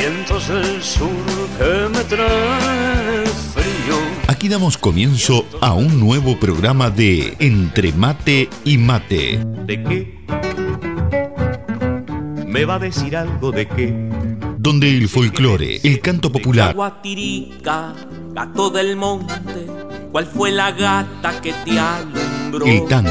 vientos del sur que me traen frío. Aquí damos comienzo a un nuevo programa de Entre Mate y Mate. ¿De qué? ¿Me va a decir algo de qué? Donde el folclore, el canto popular, Guatirica, gato del monte, ¿cuál fue la gata que te alumbró? el tango,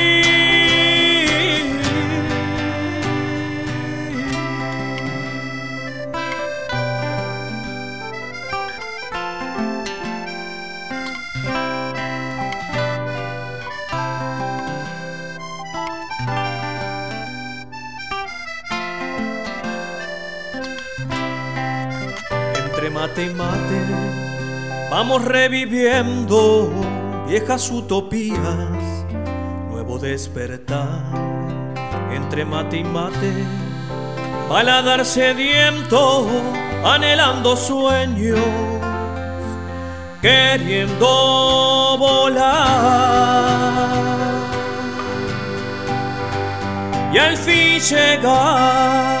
Mate y mate vamos reviviendo viejas utopías, nuevo despertar. Entre mate y mate, paladar sediento, anhelando sueños, queriendo volar. Y al fin llegar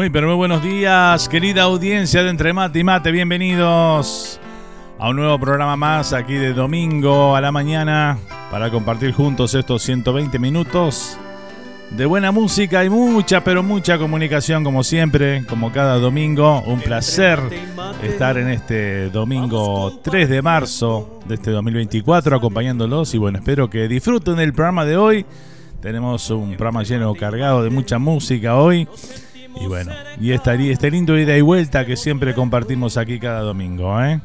Muy, pero muy buenos días, querida audiencia de Entre Mate y Mate. Bienvenidos a un nuevo programa más aquí de domingo a la mañana para compartir juntos estos 120 minutos de buena música y mucha, pero mucha comunicación como siempre, como cada domingo. Un placer estar en este domingo 3 de marzo de este 2024 acompañándolos y bueno, espero que disfruten del programa de hoy. Tenemos un programa lleno, cargado de mucha música hoy. Y bueno, y esta, este lindo ida y vuelta que siempre compartimos aquí cada domingo. ¿eh?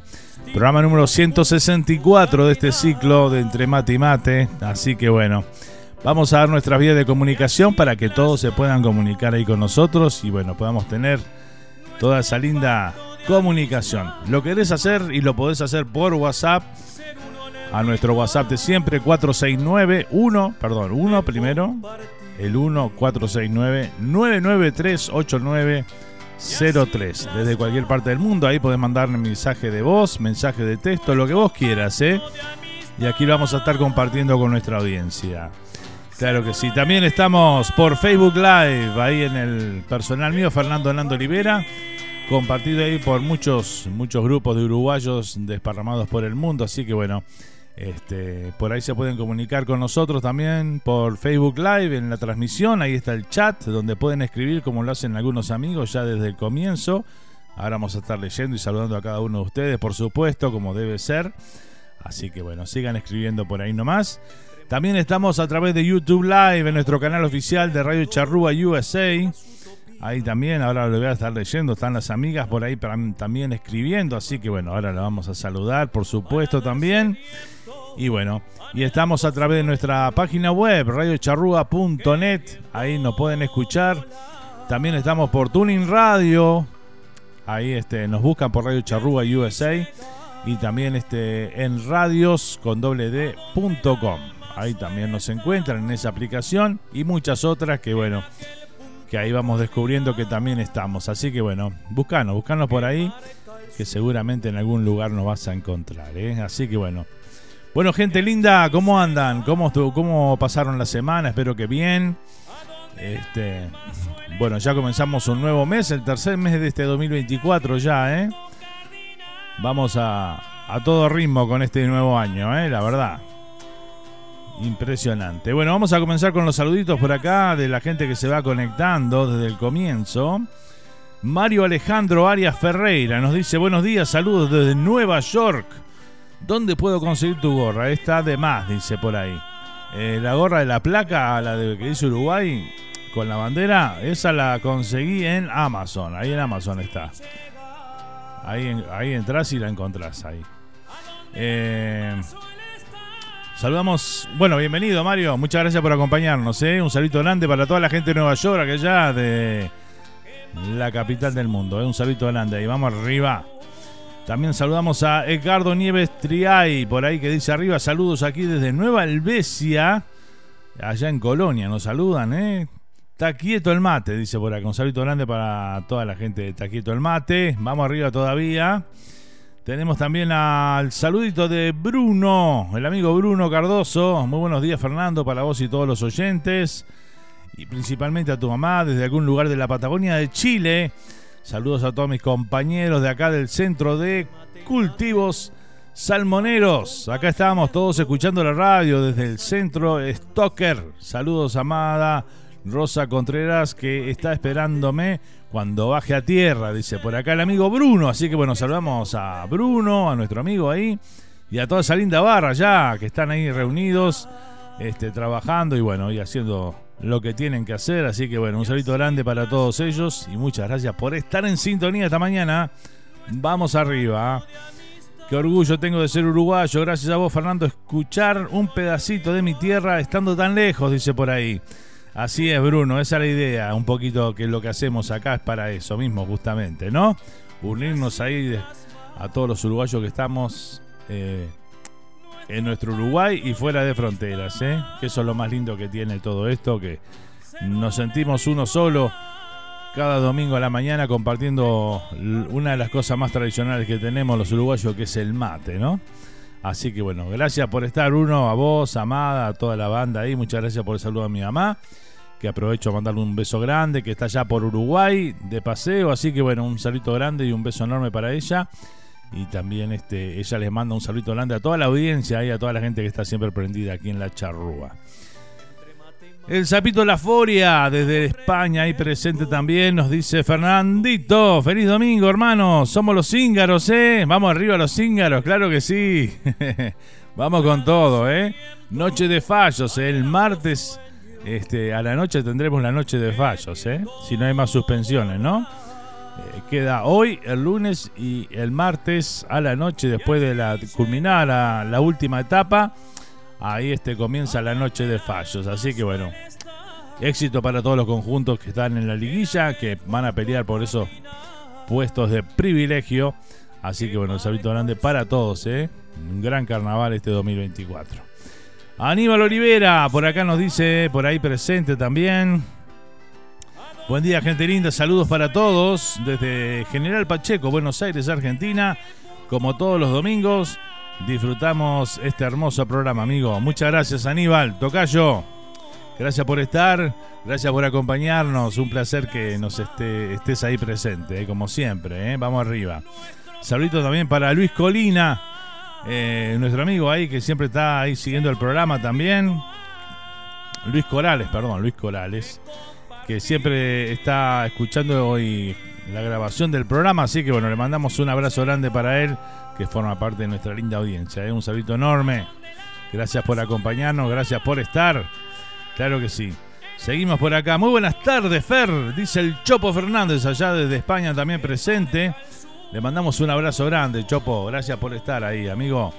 Programa número 164 de este ciclo de Entre Mate y Mate. Así que bueno, vamos a dar nuestras vías de comunicación para que todos se puedan comunicar ahí con nosotros y bueno, podamos tener toda esa linda comunicación. Lo querés hacer y lo podés hacer por WhatsApp a nuestro WhatsApp de siempre 469 1, perdón, 1 primero, el 1 469 99389 03. Desde cualquier parte del mundo, ahí podés mandarme mensaje de voz, mensaje de texto, lo que vos quieras, ¿eh? Y aquí lo vamos a estar compartiendo con nuestra audiencia. Claro que sí. También estamos por Facebook Live, ahí en el personal mío, Fernando Hernando Olivera, compartido ahí por muchos, muchos grupos de uruguayos desparramados por el mundo. Así que bueno, este, por ahí se pueden comunicar con nosotros también por Facebook Live en la transmisión. Ahí está el chat donde pueden escribir como lo hacen algunos amigos ya desde el comienzo. Ahora vamos a estar leyendo y saludando a cada uno de ustedes, por supuesto, como debe ser. Así que bueno, sigan escribiendo por ahí nomás. También estamos a través de YouTube Live en nuestro canal oficial de Radio Charrúa USA. Ahí también, ahora lo voy a estar leyendo, están las amigas por ahí también escribiendo, así que bueno, ahora la vamos a saludar, por supuesto también. Y bueno, y estamos a través de nuestra página web, radiocharrúa.net, ahí nos pueden escuchar. También estamos por Tuning Radio, ahí este, nos buscan por Radio Charrúa USA y también este, en radios con doble Ahí también nos encuentran en esa aplicación y muchas otras que bueno, que ahí vamos descubriendo que también estamos. Así que bueno, buscanos, buscanos por ahí, que seguramente en algún lugar nos vas a encontrar. ¿eh? Así que bueno. Bueno, gente linda, ¿cómo andan? ¿Cómo, cómo pasaron la semana? Espero que bien. Este, bueno, ya comenzamos un nuevo mes, el tercer mes de este 2024 ya, ¿eh? Vamos a, a todo ritmo con este nuevo año, ¿eh? La verdad. Impresionante. Bueno, vamos a comenzar con los saluditos por acá de la gente que se va conectando desde el comienzo. Mario Alejandro Arias Ferreira nos dice buenos días, saludos desde Nueva York. ¿Dónde puedo conseguir tu gorra? Está de más, dice por ahí. Eh, la gorra de la placa, la de que dice Uruguay, con la bandera, esa la conseguí en Amazon. Ahí en Amazon está. Ahí, ahí entras y la encontrás ahí. Eh, Saludamos, bueno, bienvenido Mario, muchas gracias por acompañarnos, ¿eh? un saludo grande para toda la gente de Nueva York, aquella de la capital del mundo, ¿eh? un saludo grande, ahí vamos arriba. También saludamos a Edgardo Nieves Triay, por ahí que dice arriba, saludos aquí desde Nueva Albesia, allá en Colonia, nos saludan, ¿eh? Está quieto el mate, dice por acá, un saludo grande para toda la gente de Está quieto el mate, vamos arriba todavía. Tenemos también al saludito de Bruno, el amigo Bruno Cardoso. Muy buenos días, Fernando, para vos y todos los oyentes. Y principalmente a tu mamá desde algún lugar de la Patagonia de Chile. Saludos a todos mis compañeros de acá del Centro de Cultivos Salmoneros. Acá estamos todos escuchando la radio desde el Centro Stoker. Saludos, amada Rosa Contreras, que está esperándome cuando baje a tierra, dice por acá el amigo Bruno. Así que bueno, saludamos a Bruno, a nuestro amigo ahí, y a toda esa linda barra ya, que están ahí reunidos, este, trabajando y bueno, y haciendo lo que tienen que hacer. Así que bueno, un saludo grande para todos ellos y muchas gracias por estar en sintonía esta mañana. Vamos arriba. Qué orgullo tengo de ser uruguayo. Gracias a vos, Fernando, escuchar un pedacito de mi tierra estando tan lejos, dice por ahí. Así es, Bruno, esa es la idea, un poquito que lo que hacemos acá es para eso mismo, justamente, ¿no? Unirnos ahí a todos los uruguayos que estamos eh, en nuestro Uruguay y fuera de fronteras, ¿eh? Que eso es lo más lindo que tiene todo esto, que nos sentimos uno solo cada domingo a la mañana compartiendo una de las cosas más tradicionales que tenemos los uruguayos, que es el mate, ¿no? Así que bueno, gracias por estar, Bruno, a vos, Amada, a toda la banda ahí. Muchas gracias por el saludo a mi mamá que aprovecho a mandarle un beso grande, que está allá por Uruguay de paseo, así que bueno, un saludo grande y un beso enorme para ella. Y también este, ella les manda un saludo grande a toda la audiencia y a toda la gente que está siempre prendida aquí en la charrúa. El Zapito La Foria, desde España, ahí presente también, nos dice Fernandito, feliz domingo, hermanos, somos los cíngaros, ¿eh? Vamos arriba los cíngaros, claro que sí. Vamos con todo, ¿eh? Noche de fallos, el martes este, a la noche tendremos la noche de fallos, ¿eh? Si no hay más suspensiones, ¿no? queda hoy, el lunes y el martes a la noche, después de la, culminar la, última etapa. Ahí este comienza la noche de fallos. Así que bueno, éxito para todos los conjuntos que están en la liguilla, que van a pelear por esos puestos de privilegio. Así que bueno, un saludo grande para todos, ¿eh? Un gran carnaval este 2024. Aníbal Olivera, por acá nos dice, por ahí presente también. Buen día, gente linda. Saludos para todos desde General Pacheco, Buenos Aires, Argentina. Como todos los domingos, disfrutamos este hermoso programa, amigo. Muchas gracias, Aníbal. Tocayo, gracias por estar, gracias por acompañarnos. Un placer que nos estés ahí presente, eh, como siempre. Eh. Vamos arriba. Saludito también para Luis Colina, eh, nuestro amigo ahí que siempre está ahí siguiendo el programa también. Luis Corales, perdón, Luis Corales que siempre está escuchando hoy la grabación del programa, así que bueno, le mandamos un abrazo grande para él, que forma parte de nuestra linda audiencia. ¿eh? Un saludo enorme. Gracias por acompañarnos, gracias por estar. Claro que sí. Seguimos por acá. Muy buenas tardes, Fer, dice el Chopo Fernández, allá desde España también presente. Le mandamos un abrazo grande, Chopo. Gracias por estar ahí, amigo.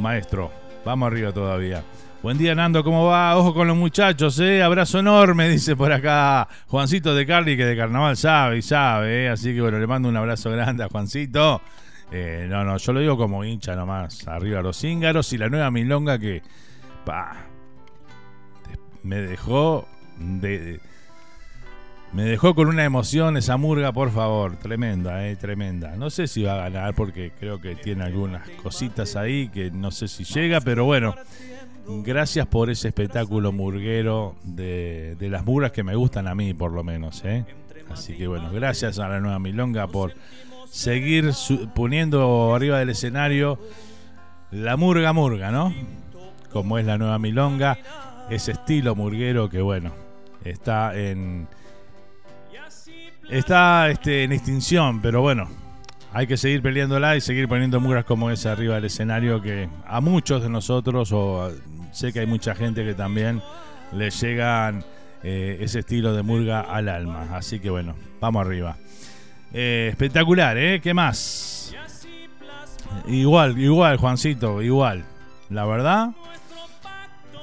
Maestro, vamos arriba todavía. Buen día, Nando, ¿cómo va? Ojo con los muchachos, ¿eh? Abrazo enorme, dice por acá Juancito de Carly, que de carnaval sabe y sabe, ¿eh? Así que bueno, le mando un abrazo grande a Juancito. Eh, no, no, yo lo digo como hincha nomás. Arriba los cíngaros y la nueva milonga que. Pa, me dejó. De, me dejó con una emoción esa murga, por favor. Tremenda, eh, tremenda. No sé si va a ganar porque creo que tiene algunas cositas ahí que no sé si llega, pero bueno. Gracias por ese espectáculo murguero de, las murgas que me gustan a mí, por lo menos. ¿eh? Así que bueno, gracias a la nueva Milonga por seguir poniendo arriba del escenario la murga murga, ¿no? Como es la nueva Milonga, ese estilo murguero que bueno, está en está este, en extinción, pero bueno, hay que seguir peleándola y seguir poniendo murgas como esa arriba del escenario que a muchos de nosotros o sé que hay mucha gente que también le llegan eh, ese estilo de murga al alma. Así que bueno, vamos arriba. Eh, espectacular, ¿eh? ¿Qué más? Igual, igual, Juancito, igual. La verdad,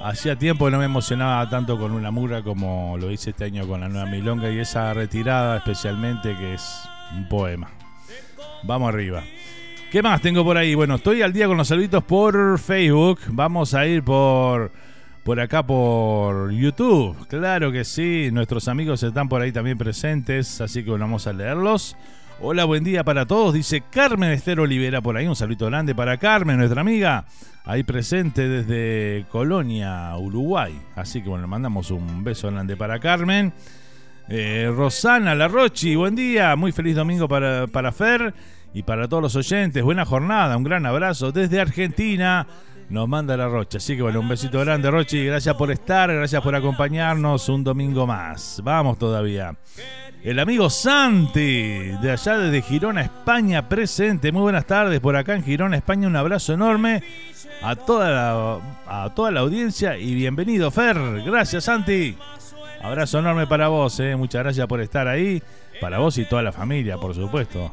hacía tiempo que no me emocionaba tanto con una murga como lo hice este año con la nueva Milonga y esa retirada especialmente que es un poema. Vamos arriba. ¿Qué más tengo por ahí? Bueno, estoy al día con los saluditos por Facebook. Vamos a ir por por acá por YouTube. Claro que sí, nuestros amigos están por ahí también presentes, así que vamos a leerlos. Hola, buen día para todos, dice Carmen Esther Olivera por ahí. Un saludo grande para Carmen, nuestra amiga, ahí presente desde Colonia, Uruguay. Así que bueno, le mandamos un beso grande para Carmen. Eh, Rosana Larrochi, buen día, muy feliz domingo para, para Fer y para todos los oyentes, buena jornada, un gran abrazo desde Argentina. Nos manda la Rocha. Así que bueno, un besito grande, Rochi. Gracias por estar, gracias por acompañarnos un domingo más. Vamos todavía. El amigo Santi, de allá desde Girona, España, presente. Muy buenas tardes por acá en Girona, España. Un abrazo enorme a toda la, a toda la audiencia y bienvenido, Fer. Gracias, Santi. Abrazo enorme para vos, eh. muchas gracias por estar ahí. Para vos y toda la familia, por supuesto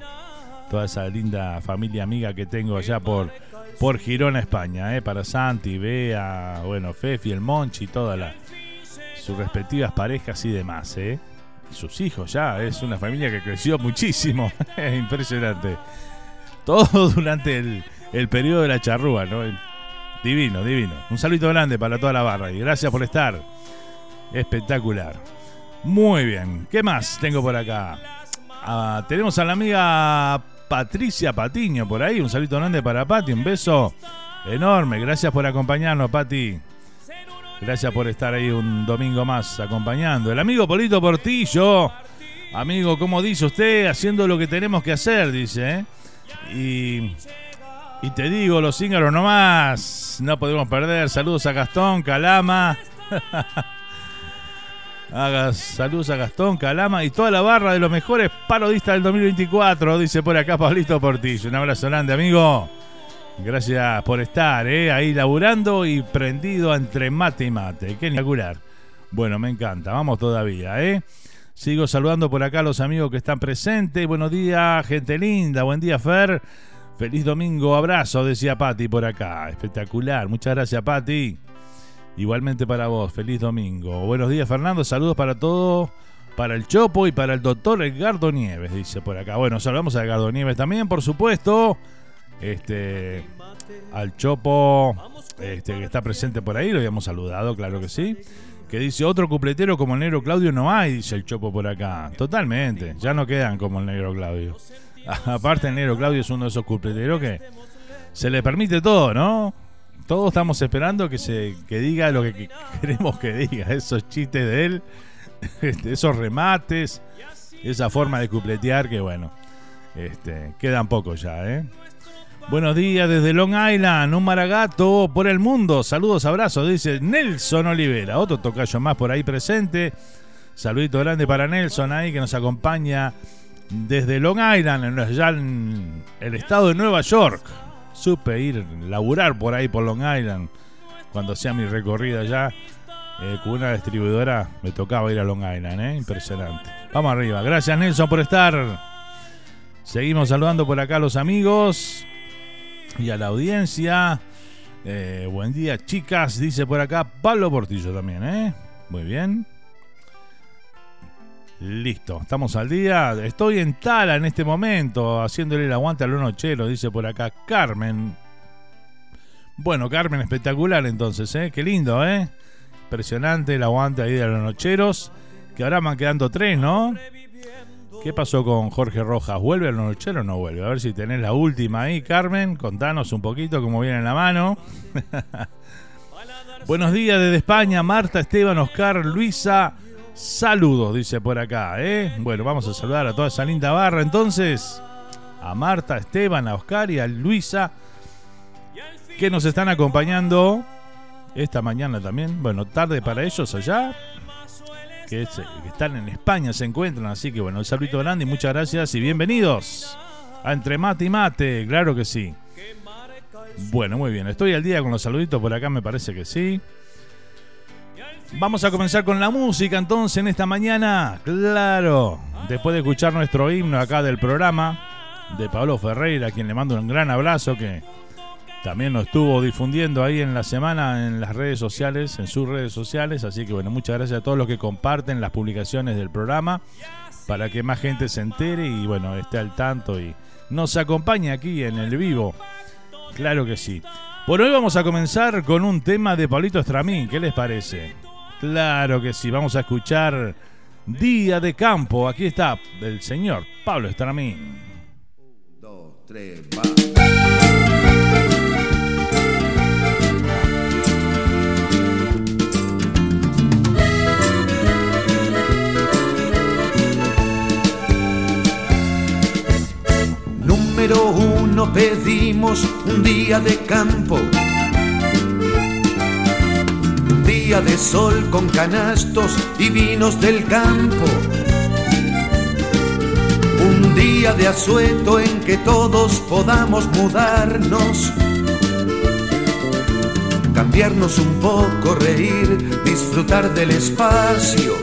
toda esa linda familia amiga que tengo allá por, por Girona, España, ¿eh? para Santi, Bea, bueno, Fefi, el Monchi, todas las sus respectivas parejas y demás, ¿eh? sus hijos ya, es una familia que creció muchísimo, impresionante. Todo durante el, el, periodo de la charrúa, ¿no? Divino, divino. Un saludo grande para toda la barra y gracias por estar. Espectacular. Muy bien, ¿qué más tengo por acá? Ah, tenemos a la amiga Patricia Patiño por ahí. Un saludo grande para Pati, un beso enorme. Gracias por acompañarnos, Pati. Gracias por estar ahí un domingo más acompañando. El amigo Polito Portillo. Amigo, ¿cómo dice usted? Haciendo lo que tenemos que hacer, dice. ¿eh? Y, y te digo, los cíngaros nomás. No podemos perder. Saludos a Gastón, Calama. Haga saludos a Gastón, Calama y toda la barra de los mejores parodistas del 2024, dice por acá Pablito Portillo. Un abrazo grande, amigo. Gracias por estar ¿eh? ahí laburando y prendido entre mate y mate. Qué espectacular. Bueno, me encanta. Vamos todavía, ¿eh? Sigo saludando por acá a los amigos que están presentes. Buenos días, gente linda. Buen día, Fer. Feliz domingo, abrazo, decía Patti por acá. Espectacular. Muchas gracias, Patti. Igualmente para vos, feliz domingo. Buenos días, Fernando. Saludos para todos para el Chopo y para el doctor Edgardo Nieves, dice por acá. Bueno, saludamos a Edgardo Nieves también, por supuesto. Este, al Chopo, este, que está presente por ahí, lo habíamos saludado, claro que sí. Que dice, otro cupletero como el negro Claudio no hay, dice el Chopo por acá. Totalmente, ya no quedan como el negro Claudio. Aparte, el negro Claudio es uno de esos cupleteros que se le permite todo, ¿no? Todos estamos esperando que se que diga lo que queremos que diga, esos chistes de él este, esos remates, esa forma de cupletear que bueno, este, quedan pocos ya, ¿eh? Buenos días desde Long Island, un maragato por el mundo. Saludos, abrazos, dice Nelson Olivera, otro tocayo más por ahí presente. Saludito grande para Nelson ahí que nos acompaña desde Long Island, en el estado de Nueva York. Supe ir, laburar por ahí por Long Island cuando sea mi recorrida allá. Eh, con una distribuidora me tocaba ir a Long Island, ¿eh? Impresionante. Vamos arriba. Gracias Nelson por estar. Seguimos saludando por acá a los amigos y a la audiencia. Eh, buen día, chicas, dice por acá Pablo Portillo también, ¿eh? Muy bien. Listo, estamos al día. Estoy en Tala en este momento, haciéndole el aguante a los nocheros, dice por acá Carmen. Bueno, Carmen, espectacular entonces, ¿eh? Qué lindo, ¿eh? impresionante el aguante ahí de los nocheros. Que ahora van quedando tres, ¿no? ¿Qué pasó con Jorge Rojas? ¿Vuelve a los nocheros o no vuelve? A ver si tenés la última ahí, Carmen. Contanos un poquito cómo viene en la mano. Buenos días desde España, Marta, Esteban, Oscar, Luisa. Saludos, dice por acá, ¿eh? Bueno, vamos a saludar a toda esa linda barra entonces. A Marta, Esteban, a Oscar y a Luisa que nos están acompañando esta mañana también. Bueno, tarde para ellos allá, que, están en España, se encuentran. Así que bueno, un saludito grande y muchas gracias y bienvenidos a Entre Mate y Mate, claro que sí. Bueno, muy bien, estoy al día con los saluditos por acá, me parece que sí. Vamos a comenzar con la música entonces en esta mañana. Claro, después de escuchar nuestro himno acá del programa de Pablo Ferreira, a quien le mando un gran abrazo que también nos estuvo difundiendo ahí en la semana en las redes sociales, en sus redes sociales. Así que bueno, muchas gracias a todos los que comparten las publicaciones del programa para que más gente se entere y bueno, esté al tanto y nos acompañe aquí en el vivo. Claro que sí. Por hoy vamos a comenzar con un tema de Pablito Estramín. ¿Qué les parece? Claro que sí. Vamos a escuchar Día de Campo. Aquí está el señor Pablo Estramín. dos, tres, número uno pedimos un día de campo. Día de sol con canastos y vinos del campo. Un día de asueto en que todos podamos mudarnos. Cambiarnos un poco, reír, disfrutar del espacio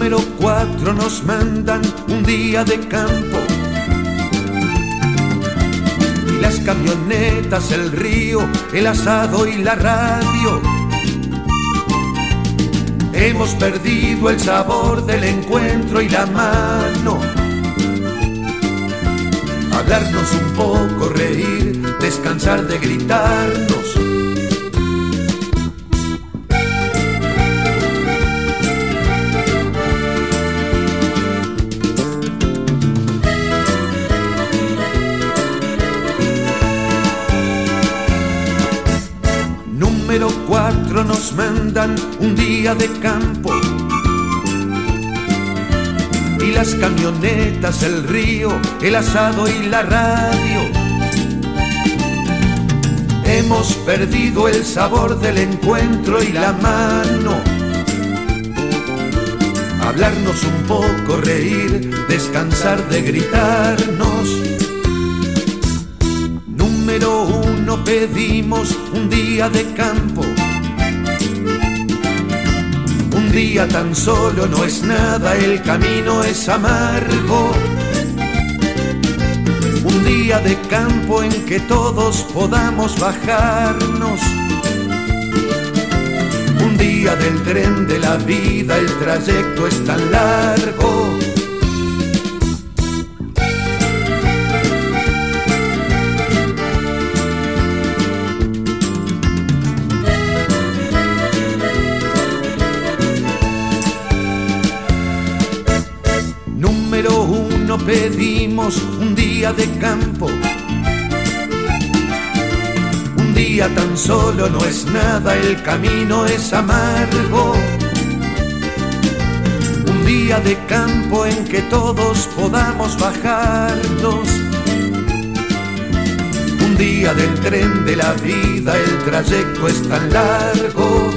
número cuatro nos mandan un día de campo. Las camionetas, el río, el asado y la radio. Hemos perdido el sabor del encuentro y la mano. Hablarnos un poco, reír, descansar de gritarnos nos mandan un día de campo. Y las camionetas, el río, el asado y la radio. Hemos perdido el sabor del encuentro y la mano. Hablarnos un poco, reír, descansar de gritarnos número uno pedimos un día de campo. Un día tan solo no es nada, el camino es amargo. Un día de campo en que todos podamos bajarnos. Un día del tren de la vida, el trayecto es tan largo un día de campo. Un día tan solo no es nada, el camino es amargo. Un día de campo en que todos podamos bajarnos. Un día del tren de la vida, el trayecto es tan largo.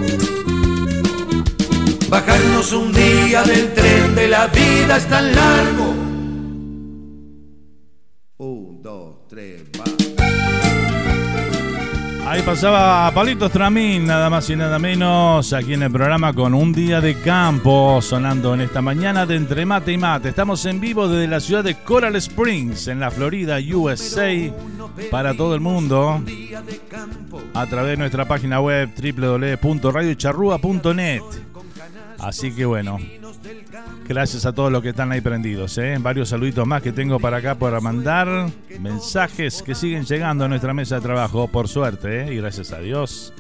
Bajarnos un día del tren de la vida es tan largo Ahí pasaba Palito Stramín, nada más y nada menos, aquí en el programa con un día de campo, sonando en esta mañana de Entre Mate y Mate. Estamos en vivo desde la ciudad de Coral Springs, en la Florida, USA, para todo el mundo, a través de nuestra página web www.radiocharrúa.net. Así que bueno, Gracias a todos los que están ahí prendidos. ¿eh? Varios saluditos más que tengo para acá para mandar. Mensajes que siguen llegando a nuestra mesa de trabajo, por suerte, ¿eh? y gracias a Dios.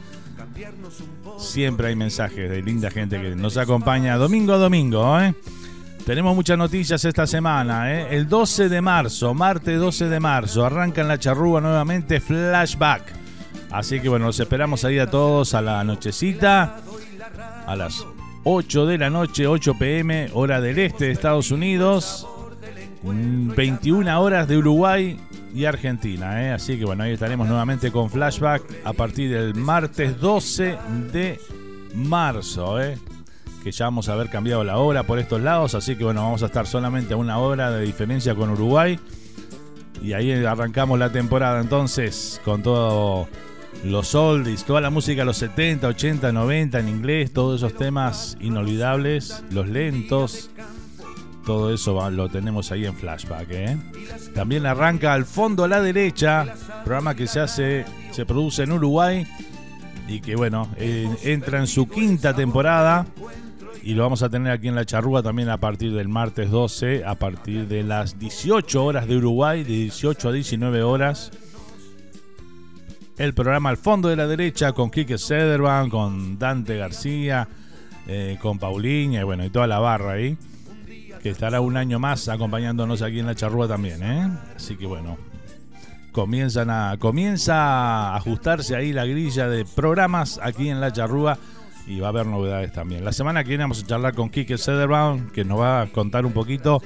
Siempre hay mensajes de linda gente que nos acompaña domingo a domingo. ¿eh? Tenemos muchas noticias esta semana. ¿eh? El 12 de marzo, martes 12 de marzo, arranca en la charrúa nuevamente Flashback. Así que bueno, los esperamos ahí a todos a la nochecita. A las 8 de la noche, 8 pm, hora del este de Estados Unidos, 21 mm, horas de Uruguay y Argentina. ¿eh? Así que bueno, ahí estaremos nuevamente con Flashback a partir del martes 12 de marzo. ¿eh? Que ya vamos a haber cambiado la hora por estos lados, así que bueno, vamos a estar solamente a una hora de diferencia con Uruguay. Y ahí arrancamos la temporada entonces con todo los oldies, toda la música de los 70, 80, 90 en inglés, todos esos temas inolvidables, los lentos, todo eso lo tenemos ahí en flashback. ¿eh? También arranca al fondo a la derecha, programa que se hace, se produce en Uruguay y que bueno, entra en su quinta temporada y lo vamos a tener aquí en la charrúa también a partir del martes 12, a partir de las 18 horas de Uruguay, de 18 a 19 horas el programa Al Fondo de la Derecha con Quique Sederban, con Dante García, eh, con Paulinha y bueno, y toda la barra ahí, que estará un año más acompañándonos aquí en la charrúa también, ¿eh? Así que bueno, a, comienza a ajustarse ahí la grilla de programas aquí en la charrúa y va a haber novedades también. La semana que viene vamos a charlar con Quique Sederban, que nos va a contar un poquito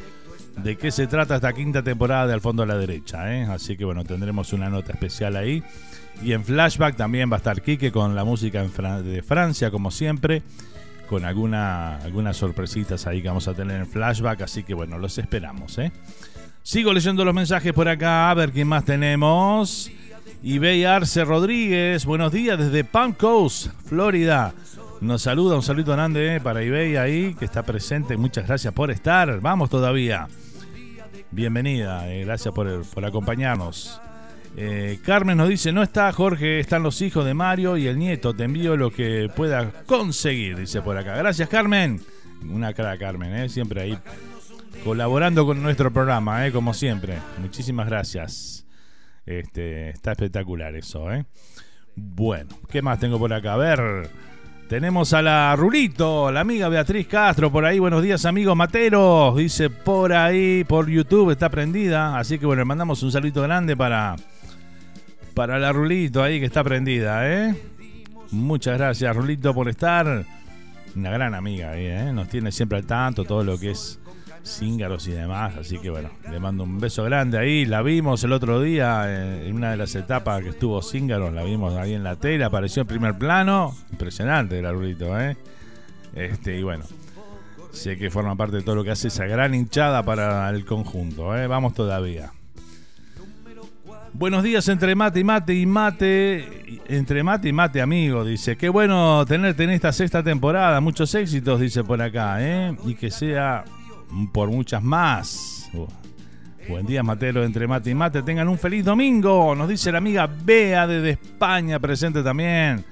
de qué se trata esta quinta temporada de Al Fondo de la Derecha. ¿eh? Así que bueno, tendremos una nota especial ahí. Y en flashback también va a estar Quique con la música de Francia, como siempre, con alguna, algunas sorpresitas ahí que vamos a tener en flashback. Así que bueno, los esperamos. ¿eh? Sigo leyendo los mensajes por acá, a ver quién más tenemos. Ibey Arce Rodríguez, buenos días desde Palm Coast, Florida. Nos saluda, un saludo grande ¿eh? para Ibey ahí, que está presente. Muchas gracias por estar. Vamos todavía. Bienvenida, eh, gracias por, por acompañarnos. Eh, Carmen nos dice, no está Jorge, están los hijos de Mario y el nieto, te envío lo que pueda conseguir, dice por acá. Gracias Carmen. Una cara Carmen, ¿eh? siempre ahí colaborando con nuestro programa, ¿eh? como siempre. Muchísimas gracias. Este, está espectacular eso. ¿eh? Bueno, ¿qué más tengo por acá? A ver. Tenemos a la Rulito, la amiga Beatriz Castro por ahí. Buenos días, amigos materos. Dice por ahí, por YouTube, está prendida. Así que bueno, le mandamos un saludo grande para para la Rulito ahí que está prendida, ¿eh? Muchas gracias, Rulito, por estar. Una gran amiga ahí, ¿eh? Nos tiene siempre al tanto todo lo que es cíngaros y demás. Así que bueno, le mando un beso grande ahí. La vimos el otro día eh, en una de las etapas que estuvo cíngaros. La vimos ahí en la tele, apareció en primer plano. Impresionante el Rulito, ¿eh? Este, y bueno, sé que forma parte de todo lo que hace esa gran hinchada para el conjunto, ¿eh? Vamos todavía. Buenos días entre mate y mate y mate. Entre mate y mate, amigo. Dice, qué bueno tenerte en esta sexta temporada. Muchos éxitos, dice por acá, ¿eh? Y que sea por muchas más. Uh, buen día, Matero, entre mate y mate. Tengan un feliz domingo. Nos dice la amiga Bea desde España, presente también.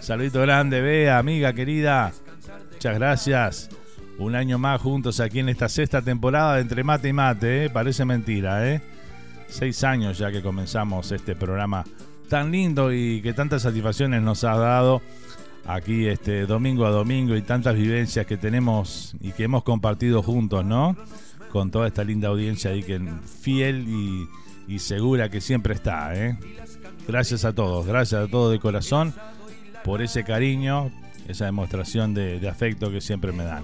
Saludito grande, Bea, amiga querida. Muchas gracias. Un año más juntos aquí en esta sexta temporada de Entre Mate y Mate, ¿eh? Parece mentira, ¿eh? Seis años ya que comenzamos este programa tan lindo y que tantas satisfacciones nos ha dado aquí este domingo a domingo y tantas vivencias que tenemos y que hemos compartido juntos, ¿no? Con toda esta linda audiencia ahí que fiel y, segura que siempre está, ¿eh? Gracias a todos, gracias a todos de corazón por ese cariño, esa demostración de afecto que siempre me dan.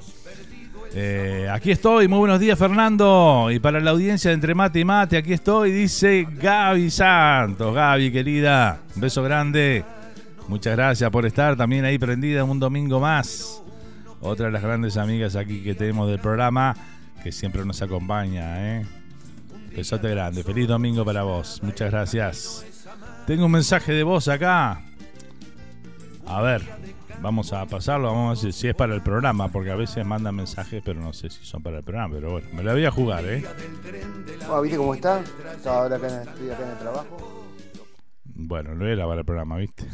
Eh, aquí estoy, muy buenos días Fernando. Y para la audiencia de Entre Mate y Mate, aquí estoy, dice Gaby Santos. Gaby, querida, un beso grande. Muchas gracias por estar también ahí prendida un domingo más. Otra de las grandes amigas aquí que tenemos del programa, que siempre nos acompaña. ¿eh? Besote grande, feliz domingo para vos. Muchas gracias. Tengo un mensaje de voz acá. A ver, Vamos a pasarlo, vamos a ver si es para el programa, porque a veces mandan mensajes, pero no sé si son para el programa. Pero bueno, me la voy a jugar, ¿eh? Ah, ¿Viste cómo está? Estaba ahora acá en, estoy acá en el trabajo. Bueno, no era para el programa, ¿viste?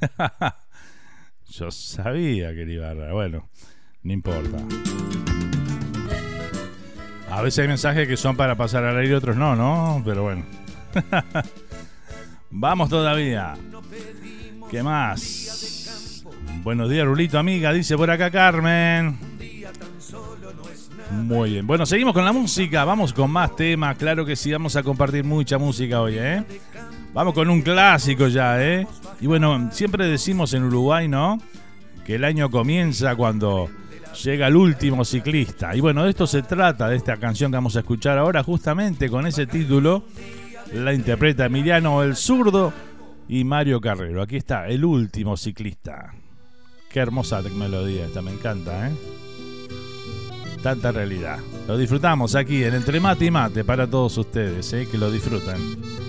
Yo sabía que iba a... Bueno, no importa. A veces hay mensajes que son para pasar al aire y otros no, ¿no? Pero bueno. Vamos todavía. ¿Qué más? Buenos días, Rulito, amiga, dice por acá Carmen. Muy bien. Bueno, seguimos con la música. Vamos con más temas. Claro que sí, vamos a compartir mucha música hoy, ¿eh? Vamos con un clásico ya, ¿eh? Y bueno, siempre decimos en Uruguay, ¿no? Que el año comienza cuando llega el último ciclista. Y bueno, de esto se trata, de esta canción que vamos a escuchar ahora, justamente con ese título. La interpreta Emiliano el Zurdo y Mario Carrero. Aquí está, el último ciclista. Qué hermosa melodía esta, me encanta, ¿eh? Tanta realidad. Lo disfrutamos aquí en Entre Mate y Mate para todos ustedes, ¿eh? Que lo disfruten.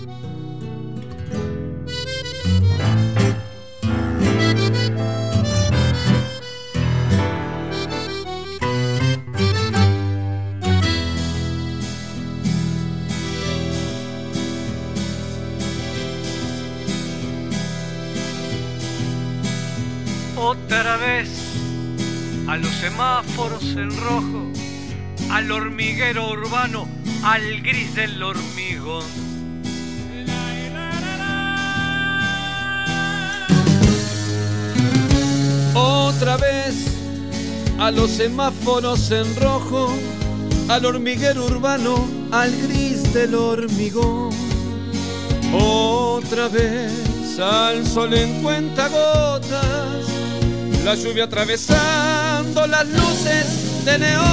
Otra vez a los semáforos en rojo, al hormiguero urbano, al gris del hormigón. Otra vez a los semáforos en rojo, al hormiguero urbano, al gris del hormigón. Otra vez al sol en cuenta gotas la lluvia atravesando las luces de neón.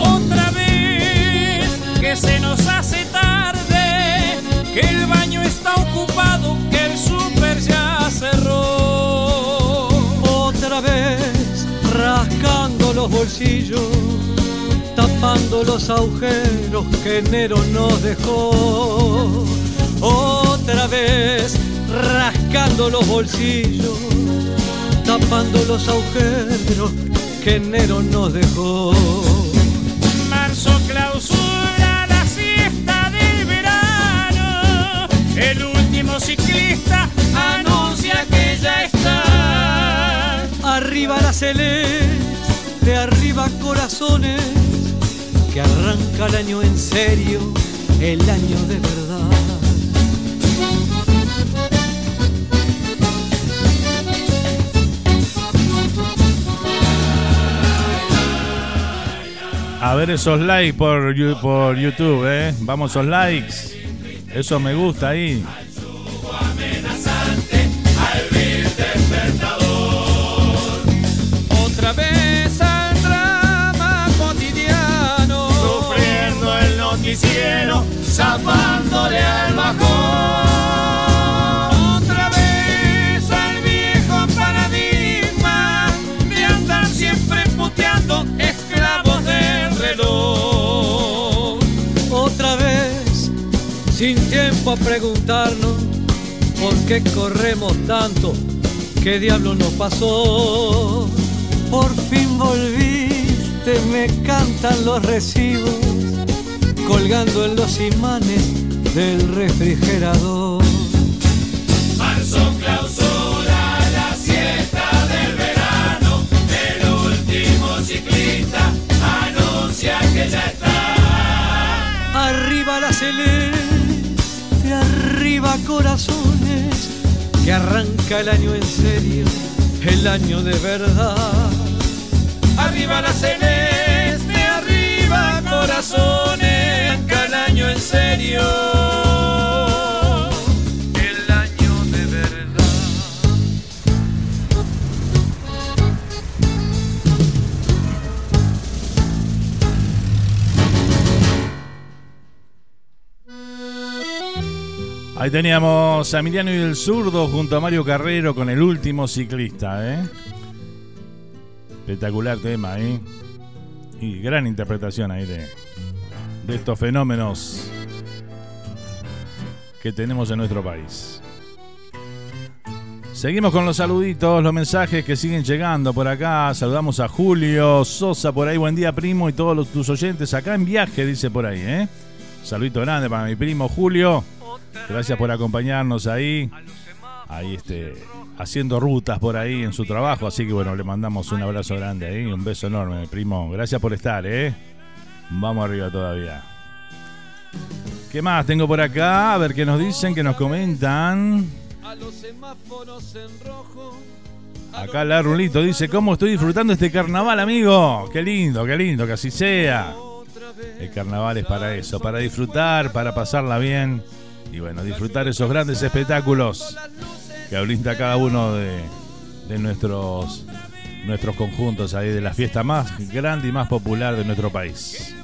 Otra vez que se nos hace tarde, que el baño está ocupado, que el súper ya cerró. Otra vez rascando los bolsillos, tapando los agujeros que enero nos dejó. Otra vez rascando los bolsillos tapando los agujeros que enero nos dejó. Marzo clausura la siesta del verano, el último ciclista anuncia que ya está. Arriba la celeste, arriba corazones, que arranca el año en serio, el año de verdad. A ver esos likes por, por YouTube, ¿eh? Vamos esos likes. Eso me gusta ahí. Otra vez al drama cotidiano. Sufriendo el noticiero, zapándole al bajón. Sin tiempo a preguntarnos por qué corremos tanto, qué diablo nos pasó. Por fin volviste, me cantan los recibos, colgando en los imanes del refrigerador. Marzo clausura la siesta del verano, el último ciclista anuncia que ya está. Arriba la celeste, corazones, que arranca el año en serio, el año de verdad. Arriba la celeste, arriba corazones, arranca el año en serio. Ahí teníamos a Emiliano y el zurdo junto a Mario Carrero con el último ciclista, ¿eh? Espectacular tema, ¿eh? Y gran interpretación ahí de, de estos fenómenos que tenemos en nuestro país. Seguimos con los saluditos, los mensajes que siguen llegando por acá. Saludamos a Julio Sosa por ahí. Buen día, primo, y todos tus oyentes acá en viaje, dice por ahí, ¿eh? Saludito grande para mi primo Julio. Gracias por acompañarnos ahí. Ahí este, haciendo rutas por ahí en su trabajo. Así que bueno, le mandamos un abrazo grande ahí. Un beso enorme, primo. Gracias por estar, ¿eh? Vamos arriba todavía. ¿Qué más tengo por acá? A ver qué nos dicen, qué nos comentan. A los semáforos en rojo. Acá la Rulito dice, ¿cómo estoy disfrutando este carnaval, amigo? Qué lindo, qué lindo, que así sea. El carnaval es para eso, para disfrutar, para pasarla bien y bueno, disfrutar esos grandes espectáculos que brinda cada uno de, de nuestros, nuestros conjuntos ahí, de la fiesta más grande y más popular de nuestro país.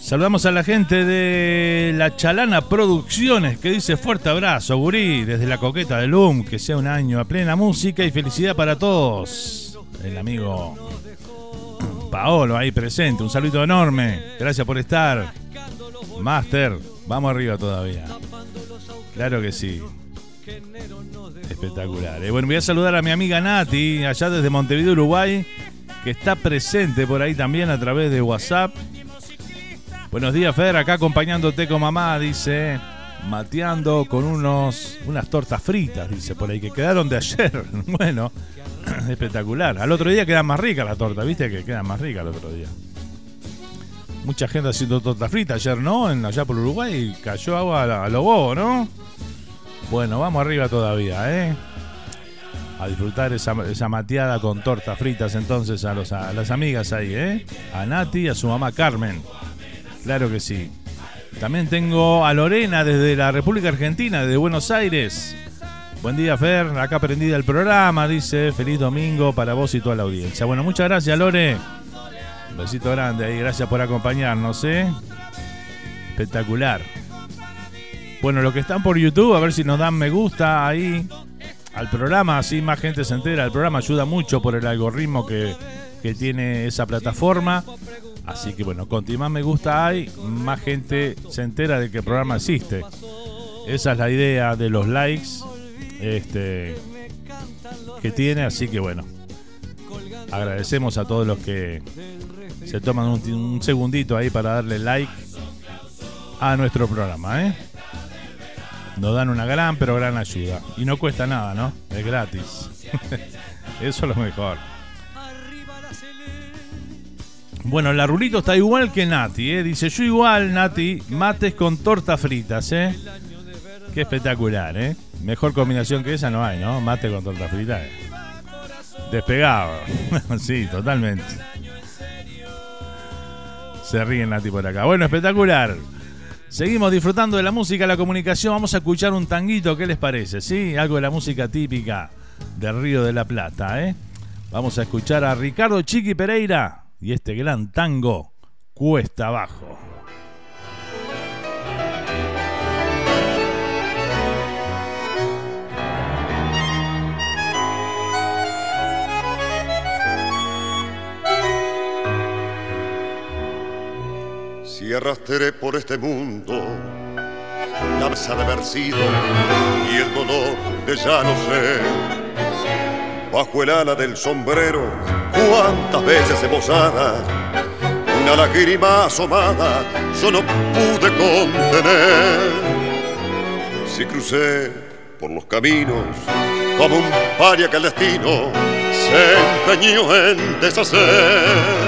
Saludamos a la gente de La Chalana Producciones que dice fuerte abrazo, gurí, desde la coqueta de LUM, que sea un año a plena música y felicidad para todos. El amigo Paolo ahí presente, un saludo enorme, gracias por estar. Master, vamos arriba todavía. Claro que sí. Espectacular. Eh, bueno, voy a saludar a mi amiga Nati, allá desde Montevideo, Uruguay, que está presente por ahí también a través de WhatsApp. Buenos días, Fer, acá acompañándote con mamá, dice. Mateando con unos unas tortas fritas, dice por ahí, que quedaron de ayer. Bueno, espectacular. Al otro día queda más rica la torta, ¿viste? Que queda más rica el otro día. Mucha gente haciendo torta frita ayer, ¿no? En, allá por Uruguay cayó agua a, a lo bobo, ¿no? Bueno, vamos arriba todavía, ¿eh? A disfrutar esa, mateada con tortas fritas entonces a las amigas ahí, ¿eh? A Nati y a su mamá Carmen. Claro que sí. También tengo a Lorena desde la República Argentina, desde Buenos Aires. Buen día, Fer. Acá prendida el programa, dice. Feliz domingo para vos y toda la audiencia. Bueno, muchas gracias, Lore. Besito grande ahí. Gracias por acompañarnos, ¿eh? Espectacular. Bueno, los que están por YouTube, a ver si nos dan me gusta ahí al programa, así más gente se entera. El programa ayuda mucho por el algoritmo que, que tiene esa plataforma. Así que bueno, cuanto más me gusta hay, más gente se entera de que el programa existe. Esa es la idea de los likes este, que tiene, así que bueno, agradecemos a todos los que se toman un, un segundito ahí para darle like a nuestro programa, ¿eh? Nos dan una gran pero gran ayuda. Y no cuesta nada, ¿no? Es gratis. Eso es lo mejor. Bueno, la Rulito está igual que Nati, ¿eh? Dice, yo igual, Nati, mates con tortas fritas, ¿eh? Qué espectacular, ¿eh? Mejor combinación que esa no hay, ¿no? Mate con tortas fritas. ¿eh? Despegado. sí, totalmente. Se ríen Nati por acá. Bueno, espectacular. Seguimos disfrutando de la música, la comunicación. Vamos a escuchar un tanguito, ¿qué les parece? ¿Sí? Algo de la música típica del Río de la Plata, ¿eh? Vamos a escuchar a Ricardo Chiqui Pereira y este gran tango, Cuesta Abajo. Y arrastré por este mundo la mesa de haber sido y el dolor de ya no sé. Bajo el ala del sombrero, cuántas veces embosada, una lágrima asomada, yo no pude contener. Si crucé por los caminos como un paria que el destino se empeñó en deshacer.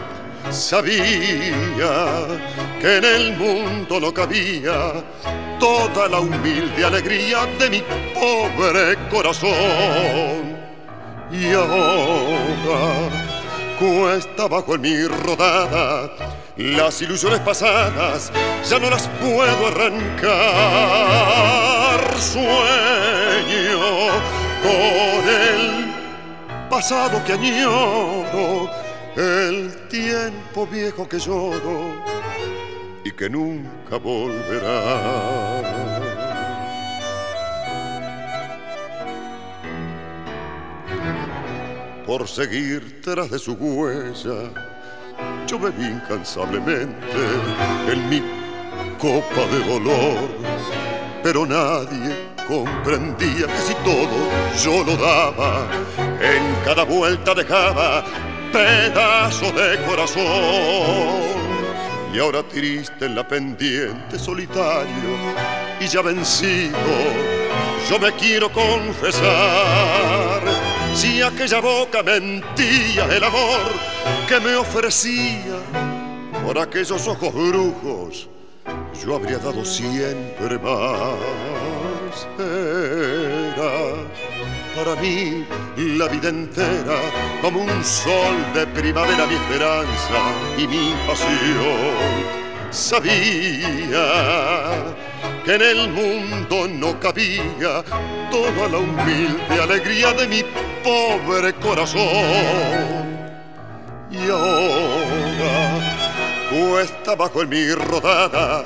Sabía que en el mundo no cabía toda la humilde alegría de mi pobre corazón. Y ahora cuesta bajo en mi rodada, las ilusiones pasadas ya no las puedo arrancar. Sueño con el pasado que añoro, el tiempo viejo que lloro y que nunca volverá. Por seguir tras de su huella, yo bebí incansablemente en mi copa de dolor, pero nadie comprendía que si todo yo lo daba, en cada vuelta dejaba pedazo de corazón. Y ahora triste en la pendiente, solitario y ya vencido, yo me quiero confesar. Si aquella boca mentía el amor que me ofrecía por aquellos ojos brujos, yo habría dado siempre más. Para mí la vida entera como un sol de primavera mi esperanza y mi pasión. Sabía que en el mundo no cabía toda la humilde alegría de mi pobre corazón. Y ahora cuesta bajo en mi rodada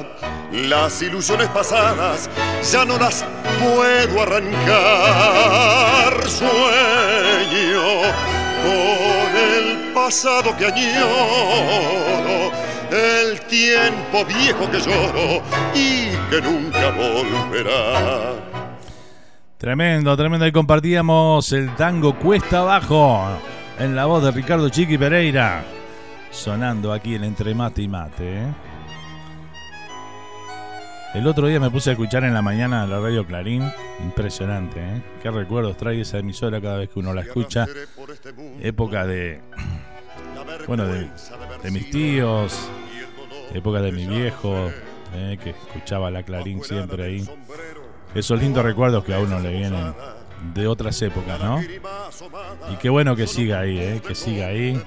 las ilusiones pasadas ya no las puedo arrancar. Sueño con el pasado que añoro, el tiempo viejo que lloro y que nunca volverá. Tremendo, tremendo. Ahí compartíamos el tango Cuesta Abajo en la voz de Ricardo Chiqui Pereira. Sonando aquí en Entre Mate y Mate. ¿eh? El otro día me puse a escuchar en la mañana la radio Clarín. Impresionante, ¿eh? Qué recuerdos trae esa emisora cada vez que uno la escucha. Época de. Bueno, de, mis tíos. Época de mi viejo. ¿eh? Que escuchaba la Clarín siempre ahí. Esos lindos recuerdos que a uno le vienen de otras épocas, ¿no? Y qué bueno que siga ahí, ¿eh? Que siga ahí.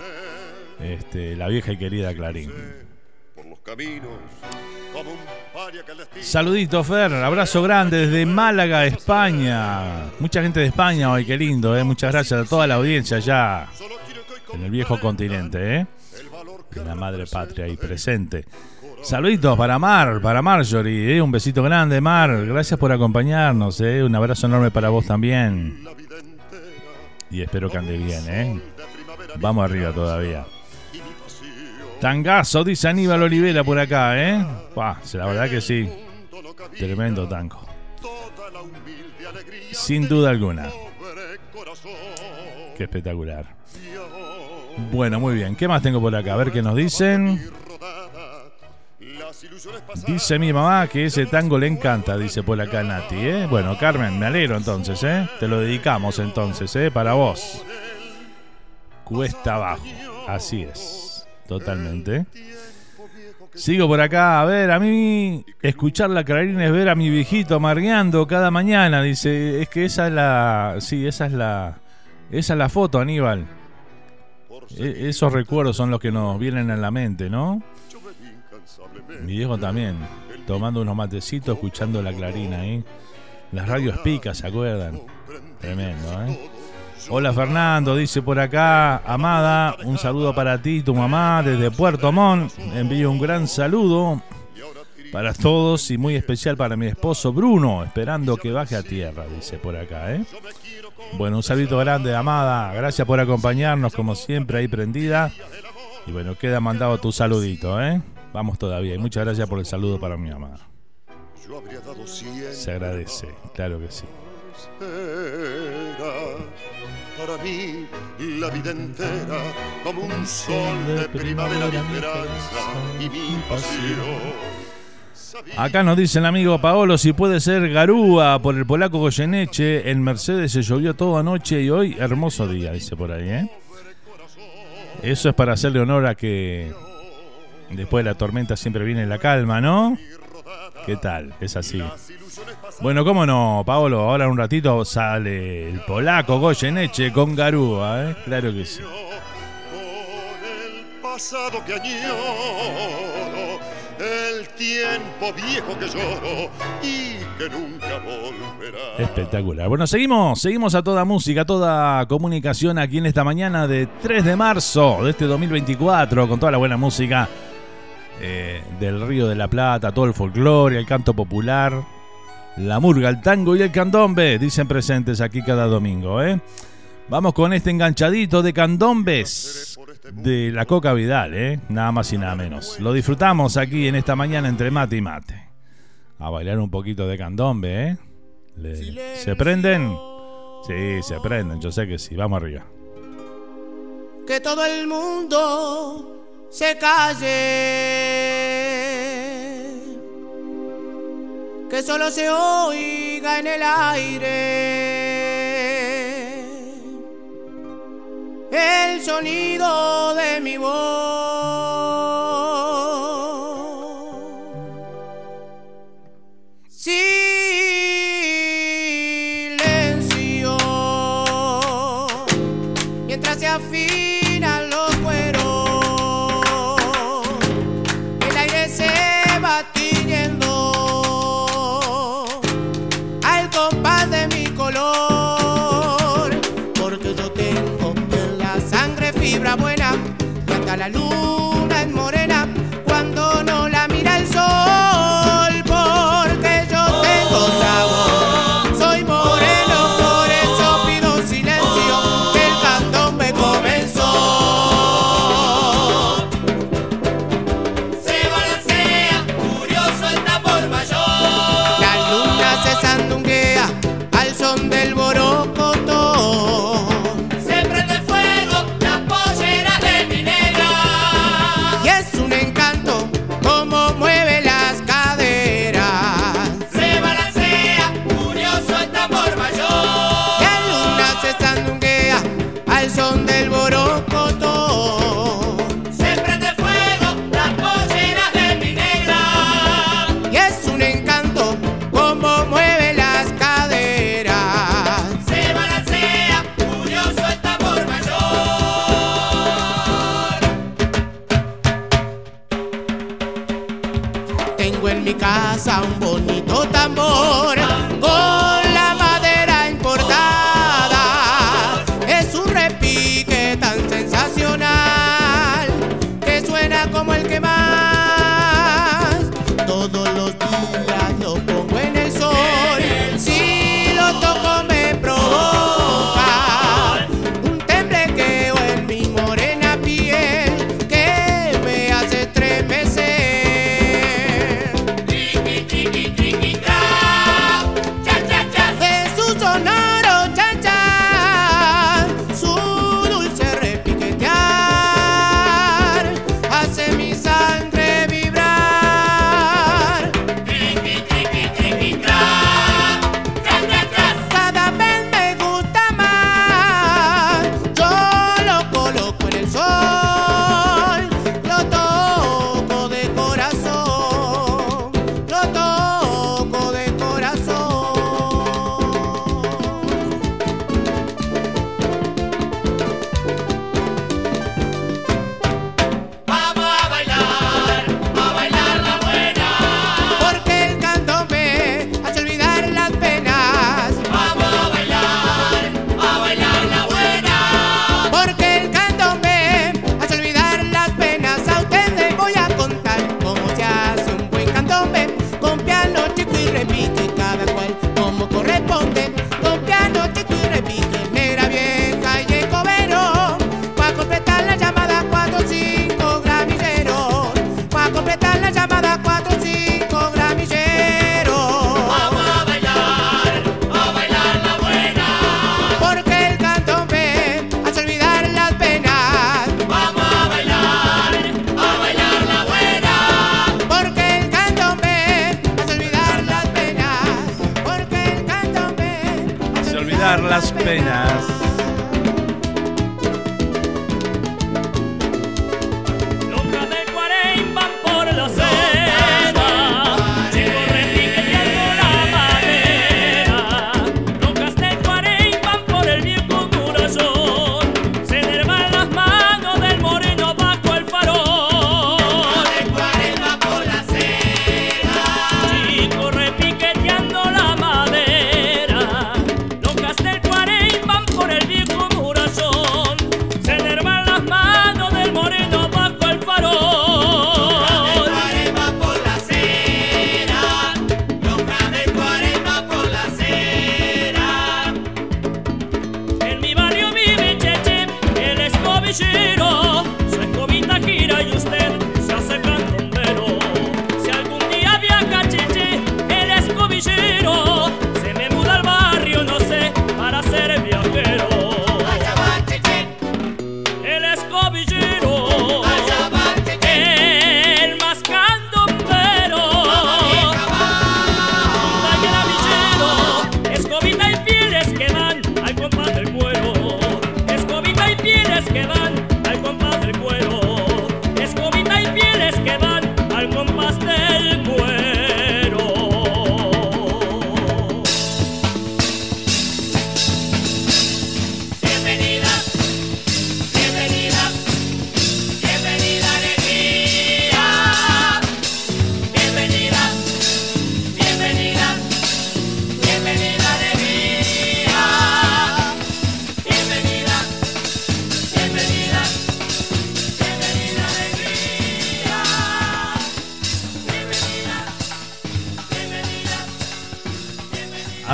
Este, la vieja y querida Clarín. Saludito, Fer. Abrazo grande desde Málaga, España. Mucha gente de España hoy, qué lindo, ¿eh? Muchas gracias a toda la audiencia allá en el viejo continente, ¿eh? la madre patria ahí presente. Saluditos para Mar, para Marjorie, ¿eh? un besito grande, Mar. Gracias por acompañarnos, ¿eh? un abrazo enorme para vos también. Y espero que ande bien, ¿eh? Vamos arriba todavía. Tangazo, dice Aníbal Olivera por acá, ¿eh? la verdad que sí. Tremendo tango. Sin duda alguna. Qué espectacular. Bueno, muy bien. ¿Qué más tengo por acá? A ver qué nos dicen. Dice mi mamá que ese tango le encanta, dice por acá Nati, ¿eh? Bueno, Carmen, me alegro entonces, ¿eh? Te lo dedicamos entonces, ¿eh? Para vos. Cuesta abajo. Así es. Totalmente. Sigo por acá. A ver, a mí escuchar la clarina es ver a mi viejito amargueando cada mañana. Dice, es que esa es la... Sí, esa es la... Esa es la foto, Aníbal. E, esos recuerdos son los que nos vienen a la mente, ¿no? Mi viejo también, tomando unos matecitos, escuchando la clarina ahí. Las radios picas, ¿se acuerdan? Tremendo, ¿eh? Hola Fernando, dice por acá, Amada, un saludo para ti y tu mamá desde Puerto Montt. Envío un gran saludo para todos y muy especial para mi esposo Bruno, esperando que baje a tierra, dice por acá. ¿eh? Bueno, un saludo grande, Amada. Gracias por acompañarnos, como siempre, ahí prendida. Y bueno, queda mandado tu saludito, ¿eh? Vamos todavía. Y muchas gracias por el saludo para mi amada. Se agradece, claro que sí para mí la vida entera como un sol de primavera mi esperanza y mi pasión. Acá nos dice el amigo Paolo si puede ser Garúa por el polaco Goyeneche. En Mercedes se llovió toda noche y hoy hermoso día, dice por ahí. ¿eh? Eso es para hacerle honor a que después de la tormenta siempre viene la calma, ¿no? ¿Qué tal? Es así. Bueno, cómo no, Paolo, ahora en un ratito sale el polaco Goyeneche con Garúa, ¿eh? Claro que sí. pasado que añoro, el tiempo viejo que lloro y que nunca volverá. Espectacular. Bueno, seguimos, seguimos a toda música, a toda comunicación aquí en esta mañana de 3 de marzo de este 2024 con toda la buena música eh, del Río de la Plata, todo el folclore, el canto popular la murga, el tango y el candombe, dicen presentes aquí cada domingo, ¿eh? Vamos con este enganchadito de candombes de la Coca Vidal, ¿eh? Nada más y nada menos. Lo disfrutamos aquí en esta mañana entre mate y mate. A bailar un poquito de candombe, ¿eh? ¿Se prenden? Sí, se prenden, yo sé que sí. Vamos arriba. Que todo el mundo se calle que solo se oiga en el aire el sonido de mi voz. que va.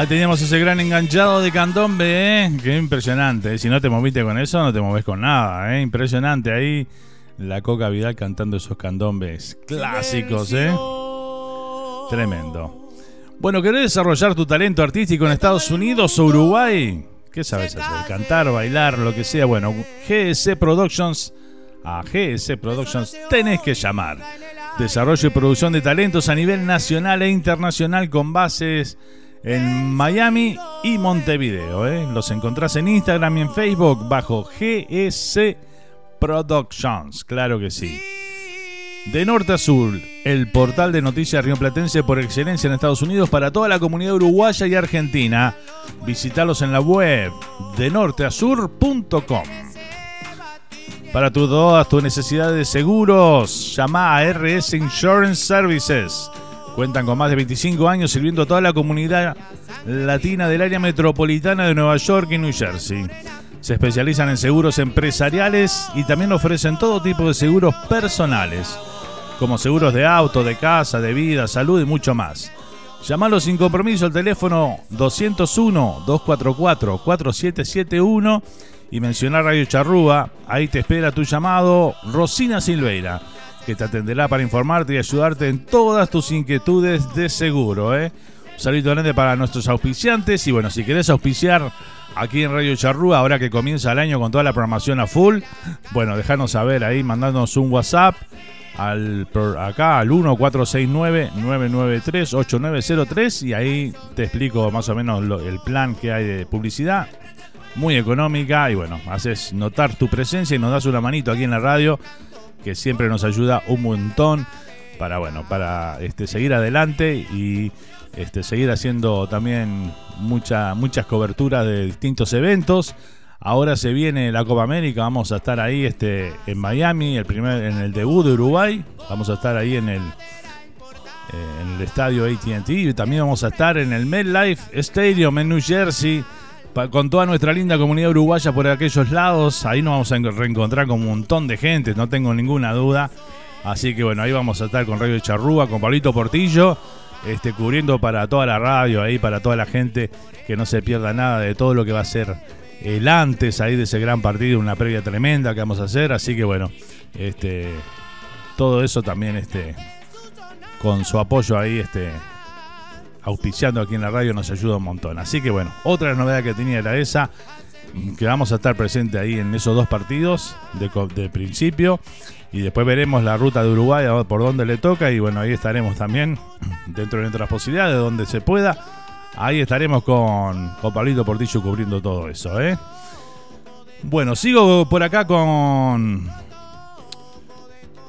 Ahí teníamos ese gran enganchado de candombe, ¿eh? Qué impresionante. ¿eh? Si no te moviste con eso, no te moves con nada, ¿eh? Impresionante ahí. La Coca Vidal cantando esos candombes clásicos, ¿eh? Tremendo. Bueno, ¿querés desarrollar tu talento artístico en Estados Unidos o Uruguay? ¿Qué sabes hacer? Cantar, bailar, lo que sea. Bueno, GS Productions. A GS Productions tenés que llamar. Desarrollo y producción de talentos a nivel nacional e internacional con bases en Miami y Montevideo. ¿eh? Los encontrás en Instagram y en Facebook bajo GS Productions. Claro que sí. De norte a sur, el portal de noticias rioplatense por excelencia en Estados Unidos para toda la comunidad uruguaya y argentina. Visitalos en la web de norteasur.com. Para tu- todas tus necesidades de seguros, llama a RS Insurance Services. Cuentan con más de 25 años sirviendo a toda la comunidad latina del área metropolitana de Nueva York y New Jersey. Se especializan en seguros empresariales y también ofrecen todo tipo de seguros personales, como seguros de auto, de casa, de vida, salud y mucho más. Llamalo sin compromiso al teléfono 201-244-4771 y mencionar Radio Charrúa. Ahí te espera tu llamado Rosina Silveira, que te atenderá para informarte y ayudarte en todas tus inquietudes de seguro. ¿eh? Un saludo grande para nuestros auspiciantes y bueno, si querés auspiciar aquí en Radio Charrúa, ahora que comienza el año con toda la programación a full, bueno, dejanos saber ahí, mandándonos un WhatsApp al acá al 1469-993-8903 y ahí te explico más o menos el plan que hay de publicidad. Muy económica y bueno, haces notar tu presencia y nos das una manito aquí en la radio que siempre nos ayuda un montón para bueno, para este seguir adelante y este seguir haciendo también mucha, muchas coberturas de distintos eventos. Ahora se viene la Copa América, vamos a estar ahí este, en Miami, el primer, en el debut de Uruguay, vamos a estar ahí en el, eh, en el estadio ATT y también vamos a estar en el MetLife Stadium en New Jersey con toda nuestra linda comunidad uruguaya por aquellos lados. Ahí nos vamos a en- reencontrar con un montón de gente, no tengo ninguna duda. Así que bueno, ahí vamos a estar con Radio Charrúa, con Pablito Portillo, este, cubriendo para toda la radio, ahí para toda la gente que no se pierda nada de todo lo que va a ser el antes ahí de ese gran partido, una previa tremenda que vamos a hacer. Así que bueno, este, todo eso también este, con su apoyo ahí, este, auspiciando aquí en la radio nos ayuda un montón. Así que bueno, otra novedad que tenía era esa, que vamos a estar presente ahí en esos dos partidos de, principio. Y después veremos la ruta de Uruguay, por dónde le toca. Y bueno, ahí estaremos también, dentro de nuestras posibilidades, donde se pueda. Ahí estaremos con, con Pablito Portillo cubriendo todo eso, ¿eh? Bueno, sigo por acá con.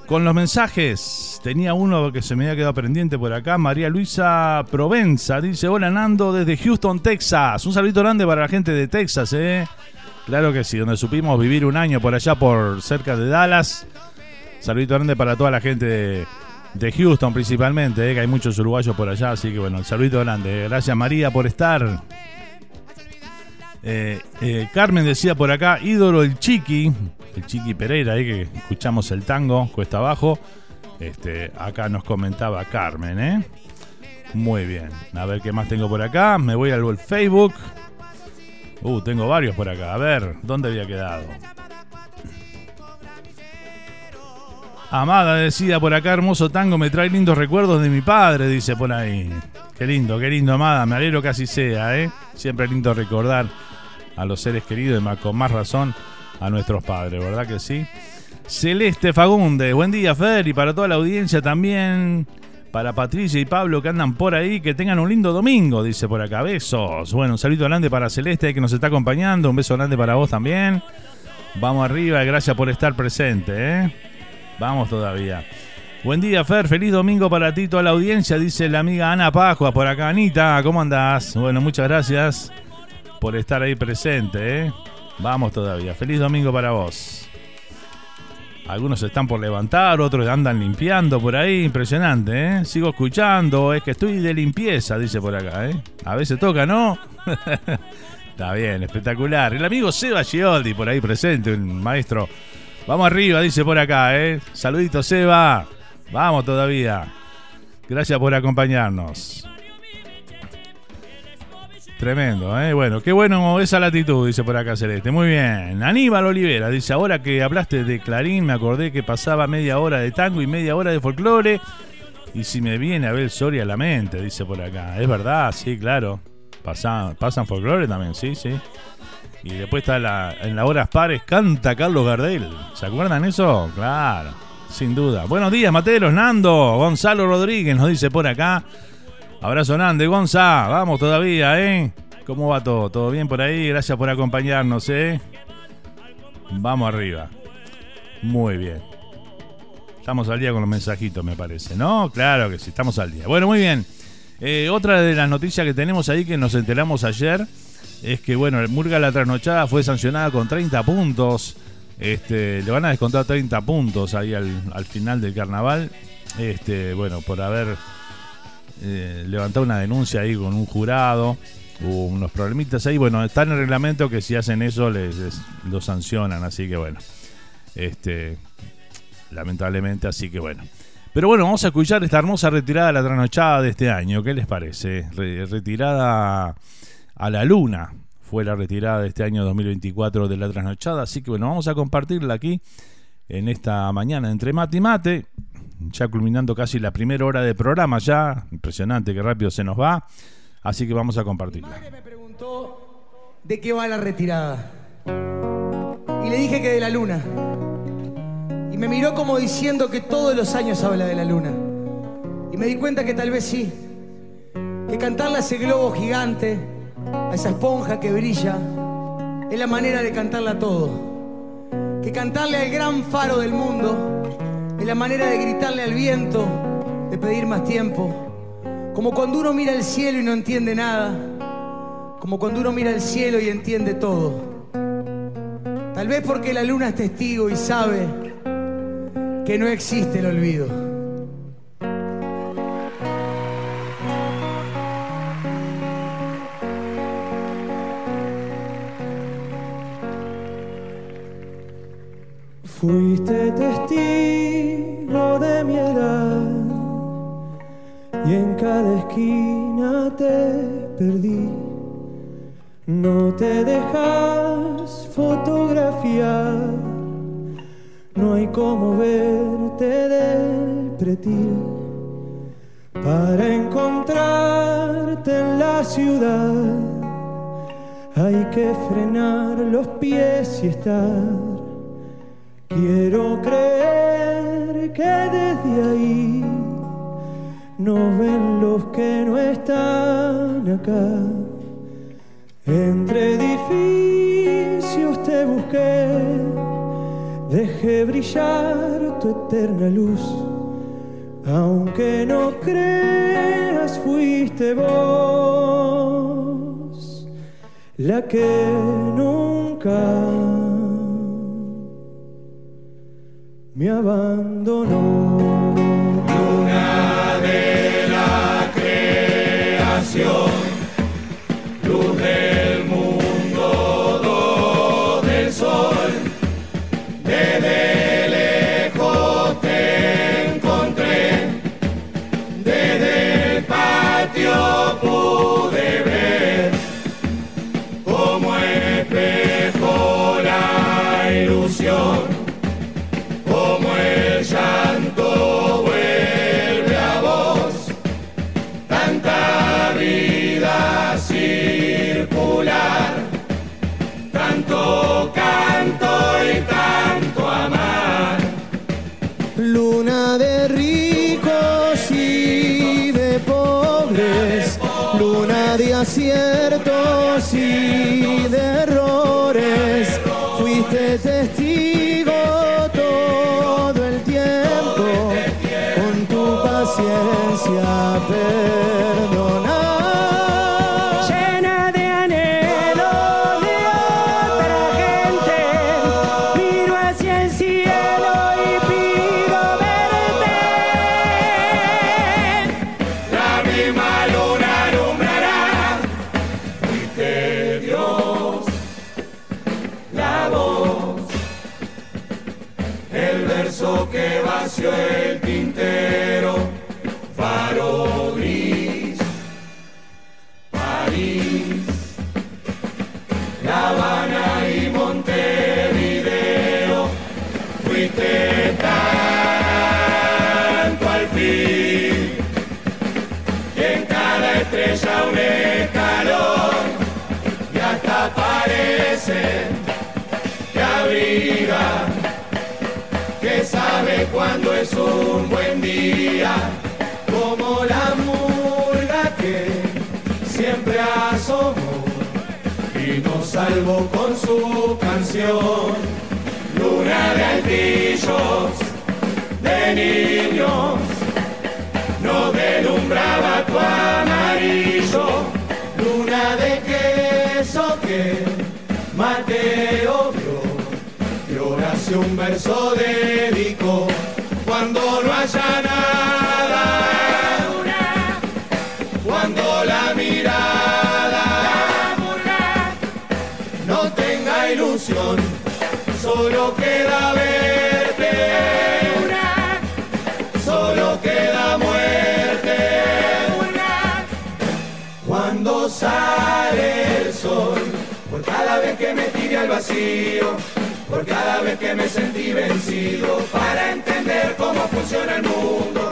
Con los mensajes. Tenía uno que se me había quedado pendiente por acá. María Luisa Provenza dice: Hola Nando desde Houston, Texas. Un saludito grande para la gente de Texas, ¿eh? Claro que sí, donde supimos vivir un año por allá, por cerca de Dallas. Saludito grande para toda la gente de, Houston principalmente, ¿eh? que hay muchos uruguayos por allá. Así que bueno, saludito grande. Gracias María por estar. Eh, eh, Carmen decía por acá, ídolo el Chiqui, el Chiqui Pereira, ahí que escuchamos el tango, cuesta abajo. Este, acá nos comentaba Carmen, ¿eh? Muy bien. A ver qué más tengo por acá. Me voy al Facebook. Uh, tengo varios por acá. A ver, ¿dónde había quedado? Amada decía por acá, hermoso tango, me trae lindos recuerdos de mi padre, dice por ahí. Qué lindo, qué lindo, Amada, me alegro que así sea, ¿eh? Siempre lindo recordar a los seres queridos y con más razón a nuestros padres, ¿verdad que sí? Celeste Fagunde, buen día Fer y para toda la audiencia también, para Patricia y Pablo que andan por ahí, que tengan un lindo domingo, dice por acá, besos. Bueno, un saludo grande para Celeste que nos está acompañando, un beso grande para vos también. Vamos arriba gracias por estar presente, ¿eh? Vamos todavía. Buen día, Fer. Feliz domingo para ti, toda la audiencia, dice la amiga Ana Pascua por acá. Anita, ¿cómo andás? Bueno, muchas gracias por estar ahí presente, ¿eh? Vamos todavía. Feliz domingo para vos. Algunos están por levantar, otros andan limpiando por ahí. Impresionante, ¿eh? Sigo escuchando. Es que estoy de limpieza, dice por acá, ¿eh? A veces toca, ¿no? Está bien, espectacular. El amigo Seba Gioldi por ahí presente, un maestro. Vamos arriba, dice por acá, ¿eh? Saludito, Seba. Vamos todavía. Gracias por acompañarnos. Tremendo, ¿eh? Bueno, qué bueno esa latitud, dice por acá Celeste. Muy bien. Aníbal Olivera dice, ahora que hablaste de Clarín, me acordé que pasaba media hora de tango y media hora de folclore. Y si me viene Abel Soria a la mente, dice por acá. Es verdad, sí, claro. Pasan, pasan folclore también, sí, sí. Y después está la, en las horas pares, canta Carlos Gardel. ¿Se acuerdan eso? Claro, sin duda. Buenos días, Materos, Nando, Gonzalo Rodríguez nos dice por acá. Abrazo Nando Gonza, vamos todavía, ¿eh? ¿Cómo va todo? ¿Todo bien por ahí? Gracias por acompañarnos, ¿eh? Vamos arriba. Muy bien. Estamos al día con los mensajitos, me parece, ¿no? Claro que sí, estamos al día. Bueno, muy bien. Eh, otra de las noticias que tenemos ahí que nos enteramos ayer es que, bueno, Murga La Trasnochada fue sancionada con 30 puntos. Este, le van a descontar 30 puntos ahí al, al final del carnaval. Este, bueno, por haber eh, levantado una denuncia ahí con un jurado. Hubo unos problemitas ahí. Bueno, está en el reglamento que si hacen eso les, lo sancionan. Así que bueno. Este. Lamentablemente, así que bueno. Pero bueno, vamos a escuchar esta hermosa retirada de la trasnochada de este año. ¿Qué les parece? Re- retirada a la luna. Fue la retirada de este año 2024 de la trasnochada. Así que bueno, vamos a compartirla aquí en esta mañana entre mate y mate. Ya culminando casi la primera hora de programa ya. Impresionante, que rápido se nos va. Así que vamos a compartirla. ¿De qué va la retirada? Y le dije que de la luna. Y me miró como diciendo que todos los años habla de la luna. Y me di cuenta que tal vez sí. Que cantarle a ese globo gigante, a esa esponja que brilla, es la manera de cantarle a todo. Que cantarle al gran faro del mundo es la manera de gritarle al viento, de pedir más tiempo. Como cuando uno mira el cielo y no entiende nada. Como cuando uno mira el cielo y entiende todo. Tal vez porque la luna es testigo y sabe que no existe el olvido. Fuiste testigo y en cada esquina te perdí. No te dejas fotografiar, no hay como verte del pretil. Para encontrarte en la ciudad hay que frenar los pies y estar. Quiero creer que ahí nos ven los que no están acá. Entre edificios te busqué, dejé brillar tu eterna luz. Aunque no creas, fuiste vos la que nunca me abandonó. Salvó con su canción. Luna de altillos de niños no deslumbraba tu amarillo, luna de queso que Mateo vio, y Horacio un verso dedicó, cuando no haya nada, al vacío, por cada vez que me sentí vencido, para entender cómo funciona el mundo,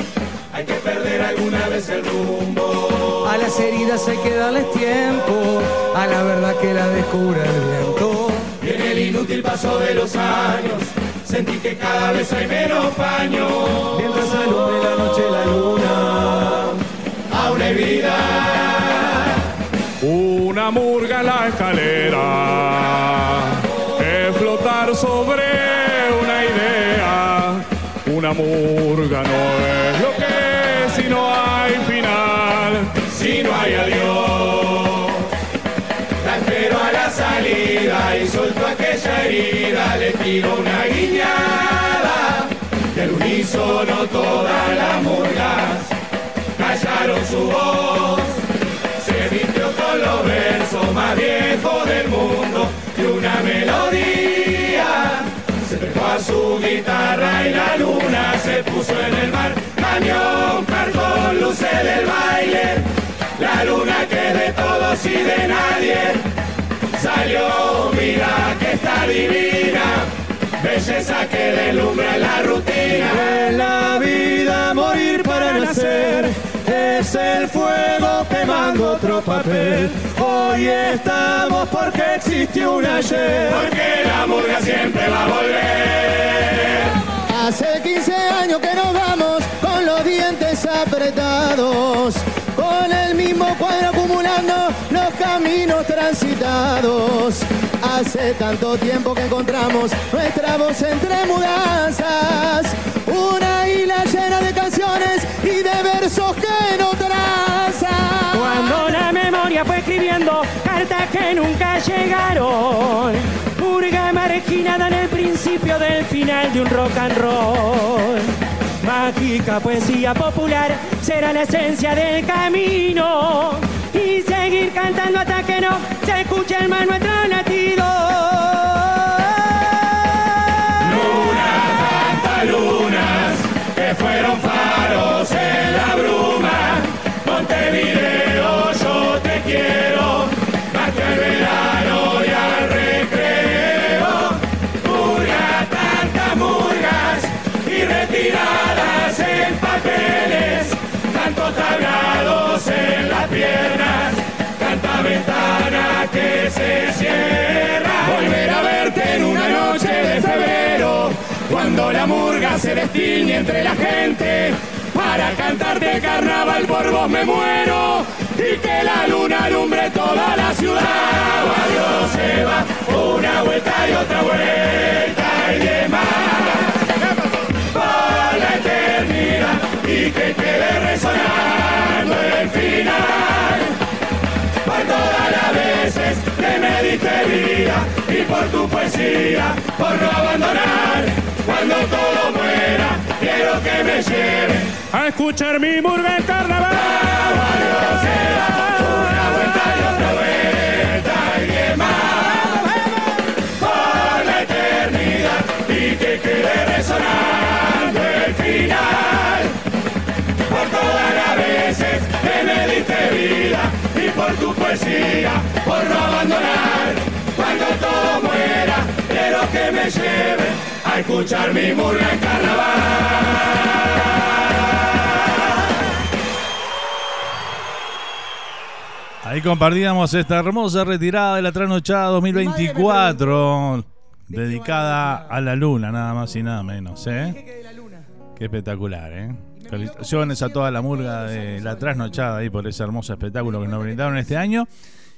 hay que perder alguna vez el rumbo. A las heridas hay que darles tiempo, a la verdad que la descubra el viento. Y en el inútil paso de los años, sentí que cada vez hay menos paño. Mientras alumbre la noche la luna, aún hay vida. Una murga en la escalera, es flotar sobre una idea. Una murga no es lo que si no hay final. Si no hay adiós, la espero a la salida y suelto aquella herida, le tiro una guiñada. Y al unísono todas las murgas callaron su voz. Los versos más viejos del mundo y una melodía. Se trepó a su guitarra y la luna se puso en el mar. Cañón, cartón, luces del baile. La luna que de todos y de nadie. Salió, mira que está divina. Belleza que deslumbra la rutina. en la vida morir para nacer. Es el fuego quemando otro papel. Hoy estamos porque existió un ayer. Porque la murga siempre va a volver. Hace 15 años que nos vamos dientes apretados, con el mismo cuadro acumulando los caminos transitados. Hace tanto tiempo que encontramos nuestra voz entre mudanzas, una isla llena de canciones y de versos que no trazan. Cuando la memoria fue escribiendo cartas que nunca llegaron. Purga marginada en el principio del final de un rock and roll. Mágica poesía popular será la esencia del camino. Y seguir cantando hasta que no se escuche el más nuestro latido. Se cierra. Volver a verte en una noche de febrero, cuando la murga se destiñe entre la gente. Para cantarte carnaval por vos me muero y que la luna alumbre toda la ciudad. Adiós se va, una vuelta y otra vuelta y demás. Por la eternidad y que quede resonando el final. Por todas las veces que me diste vida y por tu poesía, por no abandonar. Cuando todo muera, quiero que me lleve A escuchar mi murga en carnaval. una vuelta y otra vuelta y demás. Por la eternidad y que quede resonando el final. Por todas las veces que me diste vida por tu poesía, por no abandonar. Cuando todo muera, quiero que me lleve a escuchar mi murga en carnaval. Ahí compartíamos esta hermosa retirada de la trasnochada 2024, dedicada a la luna, nada más y nada menos, ¿eh? Qué espectacular, ¿eh? Felicitaciones a toda la murga de la trasnochada ahí por ese hermoso espectáculo que nos brindaron este año.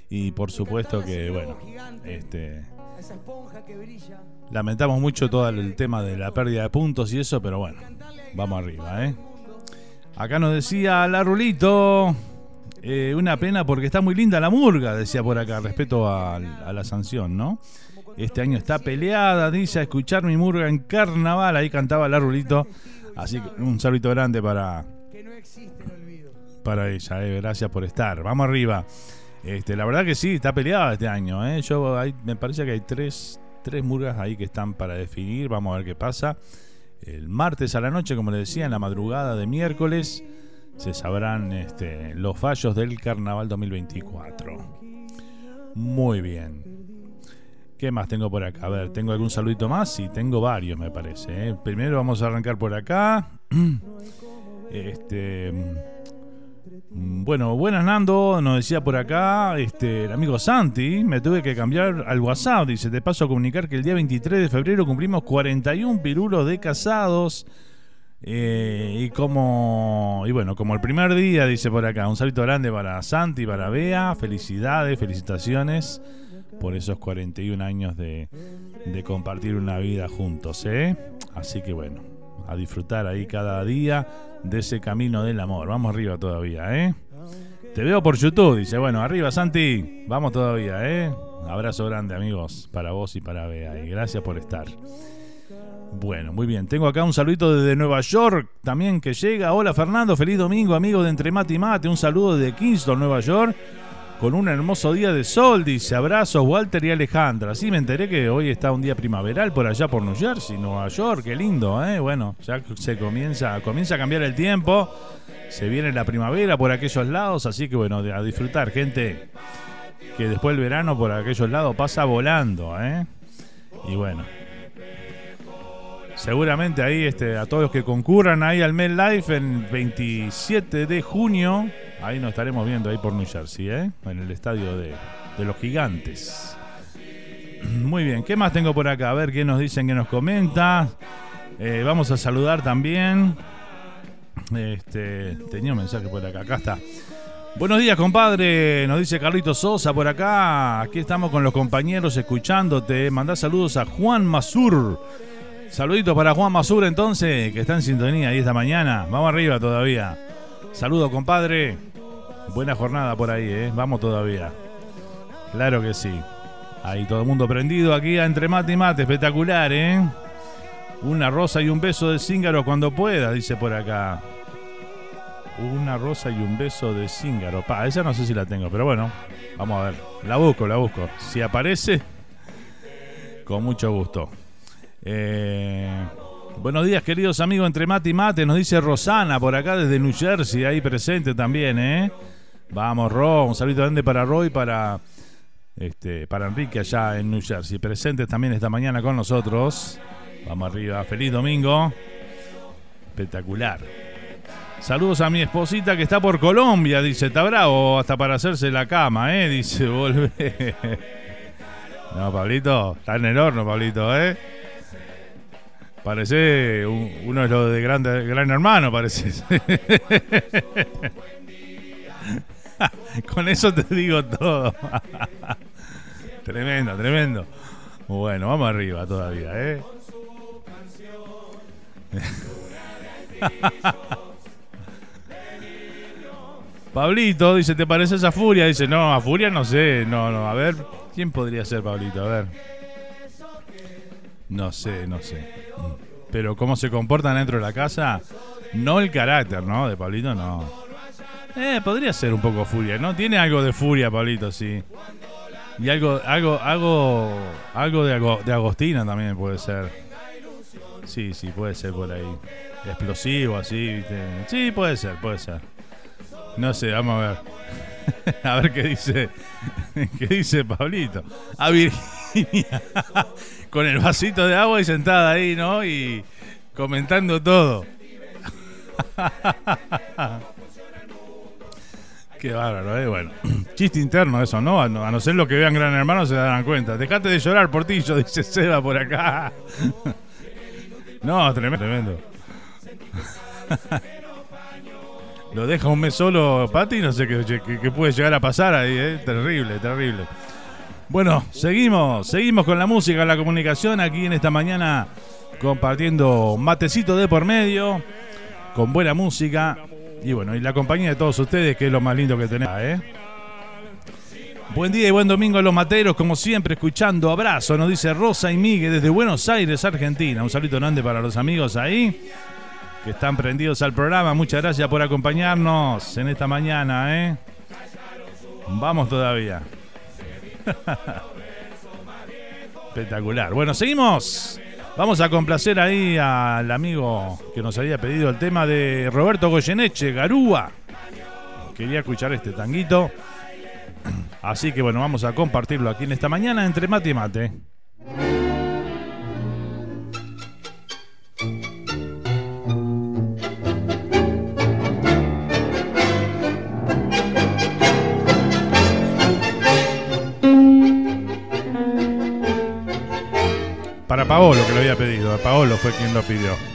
Y por supuesto que, bueno, este, lamentamos mucho todo el tema de la pérdida de puntos y eso, pero bueno, vamos arriba, ¿eh? Acá nos decía la Rulito, eh, una pena porque está muy linda la murga, decía por acá, respeto a, a la sanción, ¿no? Este año está peleada, dice, a escuchar mi murga en carnaval, ahí cantaba la Rulito, así que un saludito grande para, para ella, eh, gracias por estar, vamos arriba. Este, la verdad que sí, está peleada este año, ¿eh? Yo, me parece que hay tres, tres murgas ahí que están para definir, vamos a ver qué pasa. El martes a la noche, como le decía, en la madrugada de miércoles, se sabrán este, los fallos del Carnaval 2024. Muy bien. ¿Qué más tengo por acá? A ver, ¿tengo algún saludito más? Sí, tengo varios, me parece. ¿eh? Primero vamos a arrancar por acá. Este. mm, Bueno, buenas Nando, nos decía por acá este, el amigo Santi, me tuve que cambiar al WhatsApp, dice, te paso a comunicar que el día 23 de febrero cumplimos 41 pirulos de casados. eh, y como y bueno, como el primer día, dice por acá, un saludo grande para Santi, para Bea, felicidades, felicitaciones por esos 41 años de, de compartir una vida juntos, ¿eh? Así que bueno, a disfrutar ahí cada día de ese camino del amor. Vamos arriba todavía, ¿eh? Te veo por YouTube, dice, bueno, arriba Santi, vamos todavía, ¿eh? Abrazo grande amigos para vos y para Bea y gracias por estar. Bueno, muy bien. Tengo acá un saludito desde Nueva York también que llega. Hola Fernando, feliz domingo, amigo de Entre Mate y Mate. Un saludo desde Kingston, Nueva York, con un hermoso día de sol. Dice abrazos, Walter y Alejandra. Sí, me enteré que hoy está un día primaveral por allá por New Jersey, Nueva York. Qué lindo, ¿eh? Bueno, ya se comienza, comienza a cambiar el tiempo. Se viene la primavera por aquellos lados, así que bueno, a disfrutar, gente. Que después el verano por aquellos lados pasa volando, ¿eh? Y bueno, Seguramente ahí este, a todos los que concurran ahí al MedLife el 27 de junio, ahí nos estaremos viendo ahí por New Jersey, ¿eh? en el estadio de, de los gigantes. Muy bien, ¿qué más tengo por acá? A ver qué nos dicen, qué nos comenta. Eh, vamos a saludar también. Este, tenía un mensaje por acá, acá está. Buenos días, compadre. Nos dice Carlito Sosa por acá. Aquí estamos con los compañeros escuchándote. Mandá saludos a Juan Masur. Saluditos para Juan Masur entonces, que está en sintonía ahí esta mañana. Vamos arriba todavía. Saludos, compadre. Buena jornada por ahí, ¿eh? Vamos todavía. Claro que sí. Ahí todo el mundo prendido aquí a entre mate y mate. Espectacular, ¿eh? Una rosa y un beso de cíngaro cuando pueda, dice por acá. Una rosa y un beso de cíngaro. Pa, esa no sé si la tengo, pero bueno, vamos a ver. La busco, la busco. Si aparece, con mucho gusto. Eh, buenos días, queridos amigos entre mate y mate. Nos dice Rosana por acá desde New Jersey, ahí presente también, ¿eh? Vamos, Ro. Un saludo grande para Roy para, este, para Enrique allá en New Jersey. Presentes también esta mañana con nosotros. Vamos arriba. Feliz domingo. Espectacular. Saludos a mi esposita que está por Colombia, dice, está bravo hasta para hacerse la cama, ¿eh? Dice, volvé. No, Pablito, está en el horno, Pablito, ¿eh? Parece un- uno de los de grande, Gran Hermano, parece. Con eso te digo todo. tremendo, tremendo. Bueno, vamos arriba todavía, ¿eh? Pablito dice, ¿te pareces a Furia? Dice, no, a Furia no sé, no, no, a ver, ¿quién podría ser Pablito? A ver. No sé, no sé. Pero cómo se comportan dentro de la casa, no el carácter, ¿no? De Pablito no. Eh, podría ser un poco Furia, ¿no? Tiene algo de Furia, Pablito, sí. Y algo, algo, algo, algo de, de Agostina también puede ser. Sí, sí, puede ser por ahí. Explosivo, así, ¿viste? Sí, puede ser, puede ser. No sé, vamos a ver. a ver qué dice. ¿Qué dice Pablito? A. Con el vasito de agua y sentada ahí, ¿no? Y comentando todo. Qué bárbaro, ¿eh? Bueno, chiste interno eso, ¿no? A, no ser lo que vean Gran Hermano se darán cuenta. Dejate de llorar, Portillo, dice Seba por acá. no, tremendo, tremendo. Lo deja un mes solo, Pati, no sé qué, puede llegar a pasar ahí, ¿eh? Terrible, terrible. Bueno, seguimos, seguimos con la música, la comunicación aquí en esta mañana compartiendo matecito de por medio, con buena música y bueno, y la compañía de todos ustedes, que es lo más lindo que tenemos, ¿eh? Buen día y buen domingo a los materos, como siempre, escuchando. Abrazo, nos dice Rosa y Miguel desde Buenos Aires, Argentina. Un saludo grande para los amigos ahí que están prendidos al programa. Muchas gracias por acompañarnos en esta mañana, ¿eh? Vamos todavía. Espectacular. Bueno, seguimos. Vamos a complacer ahí al amigo que nos había pedido el tema de Roberto Goyeneche, Garúa. Quería escuchar este tanguito. Así que bueno, vamos a compartirlo aquí en esta mañana entre mate y mate. Paolo que lo había pedido. Paolo fue quien lo pidió.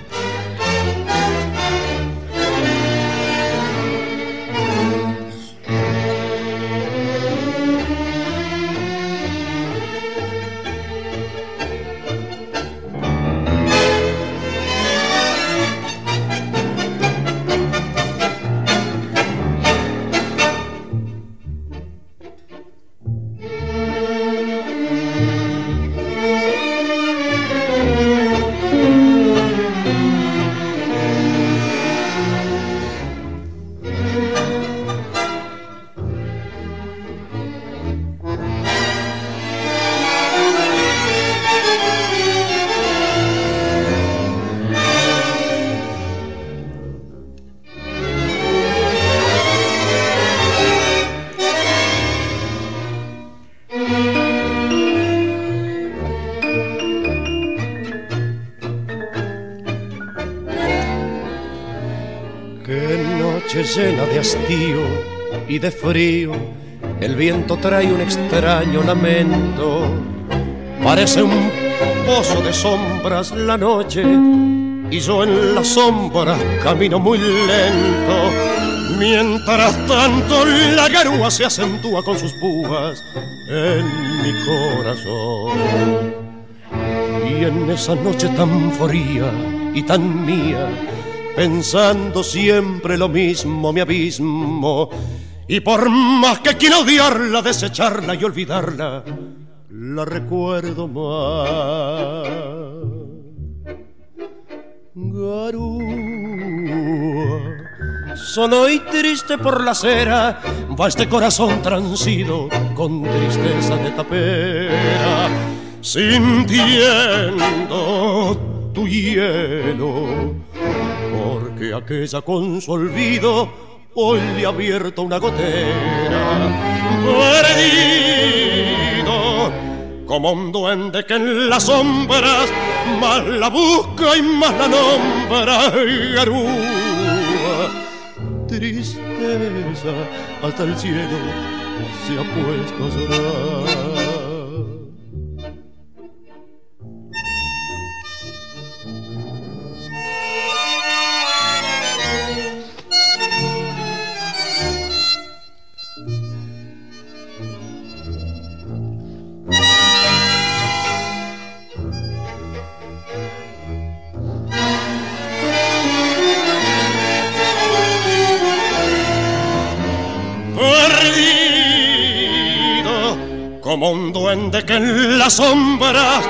Y de frío, el viento trae un extraño lamento. Parece un pozo de sombras la noche y yo en las sombras camino muy lento. Mientras tanto la garúa se acentúa con sus púas en mi corazón. Y en esa noche tan fría y tan mía, pensando siempre lo mismo, mi abismo. Y por más que quiero odiarla, desecharla y olvidarla, la recuerdo más. Garúa, solo y triste por la acera, va este corazón transido con tristeza de tapera, sintiendo tu hielo porque aquella con su olvido hoy le ha abierto una gotera. Perdido, como un duende que en las sombras más la busca y más la nombra. Garúa, tristeza, hasta el cielo se ha puesto a llorar. Un duende que en la sombra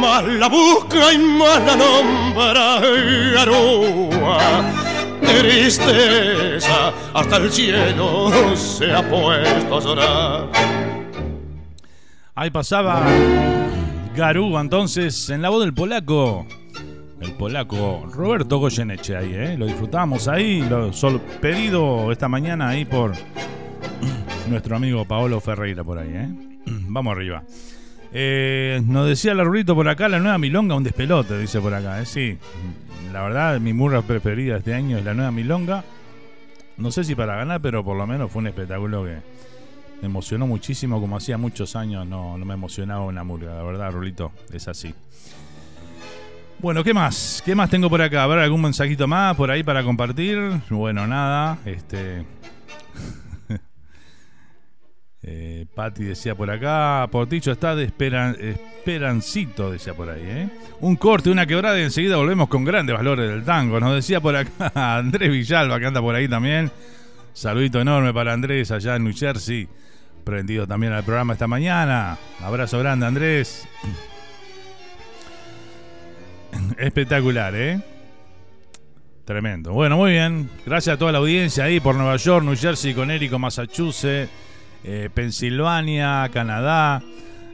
más la busca y más la nombra. Garúa, tristeza, hasta el cielo se ha puesto a llorar. Ahí pasaba Garúa entonces en la voz del polaco. El polaco Roberto Goyeneche ahí, ¿eh? Lo disfrutamos ahí, lo solo pedido esta mañana ahí por nuestro amigo Paolo Ferreira por ahí, ¿eh? Vamos arriba. Eh, nos decía Larrulito por acá, la nueva Milonga, un despelote, dice por acá, ¿eh? Sí, la verdad, mi murra preferida este año es la nueva Milonga. No sé si para ganar, pero por lo menos fue un espectáculo que me emocionó muchísimo, como hacía muchos años no, no me emocionaba una murga, la verdad, Rulito, es así. Bueno, ¿qué más? ¿Qué más tengo por acá? A ver, algún mensajito más por ahí para compartir. Bueno, nada, este... Eh, Patti decía por acá, Portillo está de esperan, esperancito, decía por ahí, ¿eh? Un corte, una quebrada y enseguida volvemos con grandes valores del tango. Nos decía por acá Andrés Villalba, que anda por ahí también. Saludito enorme para Andrés allá en New Jersey. Prendido también al programa esta mañana. Abrazo grande, Andrés. Espectacular, ¿eh? Tremendo. Bueno, muy bien. Gracias a toda la audiencia ahí por Nueva York, New Jersey, Conérico, Massachusetts, eh, Pensilvania, Canadá,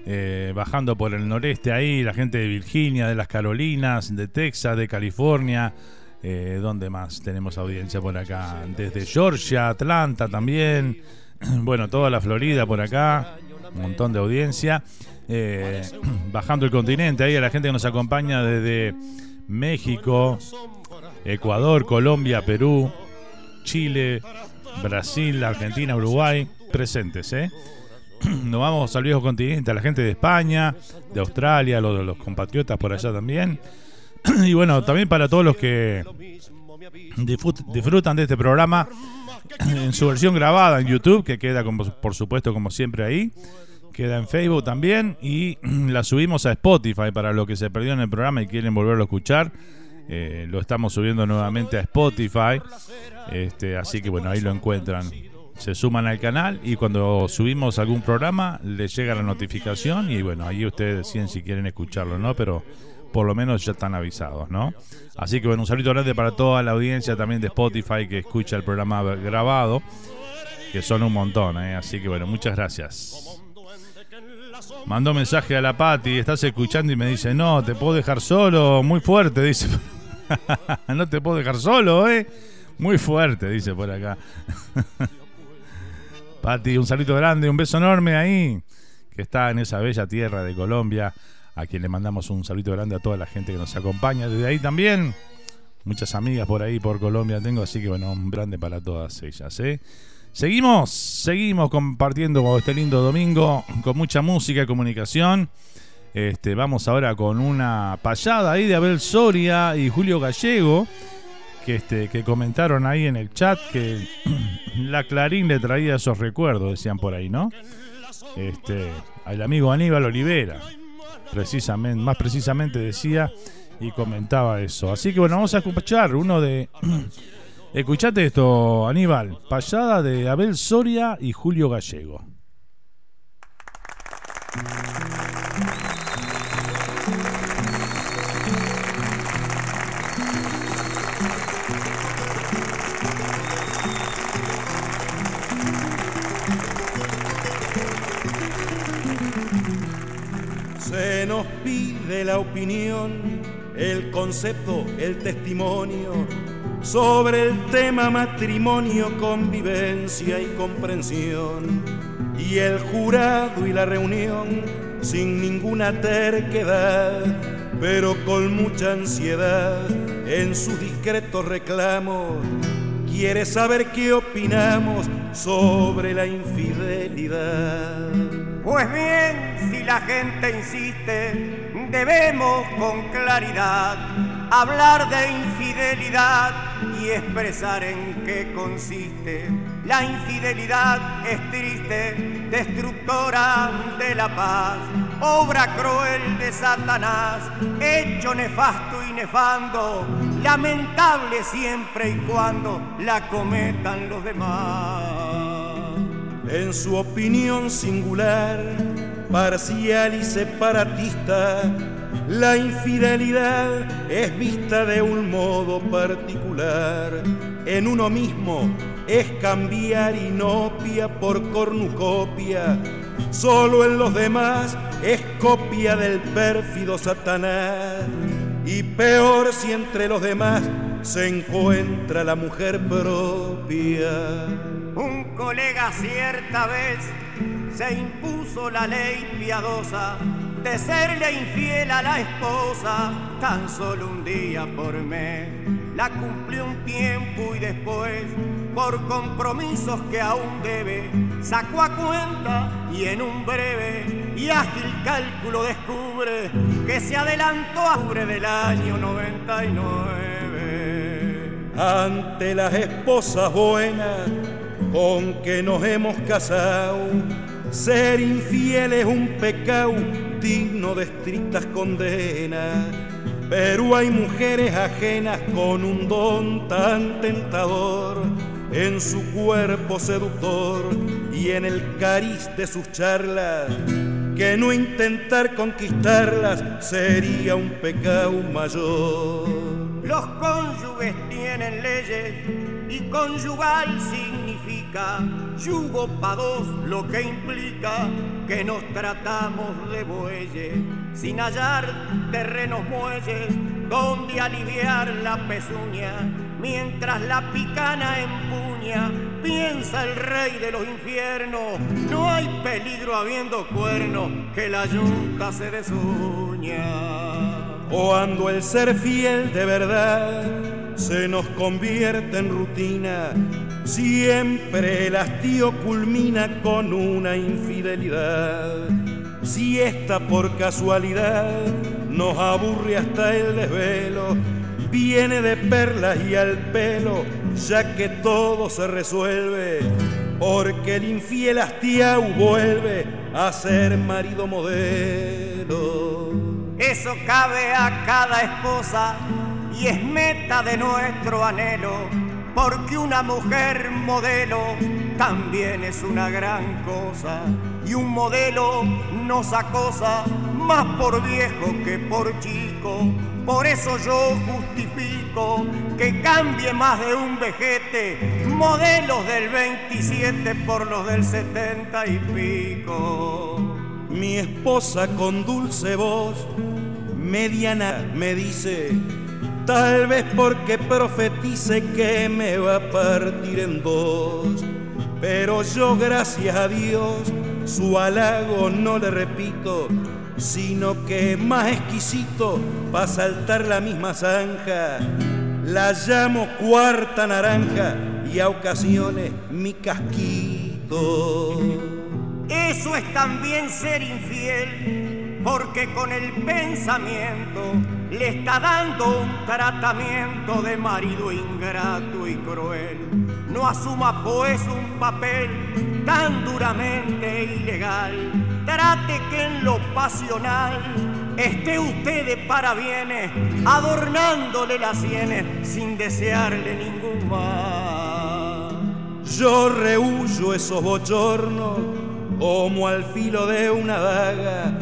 eh, bajando por el noreste ahí, la gente de Virginia, de las Carolinas, de Texas, de California. Eh, ¿Dónde más tenemos audiencia por acá? Desde Georgia, Atlanta también. Bueno, toda la Florida por acá. Un montón de audiencia. Eh, bajando el continente ahí a la gente que nos acompaña desde México, Ecuador, Colombia, Perú, Chile, Brasil, Argentina, Uruguay, presentes, ¿eh? Nos vamos al viejo continente, a la gente de España, de Australia, los, los compatriotas por allá también. Y bueno, también para todos los que disfrutan de este programa en su versión grabada en YouTube, que queda como, por supuesto como siempre ahí. Queda en Facebook también y la subimos a Spotify para los que se perdió en el programa y quieren volverlo a escuchar. Eh, lo estamos subiendo nuevamente a Spotify. Este, así que bueno, ahí lo encuentran. Se suman al canal y cuando subimos algún programa les llega la notificación y bueno, ahí ustedes deciden si quieren escucharlo o no, pero por lo menos ya están avisados, ¿no? Así que bueno, un saludo grande para toda la audiencia también de Spotify que escucha el programa grabado, que son un montón, ¿eh? Así que bueno, muchas gracias. Mandó mensaje a la Pati, estás escuchando y me dice, no, te puedo dejar solo, muy fuerte, dice. no te puedo dejar solo, ¿eh? Muy fuerte, dice por acá. Pati, un saludo grande, un beso enorme ahí, que está en esa bella tierra de Colombia, a quien le mandamos un saludo grande a toda la gente que nos acompaña desde ahí también. Muchas amigas por ahí, por Colombia tengo, así que bueno, un grande para todas ellas, ¿eh? Seguimos, seguimos compartiendo este lindo domingo con mucha música y comunicación. Este, vamos ahora con una payada ahí de Abel Soria y Julio Gallego, que, este, que comentaron ahí en el chat que la Clarín le traía esos recuerdos, decían por ahí, ¿no? Este, al amigo Aníbal Olivera, más precisamente decía y comentaba eso. Así que bueno, vamos a escuchar uno de Escuchate esto, Aníbal. Payada de Abel Soria y Julio Gallego. Nos pide la opinión, el concepto, el testimonio sobre el tema matrimonio, convivencia y comprensión. Y el jurado y la reunión sin ninguna terquedad, pero con mucha ansiedad en sus discretos reclamos. Quiere saber qué opinamos sobre la infidelidad. Pues bien, si la gente insiste, debemos con claridad hablar de infidelidad y expresar en qué consiste. La infidelidad es triste, destructora de la paz, obra cruel de Satanás, hecho nefasto y nefando, lamentable siempre y cuando la cometan los demás. En su opinión singular, parcial y separatista. La infidelidad es vista de un modo particular. En uno mismo es cambiar inopia por cornucopia. Solo en los demás es copia del pérfido Satanás. Y peor si entre los demás se encuentra la mujer propia. Un colega cierta vez se impuso la ley piadosa de serle infiel a la esposa tan solo un día por mes. La cumplió un tiempo y después, por compromisos que aún debe, sacó a cuenta y en un breve y ágil cálculo descubre que se adelantó a octubre del año 99. Ante las esposas buenas con que nos hemos casado, ser infiel es un pecado digno de estrictas condenas. Pero hay mujeres ajenas con un don tan tentador en su cuerpo seductor y en el cariz de sus charlas, que no intentar conquistarlas sería un pecado mayor. Los cónyuges tienen leyes y conyugal yugo pa' dos, lo que implica que nos tratamos de bueyes. Sin hallar terrenos muelles donde aliviar la pezuña mientras la picana empuña piensa el rey de los infiernos no hay peligro habiendo cuerno que la yunta se desuña Cuando el ser fiel de verdad se nos convierte en rutina, siempre el hastío culmina con una infidelidad. Si esta por casualidad nos aburre hasta el desvelo, viene de perlas y al pelo, ya que todo se resuelve, porque el infiel hastiao vuelve a ser marido modelo. Eso cabe a cada esposa y es meta de nuestro anhelo, porque una mujer modelo también es una gran cosa y un modelo nos acosa más por viejo que por chico. Por eso yo justifico que cambie más de un vejete modelos del 27 por los del 70 y pico. Mi esposa con dulce voz, mediana, me dice, tal vez porque profetice que me va a partir en dos. Pero yo, gracias a Dios, su halago no le repito, sino que más exquisito para saltar la misma zanja. La llamo cuarta naranja y a ocasiones mi casquito. Eso es también ser infiel, porque con el pensamiento le está dando un tratamiento de marido ingrato y cruel. No asuma pues un papel tan duramente ilegal. Trate que en lo pasional esté usted de parabienes, adornándole las sienes sin desearle ningún mal. Yo rehuyo esos bochornos como al filo de una daga,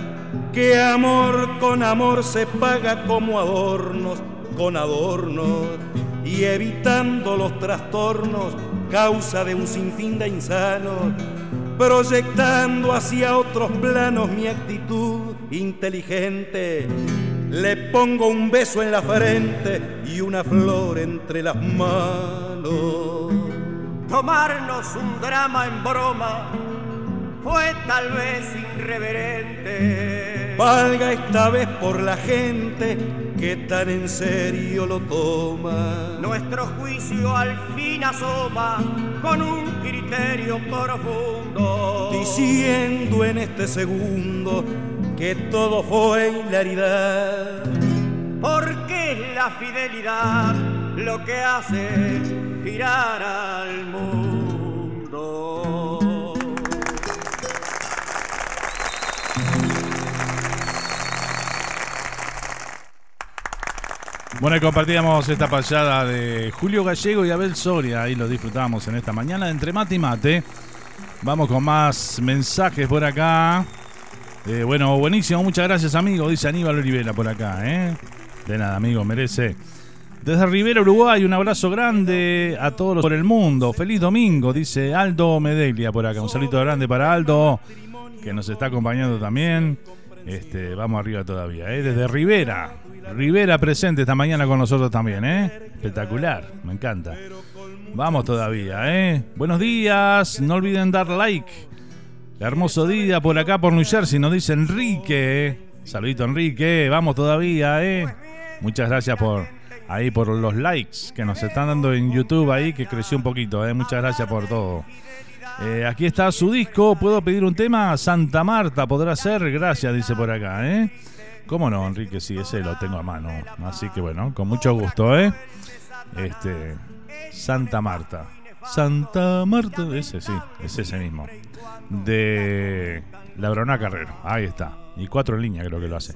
que amor con amor se paga como adornos con adornos, y evitando los trastornos, causa de un sinfín de insanos, proyectando hacia otros planos mi actitud inteligente. Le pongo un beso en la frente y una flor entre las manos. Tomarnos un drama en broma fue tal vez irreverente. Valga esta vez por la gente que tan en serio lo toma. Nuestro juicio al fin asoma con un criterio profundo. Diciendo en este segundo que todo fue hilaridad. Porque es la fidelidad lo que hace girar al mundo. Bueno, y compartíamos esta payada de Julio Gallego y Abel Soria. Ahí lo disfrutamos en esta mañana entre mate y mate. Vamos con más mensajes por acá. Eh, bueno, buenísimo, muchas gracias amigo, dice Aníbal Olivera por acá, ¿eh? De nada, amigo, merece. Desde Rivera, Uruguay, un abrazo grande a todos por el mundo. Feliz domingo, dice Aldo Medelia por acá. Un saludo grande para Aldo, que nos está acompañando también. Este, vamos arriba todavía, ¿eh? Desde Rivera. Rivera presente esta mañana con nosotros también, ¿eh? Espectacular, me encanta. Vamos todavía, ¿eh? Buenos días, no olviden dar like. Hermoso día por acá, por New Jersey, nos dice Enrique. Saludito Enrique, vamos todavía, ¿eh? Muchas gracias por ahí por los likes que nos están dando en YouTube ahí, que creció un poquito, ¿eh? Muchas gracias por todo. Eh, aquí está su disco, ¿puedo pedir un tema? Santa Marta, ¿podrá ser? Gracias, dice por acá, ¿eh? ¿Cómo no, Enrique? Sí, ese lo tengo a mano. Así que bueno, con mucho gusto, ¿eh? Este, Santa Marta. Santa Marta, ese sí, es ese mismo. De La Brona Carrero, ahí está. Y cuatro líneas creo que lo hace.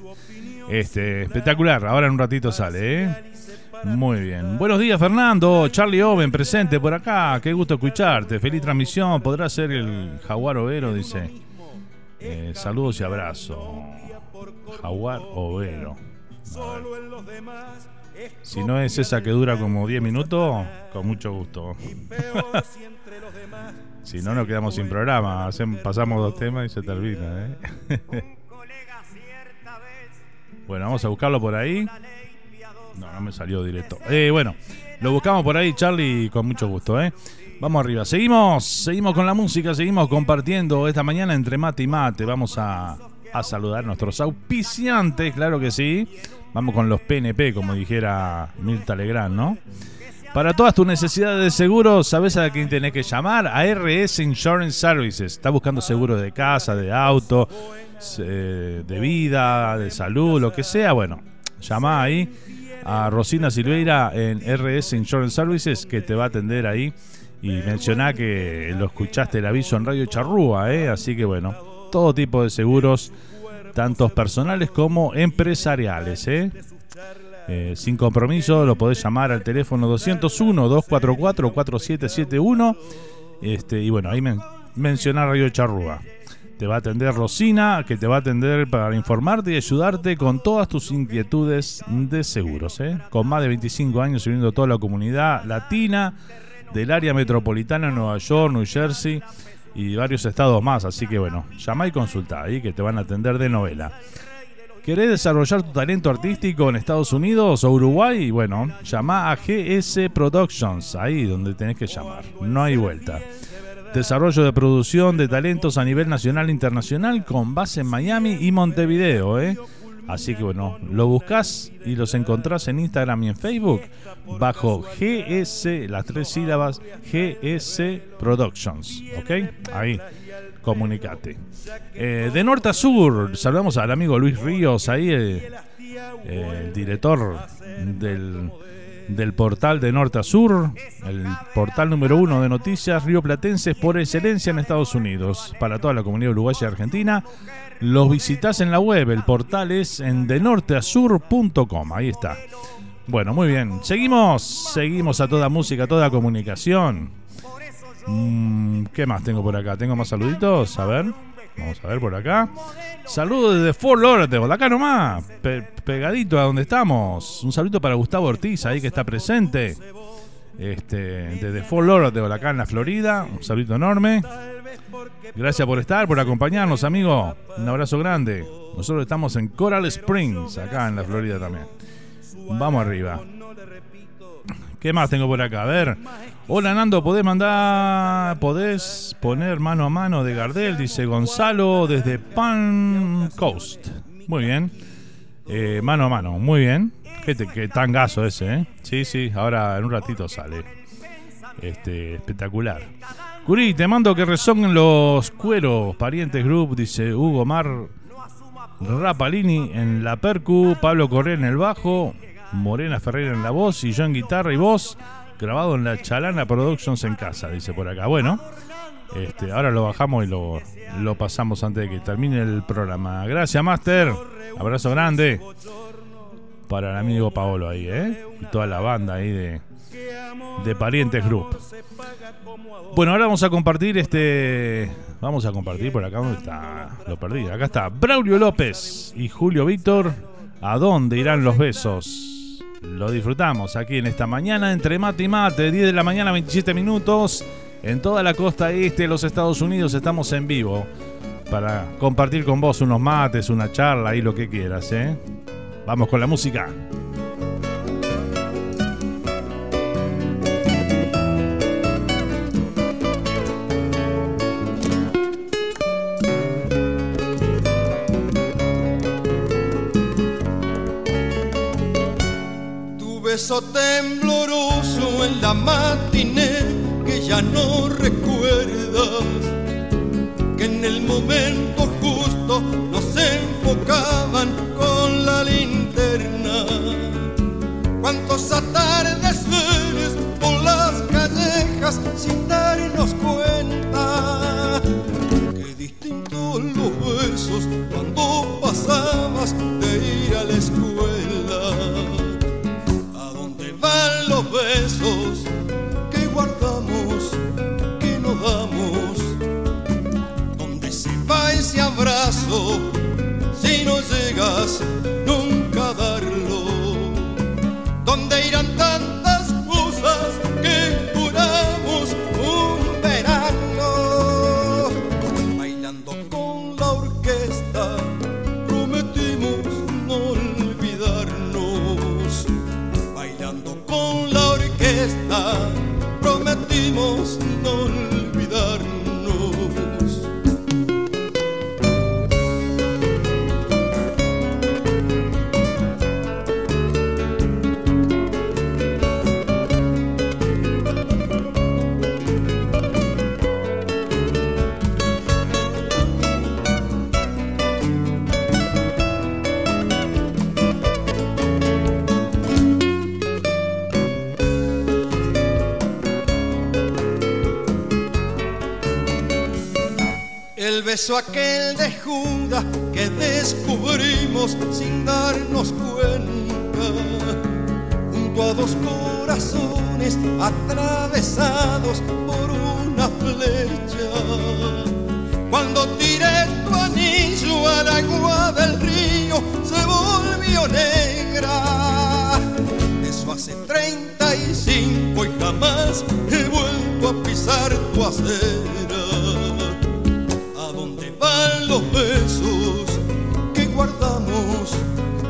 Este, espectacular, ahora en un ratito sale, ¿eh? Muy bien. Buenos días, Fernando. Charlie Oven presente por acá. Qué gusto escucharte. Feliz transmisión. Podrá ser el Jaguar Overo, dice. Eh, saludos y abrazos. Jaguar Overo. Si no es esa que dura como 10 minutos, con mucho gusto. si no, nos quedamos sin programa. pasamos dos temas y se termina. ¿eh? bueno, vamos a buscarlo por ahí. No, no me salió directo. Eh, bueno, lo buscamos por ahí, Charlie, con mucho gusto, ¿eh? Vamos arriba. Seguimos, seguimos con la música, seguimos compartiendo esta mañana entre mate y mate. Vamos a, a saludar a nuestros auspiciantes, claro que sí. Vamos con los PNP, como dijera Mirta Legrand, ¿no? Para todas tus necesidades de seguro, ¿sabes a quién tenés que llamar? A RS Insurance Services. Está buscando seguros de casa, de auto, eh, de vida, de salud, lo que sea. Bueno, llama ahí a Rosina Silveira en RS Insurance Services que te va a atender ahí y menciona que lo escuchaste el aviso en Radio Charrúa, ¿eh? así que bueno, todo tipo de seguros, tantos personales como empresariales. ¿eh? Eh, sin compromiso, lo podés llamar al teléfono 201-244-4771 este, y bueno, ahí menciona Radio Charrúa. Te va a atender Rosina, que te va a atender para informarte y ayudarte con todas tus inquietudes de seguros. ¿eh? Con más de 25 años sirviendo toda la comunidad latina del área metropolitana de Nueva York, New Jersey y varios estados más. Así que bueno, llama y consulta ahí que te van a atender de novela. ¿Querés desarrollar tu talento artístico en Estados Unidos o Uruguay? Bueno, llama a GS Productions, ahí donde tenés que llamar. No hay vuelta desarrollo de producción de talentos a nivel nacional e internacional con base en Miami y Montevideo. ¿eh? Así que bueno, lo buscas y los encontrás en Instagram y en Facebook bajo GS, las tres sílabas GS Productions. ¿Ok? Ahí, comunicate. Eh, de norte a sur, saludamos al amigo Luis Ríos, ahí eh, el director del del portal de norte a sur, el portal número uno de noticias rioplatenses por excelencia en Estados Unidos. Para toda la comunidad uruguaya y argentina, los visitas en la web. El portal es en denorteasur.com. Ahí está. Bueno, muy bien. Seguimos, seguimos a toda música, a toda comunicación. Mm, ¿Qué más tengo por acá? ¿Tengo más saluditos? A ver. Vamos a ver por acá. Saludos desde Fort Lauderdale, acá nomás, pegadito a donde estamos. Un saludo para Gustavo Ortiz, ahí que está presente. Este, desde Fort Lauderdale, acá en la Florida. Un saludo enorme. Gracias por estar, por acompañarnos, amigo. Un abrazo grande. Nosotros estamos en Coral Springs, acá en la Florida también. Vamos arriba. ¿Qué más tengo por acá? A ver. Hola Nando, ¿podés mandar, podés poner mano a mano de Gardel? Dice Gonzalo desde Pan Coast. Muy bien. Eh, mano a mano, muy bien. Qué, qué tangazo ese, ¿eh? Sí, sí, ahora en un ratito sale. Este, espectacular. Curí, te mando que resonen los cueros, parientes group, dice Hugo Mar Rapalini en la percu, Pablo Correa en el bajo, Morena Ferreira en la voz y yo en guitarra y voz, grabado en la Chalana Productions en casa, dice por acá. Bueno, este, ahora lo bajamos y lo, lo pasamos antes de que termine el programa. Gracias, Master. Abrazo grande para el amigo Paolo ahí, ¿eh? Y toda la banda ahí de, de Parientes Group. Bueno, ahora vamos a compartir este. Vamos a compartir por acá. ¿Dónde está? Lo perdí. Acá está Braulio López y Julio Víctor. ¿A dónde irán los besos? Lo disfrutamos aquí en esta mañana entre mate y mate, 10 de la mañana, 27 minutos. En toda la costa este de los Estados Unidos estamos en vivo para compartir con vos unos mates, una charla y lo que quieras, ¿eh? Vamos con la música. Beso tembloroso en la matiné que ya no recuerdas, que en el momento justo nos enfocaban con la linterna. Cuántos atardeceres por las callejas sin darnos cuenta. Qué distintos los besos cuando pasabas que guardamos, que no damos? ¿Dónde se va ese abrazo si no llegas nunca a darlo? Beso aquel de Judas que descubrimos sin darnos cuenta, junto a dos corazones atravesados por una flecha. Cuando tiré tu anillo al agua del río, se volvió negra. Eso hace 35 y jamás he vuelto a pisar tu acera. Besos que guardamos,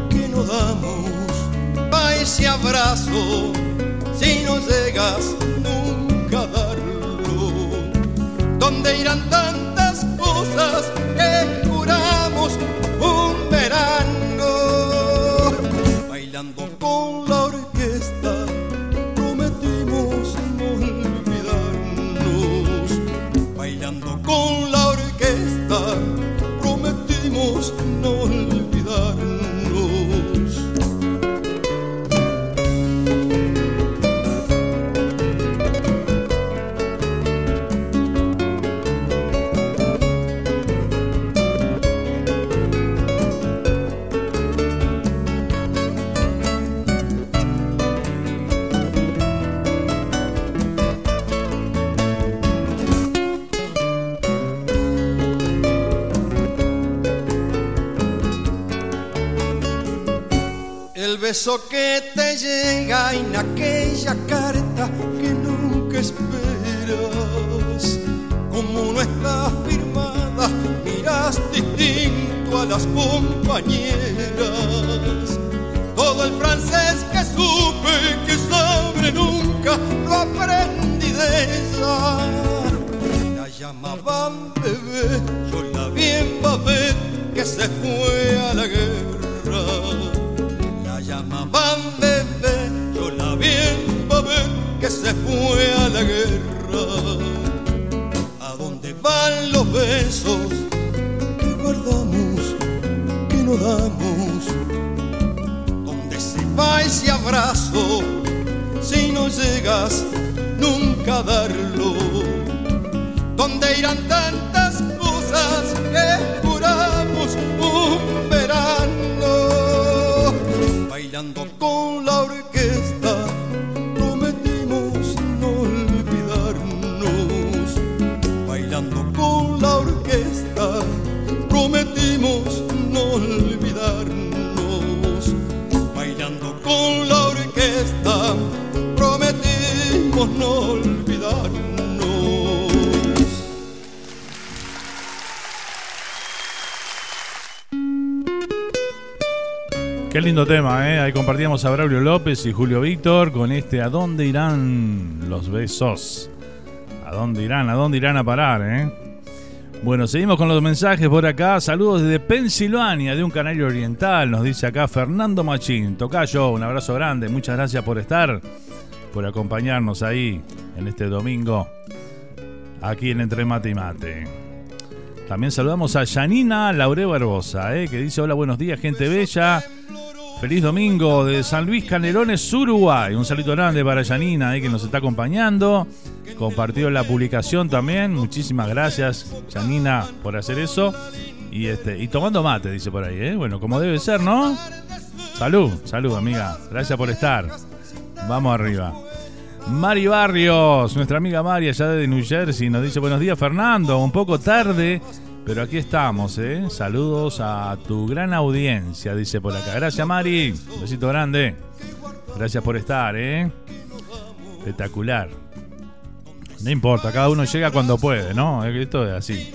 que no damos? Va ese abrazo, si no llegas nunca a darlo. ¿Dónde irán tantas cosas que juramos un verano? Bailando con la orquesta, prometimos no olvidarnos. Bailando con la beso que te llega en aquella carta que nunca esperas. Como no está firmada, miras distinto a las compañeras. Todo el francés que supe que sabré nunca lo aprendí de ella. La llamaban bebé, yo la vi en que se fue a la guerra. Se fue a la guerra. ¿A dónde van los besos que guardamos, que no damos? ¿Dónde se va ese abrazo si no llegas nunca a darlo? ¿Dónde irán tantas cosas que juramos un verano? Bailando con la lindo tema, ¿eh? Ahí compartíamos a Braulio López y Julio Víctor con este ¿A dónde irán los besos? ¿A dónde irán? ¿A dónde irán a parar, eh? Bueno, seguimos con los mensajes por acá. Saludos desde Pensilvania, de un canario oriental, nos dice acá Fernando Machín. Tocayo, un abrazo grande. Muchas gracias por estar, por acompañarnos ahí en este domingo, aquí en Entre Mate y Mate. También saludamos a Janina Laure Barbosa, eh, que dice: Hola, buenos días, gente bella. Feliz domingo de San Luis Canelones, Uruguay. Un saludo grande para Janina, eh, que nos está acompañando. Compartió la publicación también. Muchísimas gracias, Janina, por hacer eso. Y, este, y tomando mate, dice por ahí. ¿eh? Bueno, como debe ser, ¿no? Salud, salud, amiga. Gracias por estar. Vamos arriba. Mari Barrios, nuestra amiga Mari allá de New Jersey, nos dice buenos días Fernando, un poco tarde, pero aquí estamos, ¿eh? Saludos a tu gran audiencia, dice por acá. Gracias Mari, besito grande. Gracias por estar, ¿eh? Espectacular. No importa, cada uno llega cuando puede, ¿no? Esto es así.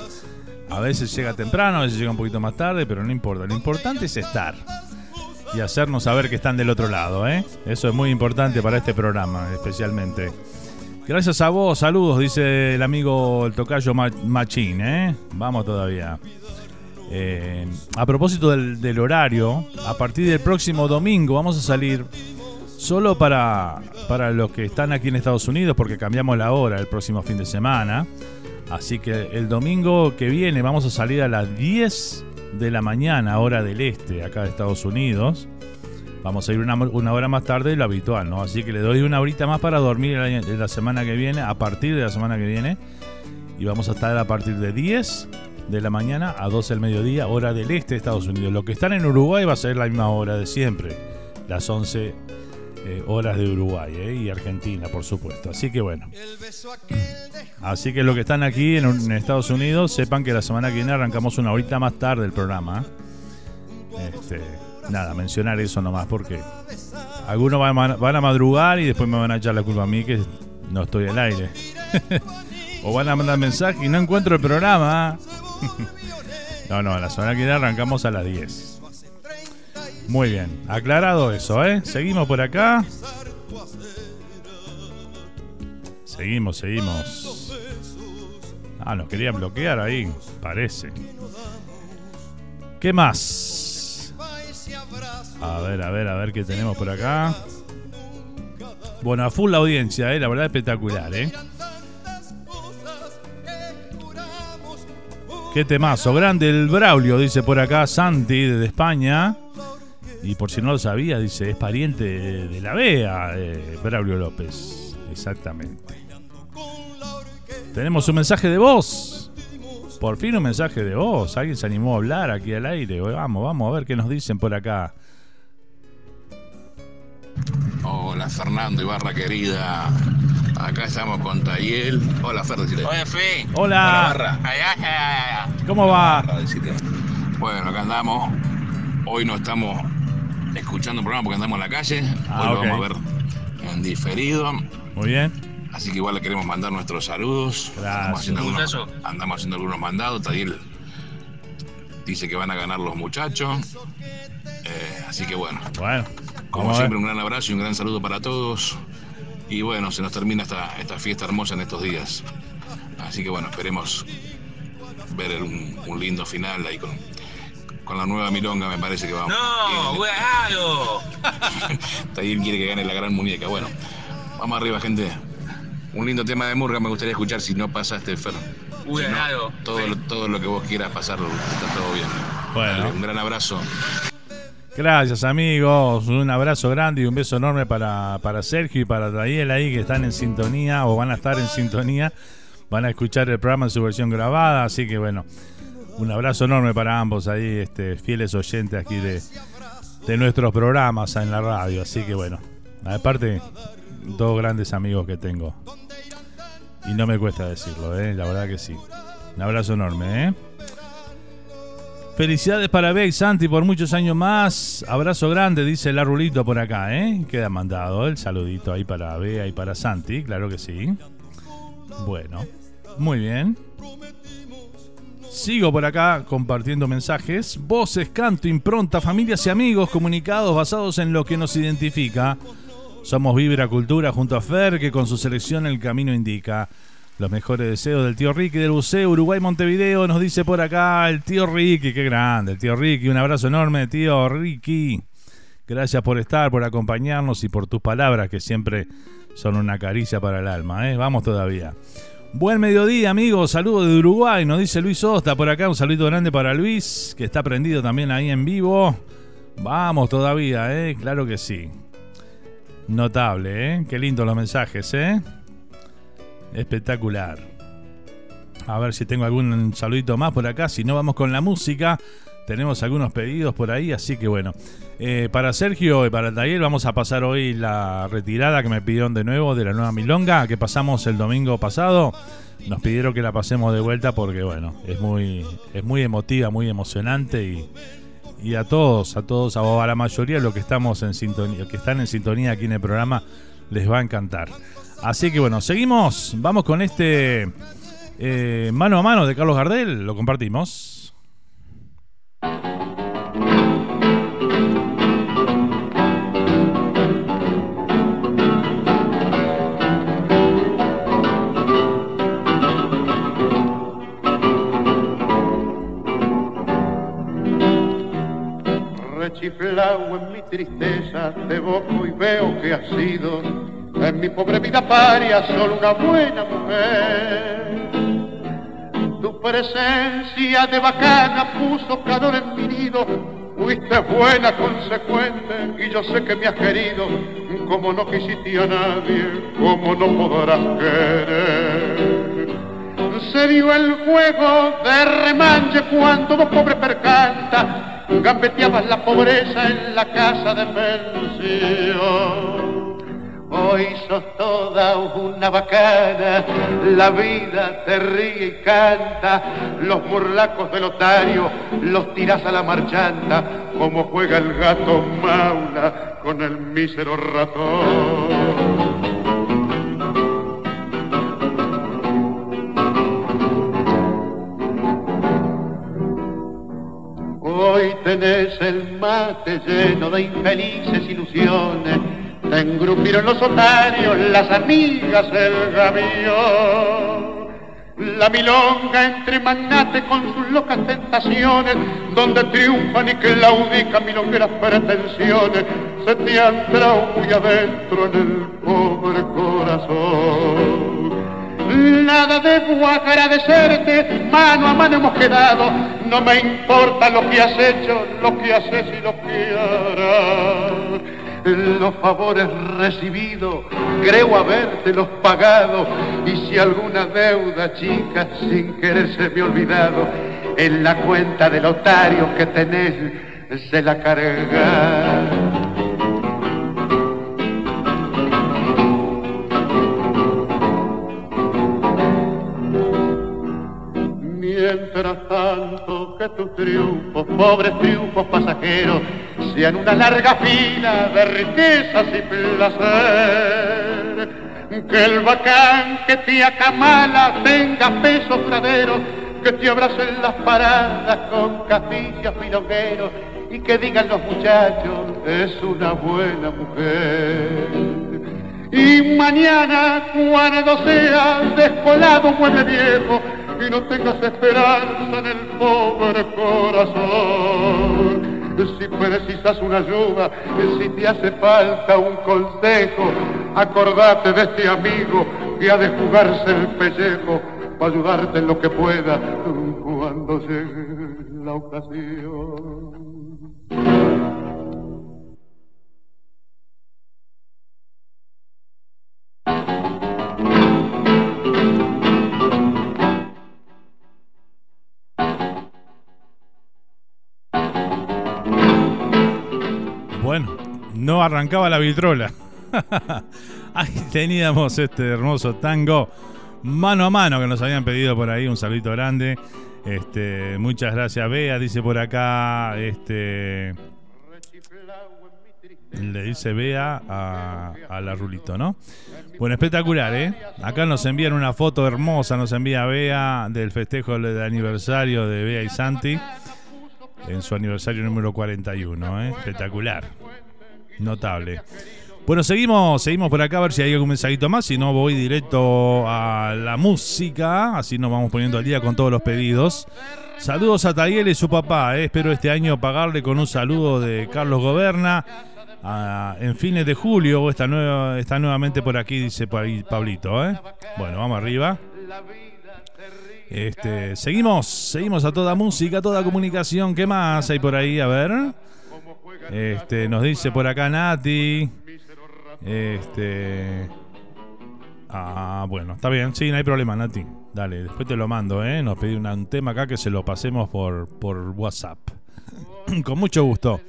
a veces llega temprano, a veces llega un poquito más tarde, pero no importa. Lo importante es estar y hacernos saber que están del otro lado. ¿eh? Eso es muy importante para este programa, especialmente. Gracias a vos, saludos, dice el amigo el tocayo Machín. ¿eh? Vamos todavía. Eh, a propósito del, del, horario, a partir del próximo domingo vamos a salir solo para, para los que están aquí en Estados Unidos, porque cambiamos la hora el próximo fin de semana. Así que el domingo que viene vamos a salir a las 10 de la mañana, hora del este, acá de Estados Unidos. Vamos a ir una, hora más tarde de lo habitual, ¿no? Así que le doy una horita más para dormir la semana que viene, a partir de la semana que viene. Y vamos a estar a partir de 10 de la mañana a 12 del mediodía, hora del este de Estados Unidos. Lo que están en Uruguay va a ser la misma hora de siempre, las 11 eh, horas de Uruguay eh, y Argentina, por supuesto. Así que bueno. Así que los que están aquí en, Estados Unidos, sepan que la semana que viene arrancamos una horita más tarde el programa. Este, nada, mencionar eso nomás porque algunos van, a madrugar y después me van a echar la culpa a mí que no estoy al aire. o van a mandar mensaje y no encuentro el programa. no, no, la semana que viene arrancamos a las 10. Muy bien, aclarado eso, ¿eh? Seguimos por acá. Seguimos, seguimos. Ah, nos querían bloquear ahí, parece. ¿Qué más? A ver, a ver, a ver qué tenemos por acá. Bueno, a full la audiencia, ¿eh? la verdad espectacular, ¿eh? Qué temazo, grande el Braulio, dice por acá Santi desde España. Y por si no lo sabía, dice, es pariente de, la Bea, eh, Braulio López. Exactamente. Tenemos un mensaje de voz. Por fin un mensaje de voz. Alguien se animó a hablar aquí al aire. Vamos, vamos a ver qué nos dicen por acá. Hola Fernando Ibarra querida. Acá estamos con Tayel. Hola Fer, Hola Fe. Hola. Hola ¿Cómo va? Bueno, acá andamos. Hoy no estamos escuchando el programa porque andamos en la calle. Ah, Hoy lo vamos a ver en diferido. Muy bien. Así que igual le queremos mandar nuestros saludos. Andamos haciendo, algunos, andamos haciendo algunos mandados. Tadiel dice que van a ganar los muchachos. Eh, así que bueno. Bueno. Como siempre, un gran abrazo y un gran saludo para todos. Y bueno, se nos termina esta, esta fiesta hermosa en estos días. Así que bueno, esperemos ver un, un lindo final ahí con, con la nueva milonga, me parece que vamos. ¡No! ¡Bueno! Tayir quiere que gane la gran muñeca. Bueno, vamos arriba, gente. Un lindo tema de Murga me gustaría escuchar si no pasaste, Fer. Uy, si no, todo, lo, todo lo que vos quieras pasar está todo bien. Bueno. Dale, un gran abrazo. Gracias amigos, un abrazo grande y un beso enorme para, para Sergio y para Daniel ahí que están en sintonía o van a estar en sintonía, van a escuchar el programa en su versión grabada, así que bueno, un abrazo enorme para ambos ahí, este, fieles oyentes aquí de, de nuestros programas en la radio. Así que bueno, aparte, dos grandes amigos que tengo. Y no me cuesta decirlo, ¿eh? la verdad que sí. Un abrazo enorme. ¿eh? Felicidades para Beck Santi por muchos años más. Abrazo grande, dice el arrulito por acá, ¿eh? Queda mandado el saludito ahí para Bea y para Santi, claro que sí. Bueno, muy bien. Sigo por acá compartiendo mensajes. Voces, canto, impronta, familias y amigos comunicados basados en lo que nos identifica. Somos Vibra Cultura junto a Fer, que con su selección El Camino indica. Los mejores deseos del tío Ricky del Buceo, Uruguay, Montevideo, nos dice por acá el tío Ricky, qué grande, el tío Ricky, un abrazo enorme, tío Ricky. Gracias por estar, por acompañarnos y por tus palabras que siempre son una caricia para el alma, ¿eh? Vamos todavía. Buen mediodía, amigos. Saludos de Uruguay. Nos dice Luis Osta por acá. Un saludo grande para Luis, que está prendido también ahí en vivo. Vamos todavía, ¿eh? Claro que sí. Notable, ¿eh? Qué lindo los mensajes, ¿eh? Espectacular. A ver si tengo algún saludito más por acá. Si no, vamos con la música. Tenemos algunos pedidos por ahí, así que bueno. Eh, para Sergio y para Daniel vamos a pasar hoy la retirada que me pidieron de nuevo de la nueva Milonga que pasamos el domingo pasado. Nos pidieron que la pasemos de vuelta porque bueno, es muy, es muy emotiva, muy emocionante y, y a todos, a todos, a la mayoría de los que estamos en sintonía, que están en sintonía aquí en el programa, les va a encantar. Así que bueno, seguimos, vamos con este eh, mano a mano de Carlos Gardel, lo compartimos. Rechiflado en mi tristeza, te boco y veo que has sido en mi pobre vida paria solo una buena mujer tu presencia de bacana puso calor en mi nido. Fuiste buena, consecuente, y yo sé que me has querido, como no quisiste a nadie, como no podrás querer. Se dio el juego de remanche cuando dos pobres percanta, gambeteabas la pobreza en la casa de pensión. Hoy sos toda una bacana, la vida te ríe y canta, los burlacos del otario los tiras a la marchanta, como juega el gato maula con el mísero ratón. Tenés el mate lleno de infelices ilusiones se engrupieron los otarios, las amigas, el gavión. La milonga entre magnates con sus locas tentaciones, donde triunfan y claudican milongueras pretensiones, se te han muy adentro en el pobre corazón. Nada debo agradecerte, mano a mano hemos quedado, no me importa lo que has hecho, lo que haces y lo que harás los favores recibidos, creo habértelos pagado, y si alguna deuda chica sin querer se me olvidado, en la cuenta del otario que tenés se la carga. Mientras tanto tus triunfos, pobres triunfos pasajeros, sean una larga fila de riquezas y placer. Que el bacán que te acamala tenga peso pradero, que te abracen las paradas con castillas milongueros y que digan los muchachos, es una buena mujer. Y mañana, cuando seas descolado mueble viejo, y no tengas esperanza en el pobre corazón. Si precisas una ayuda, si te hace falta un consejo, acordate de este amigo que ha de jugarse el pellejo para ayudarte en lo que pueda cuando llegue la ocasión. Bueno, no arrancaba la vitrola. Ahí teníamos este hermoso tango mano a mano que nos habían pedido por ahí. Un saludito grande. Este, muchas gracias, Bea. Dice por acá. Este. le dice Bea a, la Rulito, ¿no? Bueno, espectacular, ¿eh? Acá nos envían una foto hermosa, nos envía Bea del festejo del aniversario de Bea y Santi en su aniversario número 41, ¿eh? Espectacular. Notable. Bueno, seguimos, seguimos por acá a ver si hay algún mensajito más. Si no, voy directo a la música. Así nos vamos poniendo al día con todos los pedidos. Saludos a Tayel y su papá. eh. Espero este año pagarle con un saludo de Carlos Goberna. en fines de julio está, nueva, está nuevamente por aquí, dice Pablito. ¿eh? Bueno, vamos arriba. Este, seguimos, seguimos a toda música, toda comunicación. ¿Qué más hay por ahí? A ver. Este, nos dice por acá Nati. Este. Ah, bueno, está bien, sí, no hay problema, Nati. Dale, después te lo mando, ¿eh? Nos pedí un tema acá que se lo pasemos por, por WhatsApp. Con mucho gusto.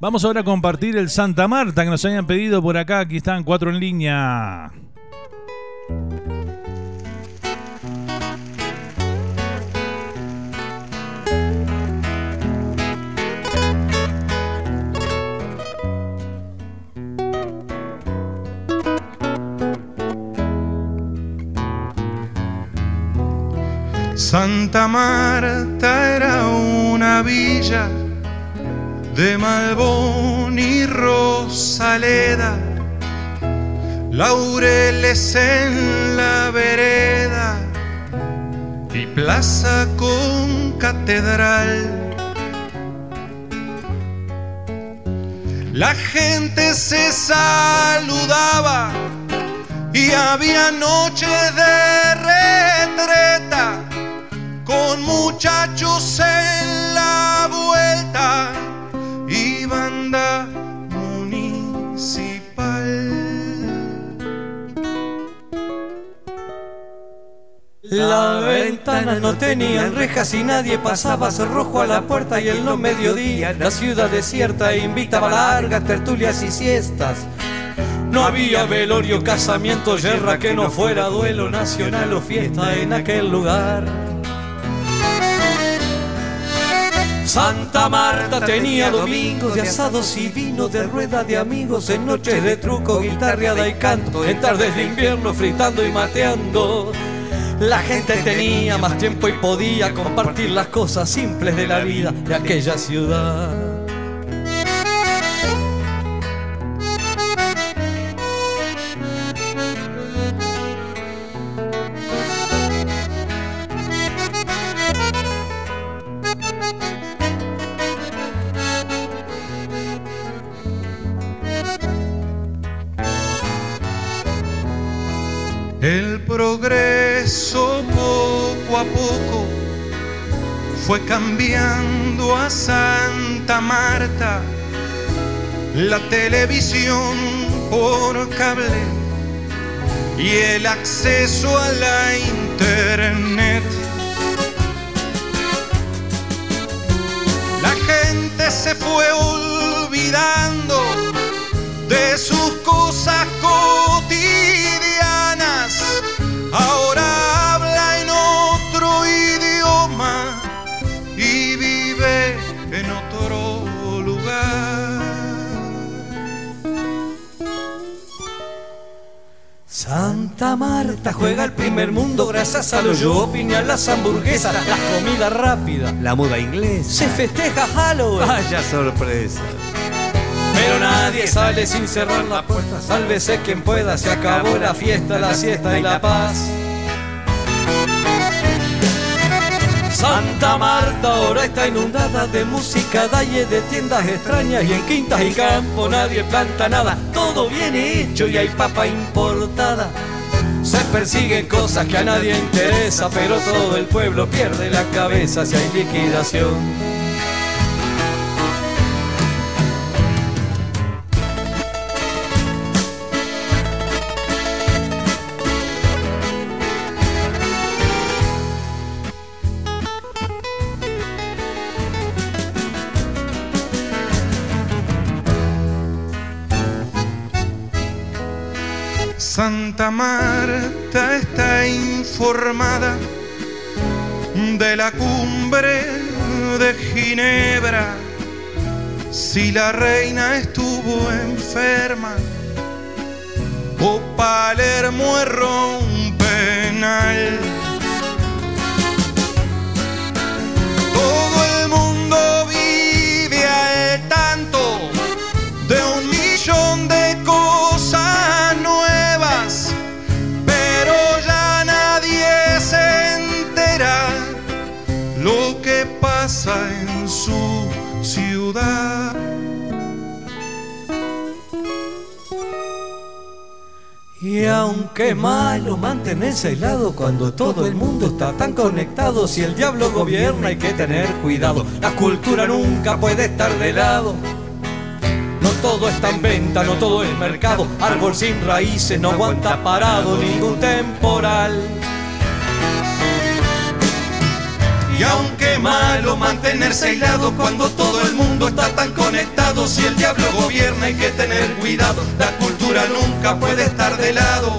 Vamos ahora a compartir el Santa Marta que nos hayan pedido por acá. Aquí están cuatro en línea. Santa Marta era una villa de Malbón y Rosaleda, laureles en la vereda y plaza con catedral. La gente se saludaba y había noches de retreta con muchachos en la vuelta y banda municipal. La ventana no tenían rejas y nadie pasaba cerrojo a la puerta y en los mediodía la ciudad desierta invitaba largas tertulias y siestas. No había velorio, casamiento, guerra que no fuera duelo nacional o fiesta en aquel lugar. Santa Marta tenía domingos de asados y vino de rueda de amigos en noches de truco, guitarreada y canto, en tardes de invierno fritando y mateando. La gente tenía más tiempo y podía compartir las cosas simples de la vida de aquella ciudad. Progreso poco a poco fue cambiando a Santa Marta, la televisión por cable y el acceso a la internet. La gente se fue olvidando de sus cosas cotidianas. Ahora habla en otro idioma y vive en otro lugar. Santa Marta juega el primer mundo gracias a los shopping, a las hamburguesas, las comidas rápidas. La moda inglesa. Se festeja Halloween. Vaya sorpresa. Pero nadie sale sin cerrar la puerta. Sálvese quien pueda, se acabó la fiesta, la siesta y la paz. Santa Marta ahora está inundada de música, dalle de tiendas extrañas y en quintas y campo nadie planta nada. Todo viene hecho y hay papa importada. Se persiguen cosas que a nadie interesa, pero todo el pueblo pierde la cabeza si hay liquidación. Santa Marta está informada de la cumbre de Ginebra. Si la reina estuvo enferma o Palermo erró Y aunque malo mantenerse aislado cuando todo el mundo está tan conectado, si el diablo gobierna hay que tener cuidado, la cultura nunca puede estar de lado. No todo está en venta, no todo es mercado, árbol sin raíces no aguanta parado ningún temporal. Y aunque es malo mantenerse aislado cuando todo el mundo está tan conectado, si el diablo gobierna hay que tener cuidado, la cultura nunca puede estar de lado.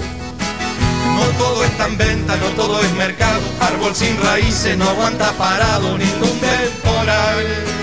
No todo está en venta, no todo es mercado, árbol sin raíces no aguanta parado ningún temporal.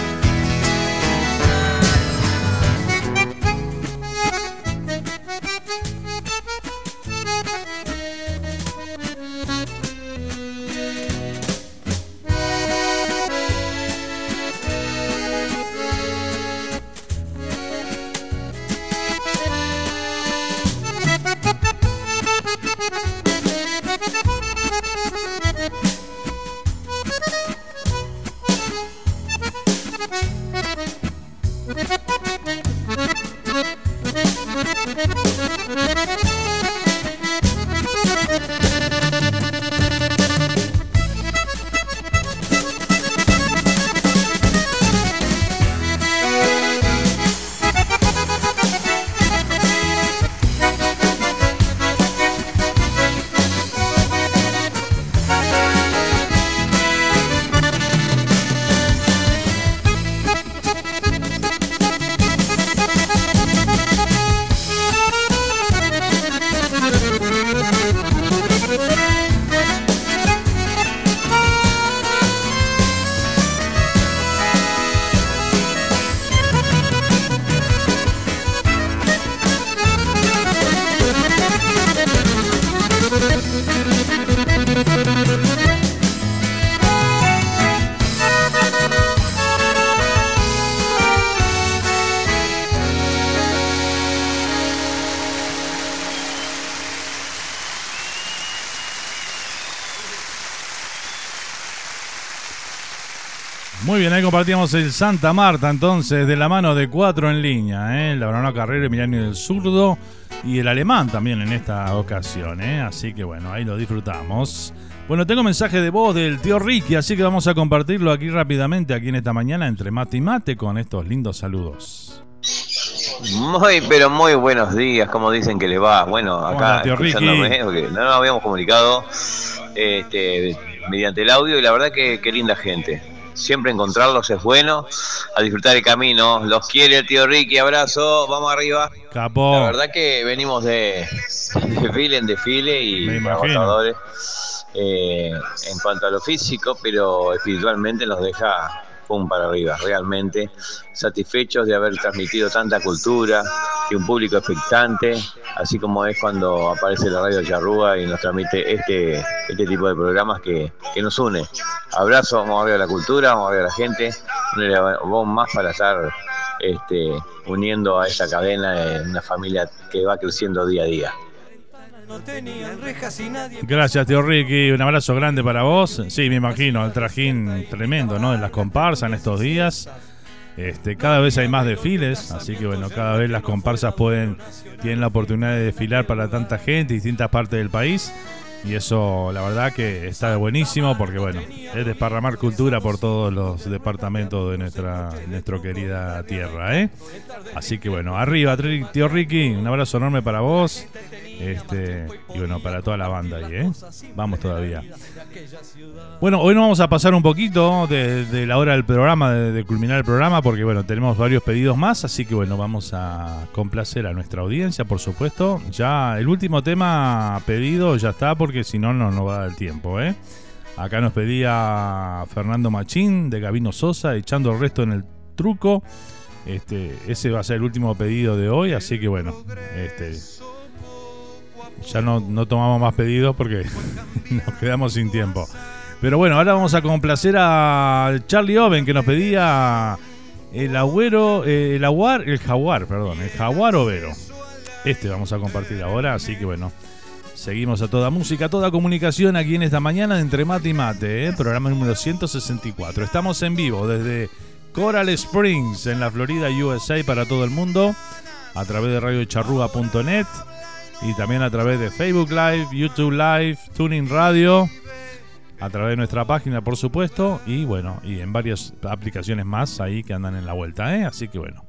Ahí compartíamos el Santa Marta entonces, de la mano de cuatro en línea, ¿eh? la Bruna Carrera, Emiliano del Zurdo y el alemán también en esta ocasión, ¿eh? así que bueno, ahí lo disfrutamos. Bueno, tengo mensaje de voz del tío Ricky, así que vamos a compartirlo aquí rápidamente, aquí en esta mañana, entre mate y mate, con estos lindos saludos. Muy, pero muy buenos días, como dicen que le va. Bueno, acá Hola, tío Ricky. escuchándome, porque no nos habíamos comunicado este, mediante el audio y la verdad que qué linda gente. Siempre encontrarlos es bueno, a disfrutar el camino. Los quiere el tío Ricky, abrazo, vamos arriba. Capo. La verdad que venimos de desfile en desfile y trabajadores eh, en cuanto a lo físico, pero espiritualmente nos deja pum para arriba, realmente satisfechos de haber transmitido tanta cultura y un público expectante, así como es cuando aparece la radio Charrúa y nos transmite este, este tipo de programas que, que nos une. Abrazo, vamos arriba a la cultura, vamos arriba a la gente, un más para estar este, uniendo a esta cadena de una familia que va creciendo día a día. No nadie. Gracias, tío Ricky. Un abrazo grande para vos. Sí, me imagino, el trajín tremendo, ¿no? De las comparsas en estos días. Este, cada vez hay más desfiles, así que bueno, cada vez las comparsas pueden, tienen la oportunidad de desfilar para tanta gente, distintas partes del país. Y eso, la verdad que está buenísimo porque bueno, es desparramar cultura por todos los departamentos de nuestra, nuestra querida tierra, ¿eh? Así que bueno, arriba, tío Ricky, un abrazo enorme para vos. Este, y bueno, para toda la banda ahí, ¿eh? Vamos todavía. Bueno, hoy nos vamos a pasar un poquito de, de la hora del programa, de, de culminar el programa, porque bueno, tenemos varios pedidos más, así que bueno, vamos a complacer a nuestra audiencia, por supuesto. Ya el último tema pedido ya está, porque si no, no nos va a dar el tiempo, ¿eh? Acá nos pedía Fernando Machín de Gabino Sosa, echando el resto en el truco. Este, ese va a ser el último pedido de hoy, así que bueno, este, ya no, no tomamos más pedidos porque nos quedamos sin tiempo. Pero bueno, ahora vamos a complacer a Charlie Oven que nos pedía el agüero, eh, el aguar, el jaguar, perdón, el jaguar overo. Este vamos a compartir ahora, así que bueno. Seguimos a toda música, toda comunicación aquí en esta mañana de Entre Mate y Mate, ¿eh? programa número 164. Estamos en vivo desde Coral Springs, en la Florida, USA, para todo el mundo, a través de radiocharruga.net y también a través de Facebook Live, YouTube Live, Tuning Radio, a través de nuestra página, por supuesto, y bueno, y en varias aplicaciones más ahí que andan en la vuelta, ¿eh? Así que bueno.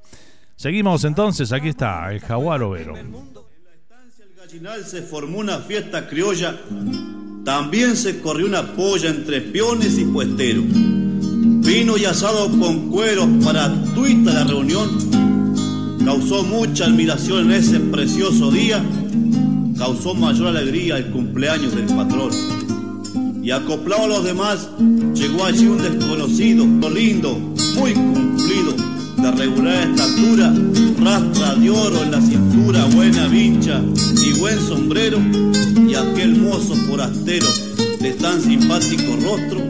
Seguimos entonces, aquí está el jaguar overo. Gallinal se formó una fiesta criolla, también se corrió una polla entre peones y puesteros. Vino y asado con cueros para tuita la reunión, causó mucha admiración en ese precioso día, causó mayor alegría el cumpleaños del patrón. Y acoplado a los demás, llegó allí un desconocido, lindo, muy cumplido, de regular estatura, rastra de oro en la cintura, buena vincha y buen sombrero, y aquel mozo forastero de tan simpático rostro,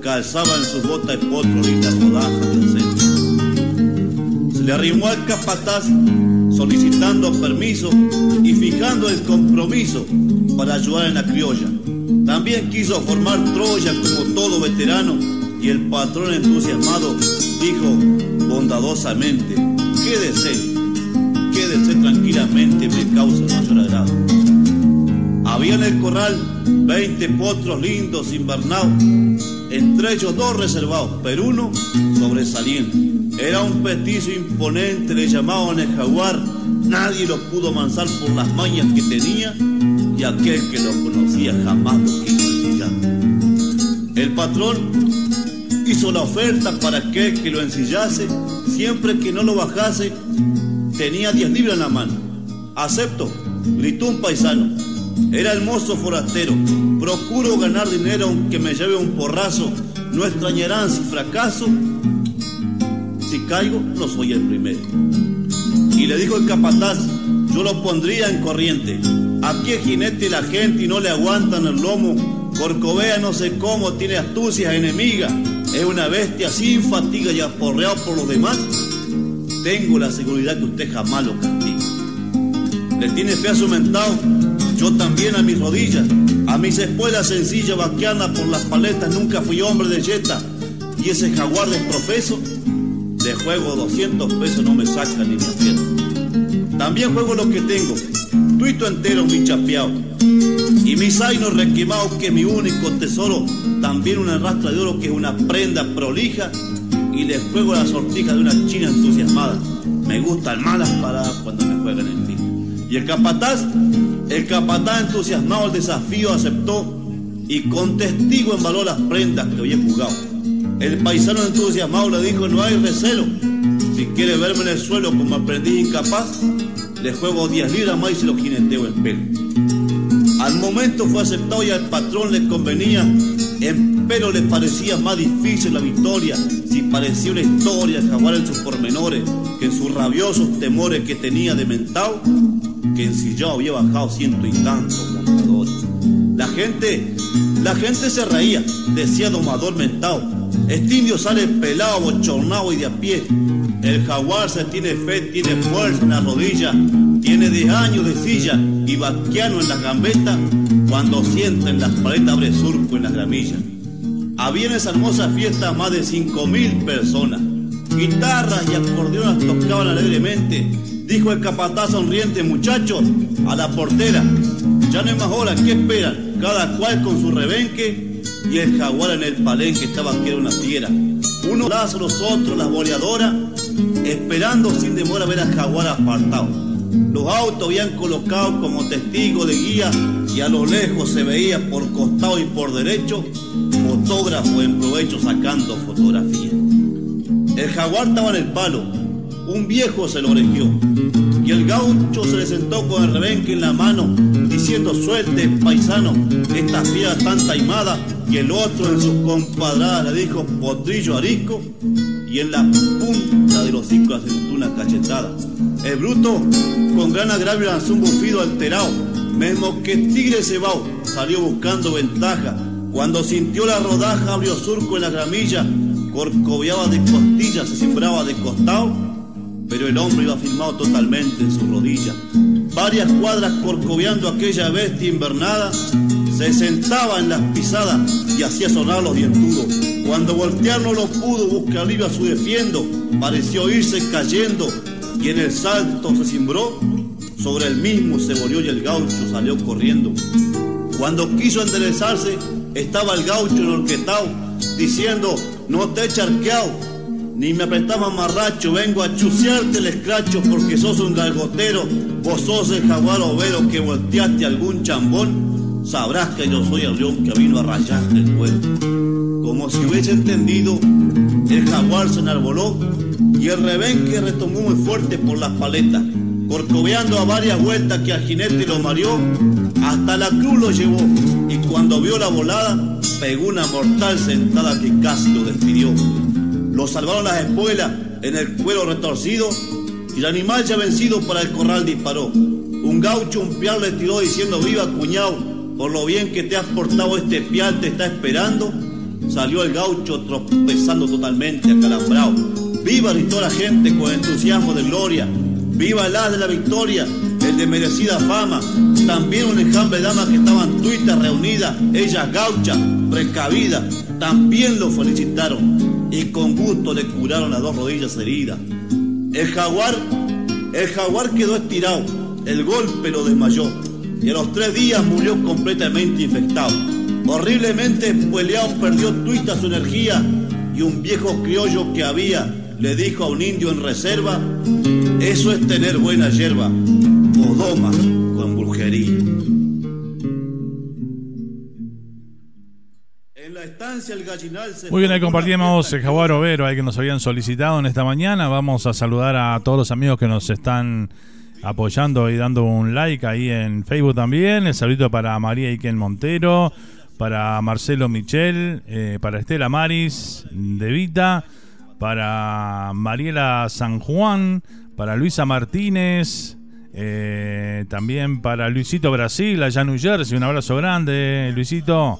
calzaba en sus botas de potro lindas rodajas de acero. Se le arrimó al capataz solicitando permiso y fijando el compromiso para ayudar en la criolla. También quiso formar Troya como todo veterano y el patrón entusiasmado dijo bondadosamente, quédese, quédese tranquilamente, me causa mayor agrado. Había en el corral 20 potros lindos invernados, entre ellos dos reservados, pero uno sobresaliente. Era un petizo imponente, le llamaban el jaguar, nadie lo pudo mansar por las mañas que tenía y aquel que lo conocía jamás lo quiso ensillar. El patrón hizo la oferta para aquel que lo ensillase, siempre que no lo bajase, tenía 10 libras en la mano. Acepto, gritó un paisano. Era el mozo forastero. Procuro ganar dinero aunque me lleve un porrazo. No extrañarán si fracaso. Si caigo, no soy el primero. Y le dijo el capataz, yo lo pondría en corriente. Aquí jinete y la gente y no le aguantan el lomo. Corcovea no sé cómo, tiene astucias enemigas. Es una bestia sin fatiga y aporreado por los demás. Tengo la seguridad que usted jamás lo castiga. Le tiene fe a su mentado, yo también a mis rodillas. A mis espuelas sencillas vaqueana por las paletas nunca fui hombre de yeta. Y ese jaguar desprofeso, de juego 200 pesos no me saca ni me aprieta. También juego lo que tengo, tuito entero mi chapeado. Y mis zainos requemados que mi único tesoro, también una rastra de oro que es una prenda prolija. Y les juego la sortija de una china entusiasmada. Me gustan malas paradas cuando me juegan en fin. Y el capataz, el capataz entusiasmado el desafío aceptó y con testigo embaló las prendas que había jugado. El paisano entusiasmado le dijo, no hay recelo. Si quiere verme en el suelo como aprendiz incapaz, le juego 10 libras más y se lo jineteo en pelo. Al momento fue aceptado y al patrón le convenía, pero le parecía más difícil la victoria si parecía una historia jaguar en sus pormenores que en sus rabiosos temores que tenía de mentao, que en sí yo había bajado ciento y tantos montadores. La gente, la gente se reía, decía domador mentao, este indio sale pelado, bochornado y de a pie. El jaguar se tiene fe, tiene fuerza en la rodilla, tiene 10 años de silla y vaquiano en las gambetas, cuando sienta en las paredes abre surco en las gramillas. Había en esa hermosa fiesta más de 5 mil personas. Guitarras y acordeones tocaban alegremente. Dijo el capataz sonriente, muchachos, a la portera. Ya no hay más hora, ¿qué esperan? Cada cual con su rebenque y el jaguar en el palenque estaba que era una fiera. Unos lazos, los otros, las boleadoras, esperando sin demora ver al jaguar apartado. Los autos habían colocado como testigo de guía y a lo lejos se veía por costado y por derecho fotógrafo en provecho sacando fotografías. El jaguar estaba en el palo, un viejo se lo oregió y el gaucho se le sentó con el rebenque en la mano diciendo suelte paisano, esta fiera tan taimada y el otro en sus compadradas le dijo potrillo arisco y en la punta del hocico asentó una cachetada. El bruto, con gran agravio, lanzó un bufido alterado, mismo que tigre cebao salió buscando ventaja. Cuando sintió la rodaja, abrió surco en la gramilla, corcoveaba de costillas, se sembraba de costado, pero el hombre iba firmado totalmente en su rodilla. Varias cuadras corcoveando aquella bestia invernada, se sentaba en las pisadas y hacía sonar los dientudos. Cuando voltear no lo pudo, busca alivio a su defiendo, pareció irse cayendo y en el salto se cimbró, sobre el mismo se volvió y el gaucho salió corriendo. Cuando quiso enderezarse, estaba el gaucho enorquetao, diciendo, no te he charqueado, ni me apretaba marracho, vengo a chucearte el escracho porque sos un galgotero, vos sos el jaguar overo que volteaste algún chambón, sabrás que yo soy el león que vino a rayarte el cuero. Como si hubiese entendido, el jaguar se enarboló y el rebenque retomó muy fuerte por las paletas, corcoveando a varias vueltas que al jinete lo mareó, hasta la cruz lo llevó y cuando vio la volada, pegó una mortal sentada que casi lo despidió. Lo salvaron las espuelas en el cuero retorcido y el animal ya vencido para el corral disparó. Un gaucho un pial le tiró diciendo viva cuñado, por lo bien que te has portado este pial te está esperando. Salió el gaucho tropezando totalmente acalambrado. Viva gritó la gente con entusiasmo de gloria. Viva el as de la victoria, el de merecida fama. También un enjambre de damas que estaban tuitas reunidas, ellas gauchas, precavidas, también lo felicitaron y con gusto le curaron las dos rodillas heridas. El jaguar, el jaguar quedó estirado, el golpe lo desmayó y a los tres días murió completamente infectado. Horriblemente espueleado perdió tuita su energía y un viejo criollo que había le dijo a un indio en reserva, eso es tener buena hierba, o doma con brujería. Muy bien, ahí compartimos el jaguar overo ahí que nos habían solicitado en esta mañana. Vamos a saludar a todos los amigos que nos están apoyando y dando un like ahí en Facebook también. El saludito para María Iken Montero, para Marcelo Michel, eh, para Estela Maris de Vita, para Mariela San Juan, para Luisa Martínez, eh, también para Luisito Brasil, allá en New Jersey. Un abrazo grande, Luisito.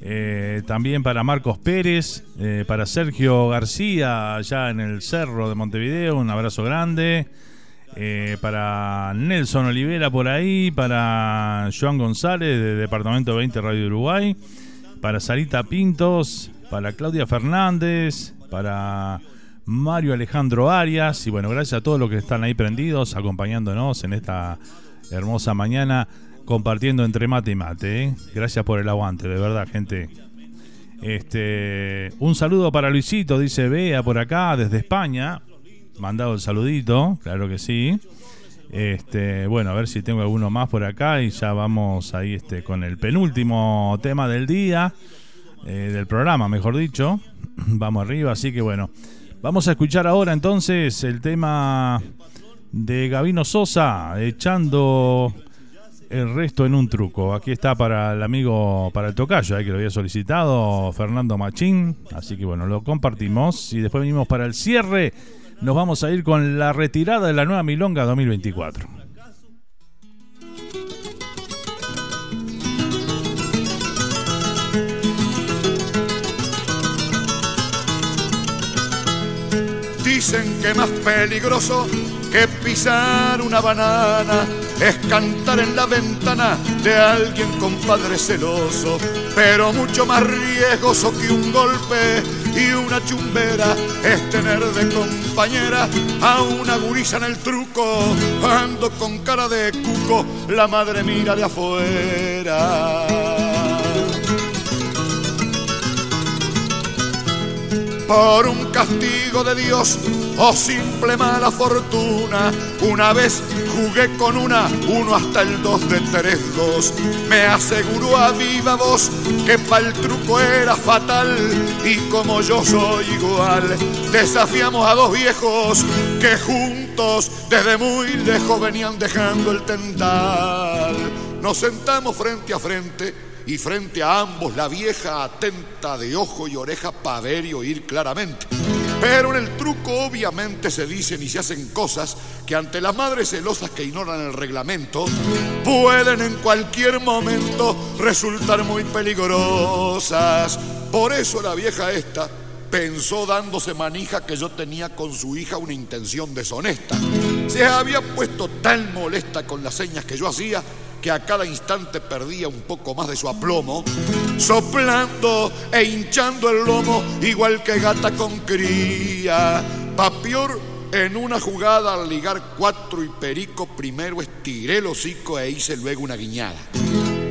Eh, también para Marcos Pérez, para Sergio García, allá en el Cerro de Montevideo, un abrazo grande. Eh, para Nelson Olivera por ahí, para Joan González de Departamento 20 Radio Uruguay, para Sarita Pintos, para Claudia Fernández, para Mario Alejandro Arias, y bueno, gracias a todos los que están ahí prendidos, acompañándonos en esta hermosa mañana compartiendo entre mate y mate. ¿eh? Gracias por el aguante, de verdad, gente. Este, un saludo para Luisito, dice Bea por acá, desde España. Mandado el saludito, claro que sí. Este, bueno, a ver si tengo alguno más por acá y ya vamos ahí este, con el penúltimo tema del día, eh, del programa, mejor dicho. Vamos arriba, así que bueno. Vamos a escuchar ahora entonces el tema de Gavino Sosa, echando el resto en un truco. Aquí está para el amigo, para el tocayo, eh, que lo había solicitado, Fernando Machín. Así que bueno, lo compartimos. Y después venimos para el cierre. Nos vamos a ir con la retirada de la nueva Milonga 2024. Dicen que más peligroso que pisar una banana es cantar en la ventana de alguien con padre celoso, pero mucho más riesgoso que un golpe y una chumbera es tener de compañera a una gurisa en el truco, ando con cara de cuco, la madre mira de afuera. Por un castigo de Dios o simple mala fortuna. Una vez jugué con una, uno hasta el dos de tres dos. Me aseguró a viva voz que para el truco era fatal y como yo soy igual, desafiamos a dos viejos que juntos desde muy lejos venían dejando el tendal. Nos sentamos frente a frente y frente a ambos la vieja atenta de ojo y oreja para ver y oír claramente. Pero en el truco obviamente se dicen y se hacen cosas que ante las madres celosas que ignoran el reglamento pueden en cualquier momento resultar muy peligrosas. Por eso la vieja esta pensó dándose manija que yo tenía con su hija una intención deshonesta. Se había puesto tan molesta con las señas que yo hacía que a cada instante perdía un poco más de su aplomo, soplando e hinchando el lomo igual que gata con cría. Papior en una jugada al ligar cuatro y perico primero estiré el hocico e hice luego una guiñada.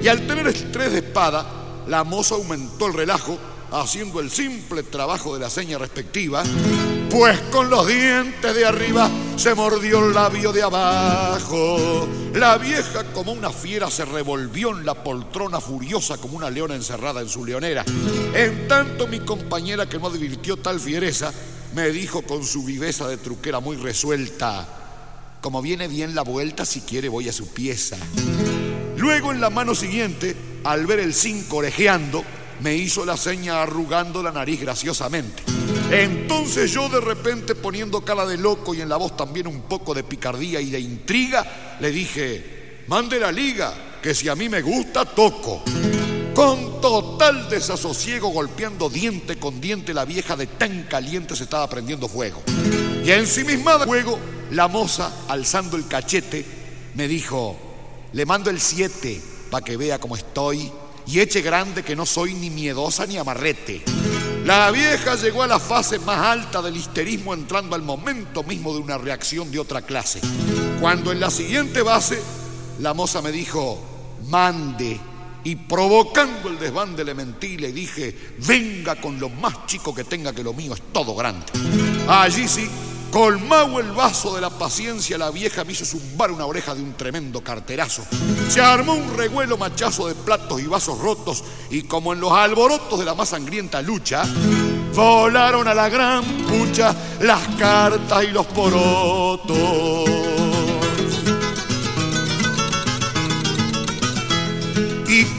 Y al tener estrés de espada, la moza aumentó el relajo haciendo el simple trabajo de la seña respectiva, pues con los dientes de arriba se mordió el labio de abajo. La vieja como una fiera se revolvió en la poltrona furiosa como una leona encerrada en su leonera. En tanto mi compañera que no advirtió tal fiereza, me dijo con su viveza de truquera muy resuelta, como viene bien la vuelta, si quiere voy a su pieza. Luego en la mano siguiente, al ver el cinco orejeando, me hizo la seña arrugando la nariz graciosamente. Entonces yo de repente poniendo cara de loco y en la voz también un poco de picardía y de intriga, le dije, mande la liga, que si a mí me gusta, toco. Con total desasosiego, golpeando diente con diente, la vieja de tan caliente se estaba prendiendo fuego. Y ensimismada fuego, la moza, alzando el cachete, me dijo, le mando el 7 para que vea cómo estoy y eche grande que no soy ni miedosa ni amarrete. La vieja llegó a la fase más alta del histerismo entrando al momento mismo de una reacción de otra clase. Cuando en la siguiente base la moza me dijo, mande. Y provocando el desván le mentí le dije, venga con lo más chico que tenga que lo mío es todo grande. Allí sí Colmado el vaso de la paciencia, la vieja me hizo zumbar una oreja de un tremendo carterazo. Se armó un revuelo machazo de platos y vasos rotos y como en los alborotos de la más sangrienta lucha, volaron a la gran pucha las cartas y los porotos.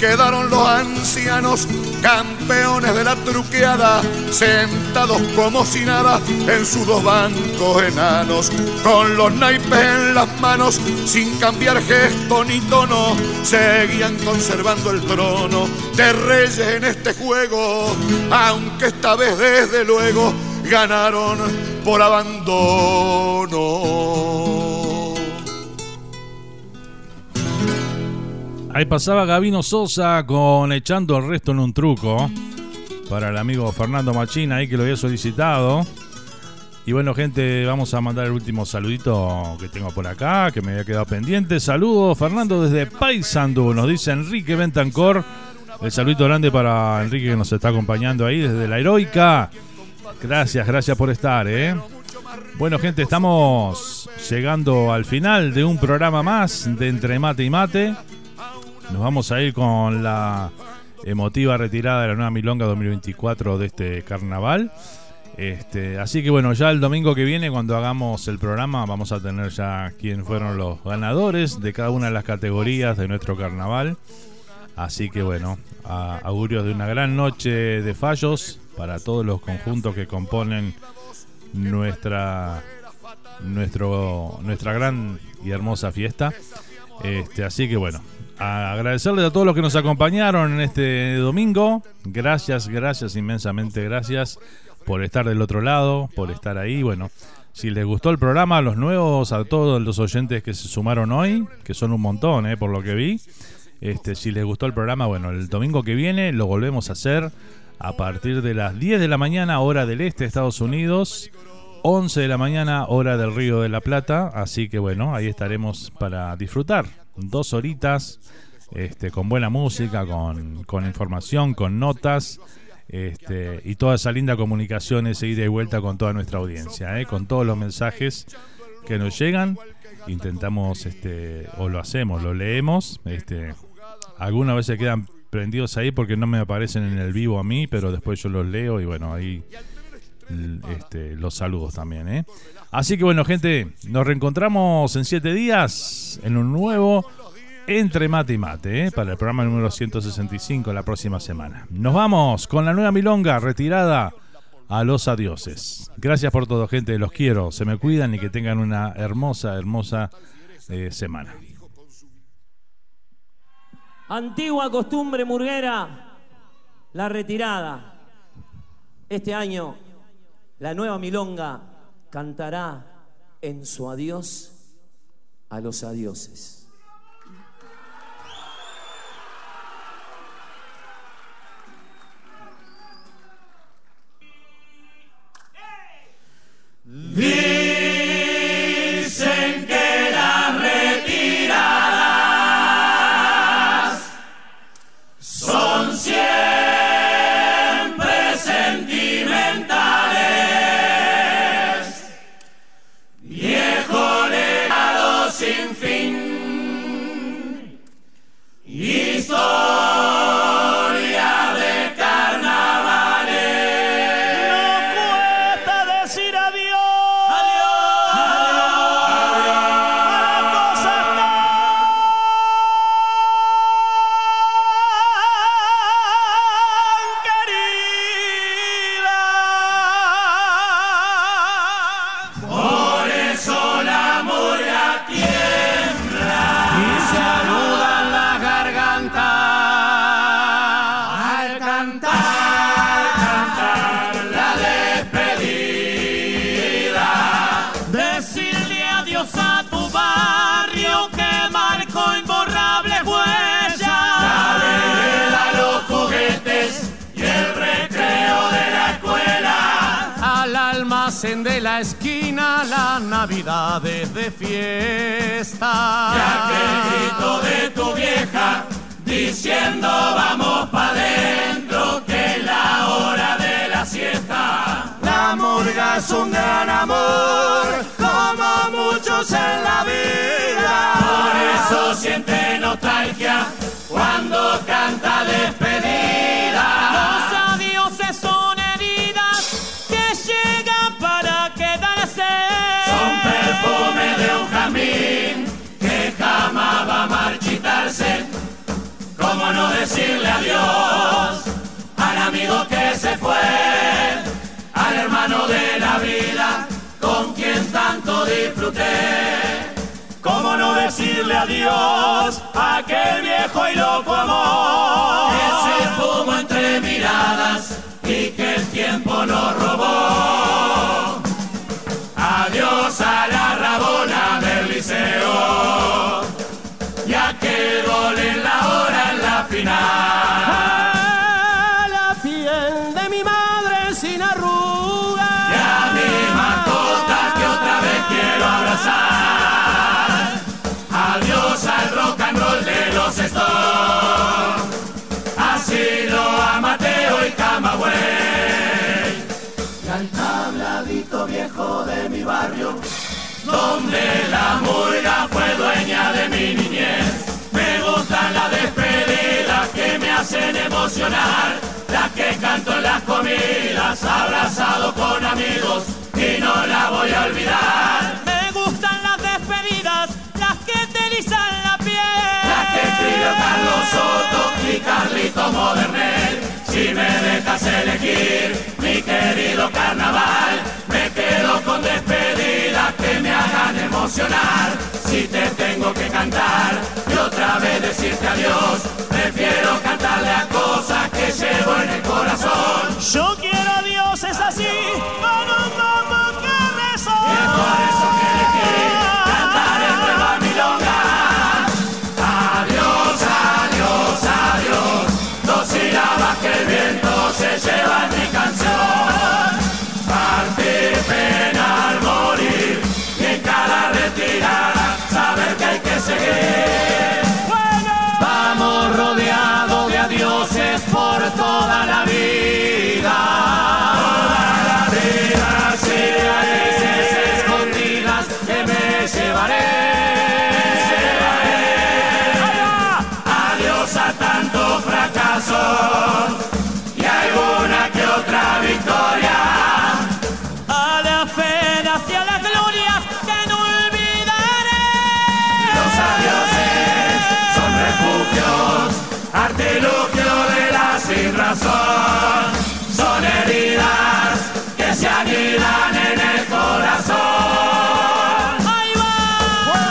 Quedaron los ancianos campeones de la truqueada, sentados como si nada en sus dos bancos enanos, con los naipes en las manos, sin cambiar gesto ni tono, seguían conservando el trono de reyes en este juego, aunque esta vez desde luego ganaron por abandono. Ahí pasaba Gabino Sosa con echando el resto en un truco. Para el amigo Fernando Machín ahí que lo había solicitado. Y bueno, gente, vamos a mandar el último saludito que tengo por acá, que me había quedado pendiente. Saludos, Fernando, desde Paysandú. Nos dice Enrique Bentancor. El saludito grande para Enrique que nos está acompañando ahí desde la heroica. Gracias, gracias por estar, ¿eh? Bueno, gente, estamos llegando al final de un programa más de Entre Mate y Mate. Nos vamos a ir con la emotiva retirada de la nueva Milonga 2024 de este carnaval. Este, así que bueno, ya el domingo que viene, cuando hagamos el programa, vamos a tener ya quién fueron los ganadores de cada una de las categorías de nuestro carnaval. Así que bueno, augurios de una gran noche de fallos para todos los conjuntos que componen nuestra, nuestro, nuestra gran y hermosa fiesta. Este, así que bueno, agradecerles a todos los que nos acompañaron en este domingo. Gracias, gracias, inmensamente gracias por estar del otro lado, por estar ahí. Bueno, si les gustó el programa, a los nuevos, a todos los oyentes que se sumaron hoy, que son un montón, eh, por lo que vi. Este, si les gustó el programa, bueno, el domingo que viene lo volvemos a hacer a partir de las 10 de la mañana, hora del este de Estados Unidos. 11 de la mañana, hora del Río de la Plata. Así que bueno, ahí estaremos para disfrutar dos horitas este, con buena música, con, con información, con notas. Este, y toda esa linda comunicación, esa ida y vuelta con toda nuestra audiencia, ¿eh? con todos los mensajes que nos llegan. Intentamos, este, o lo hacemos, lo leemos. Este, algunas veces quedan prendidos ahí porque no me aparecen en el vivo a mí, pero después yo los leo y bueno, ahí este, los saludos también. ¿eh? Así que bueno, gente, nos reencontramos en siete días en un nuevo Entre Mate y Mate, ¿eh? para el programa número 165 la próxima semana. Nos vamos con la nueva milonga retirada a los adioses. Gracias por todo, gente. Los quiero. Se me cuidan y que tengan una hermosa, hermosa eh, semana. Antigua costumbre murguera, la retirada. Este año, la nueva milonga cantará en su adiós a los adioses. Dicen que de fiesta. Y aquel grito de tu vieja diciendo vamos pa' dentro que es la hora de la siesta. La murga es un gran amor, como muchos en la vida. Por eso siente nostalgia cuando canta despedida. Los adioses son heridas que llegan para quedarse. Perfume de un que jamás va a marchitarse. ¿Cómo no decirle adiós al amigo que se fue? Al hermano de la vida con quien tanto disfruté. ¿Cómo no decirle adiós a aquel viejo y loco amor? Que se fumó entre miradas y que el tiempo nos robó. Rabona del liceo y aquel gol en la hora en la final. A la piel de mi madre sin arrugas. Y a mi mascota que otra vez quiero abrazar. Adiós al rock and roll de los Stones. Así lo a Mateo y Camagüey. Y al tabladito viejo de mi barrio, donde la murga fue dueña de mi niñez. Me gustan las despedidas que me hacen emocionar, las que canto en las comidas, abrazado con amigos y no la voy a olvidar. Me gustan las despedidas, las que te erizan la piel. Las que escribió Carlos Soto y Carlito Modernel. Si me dejas elegir, mi querido carnaval, me quedo con despedidas Si te tengo que cantar y otra vez decirte adiós, prefiero cantarle a cosas que llevo en el corazón. Yo quiero adioses así, con un en el corazón.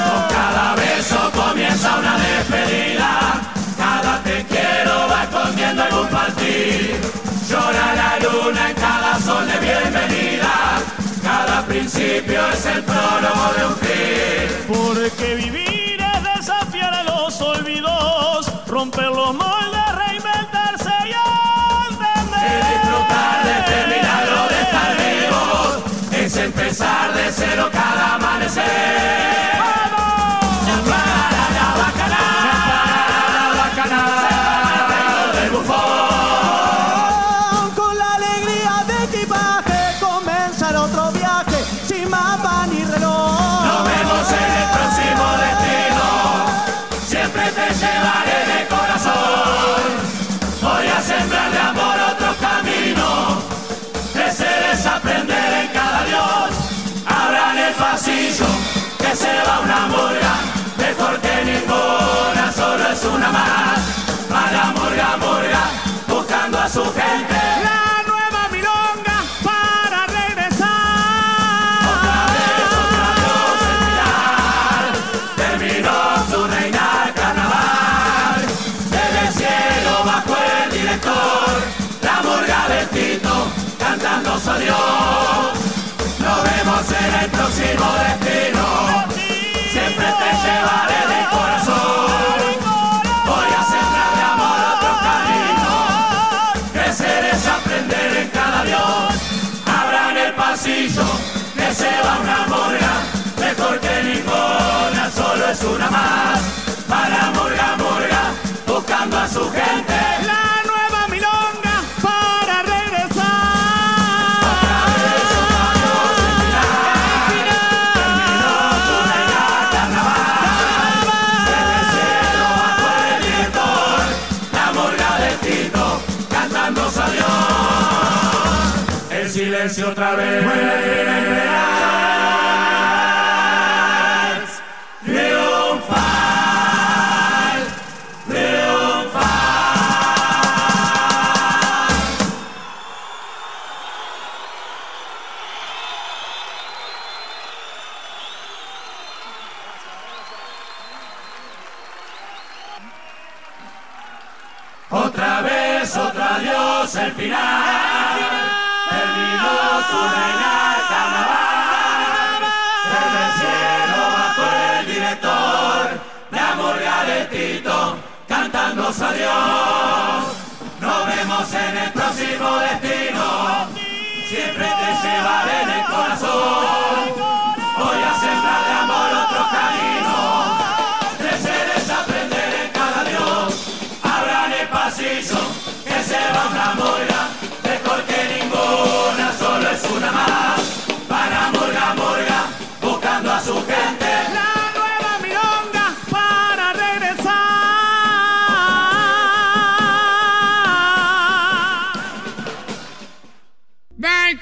Con cada beso comienza una despedida, cada te quiero va escondiendo algún partir. Llora la luna en cada sol de bienvenida, cada principio es el prólogo de un fin. Porque vivir es desafiar a los olvidos, romper los moldes, empezar de cero cada amanecer. Silencio otra adiós. Nos vemos en el próximo destino. Siempre te llevaré en el corazón. Voy a sembrar de amor otro camino. Crecer es aprender en cada Dios. Abran el pasillo, que se va una morga, mejor que ninguna, solo es una más.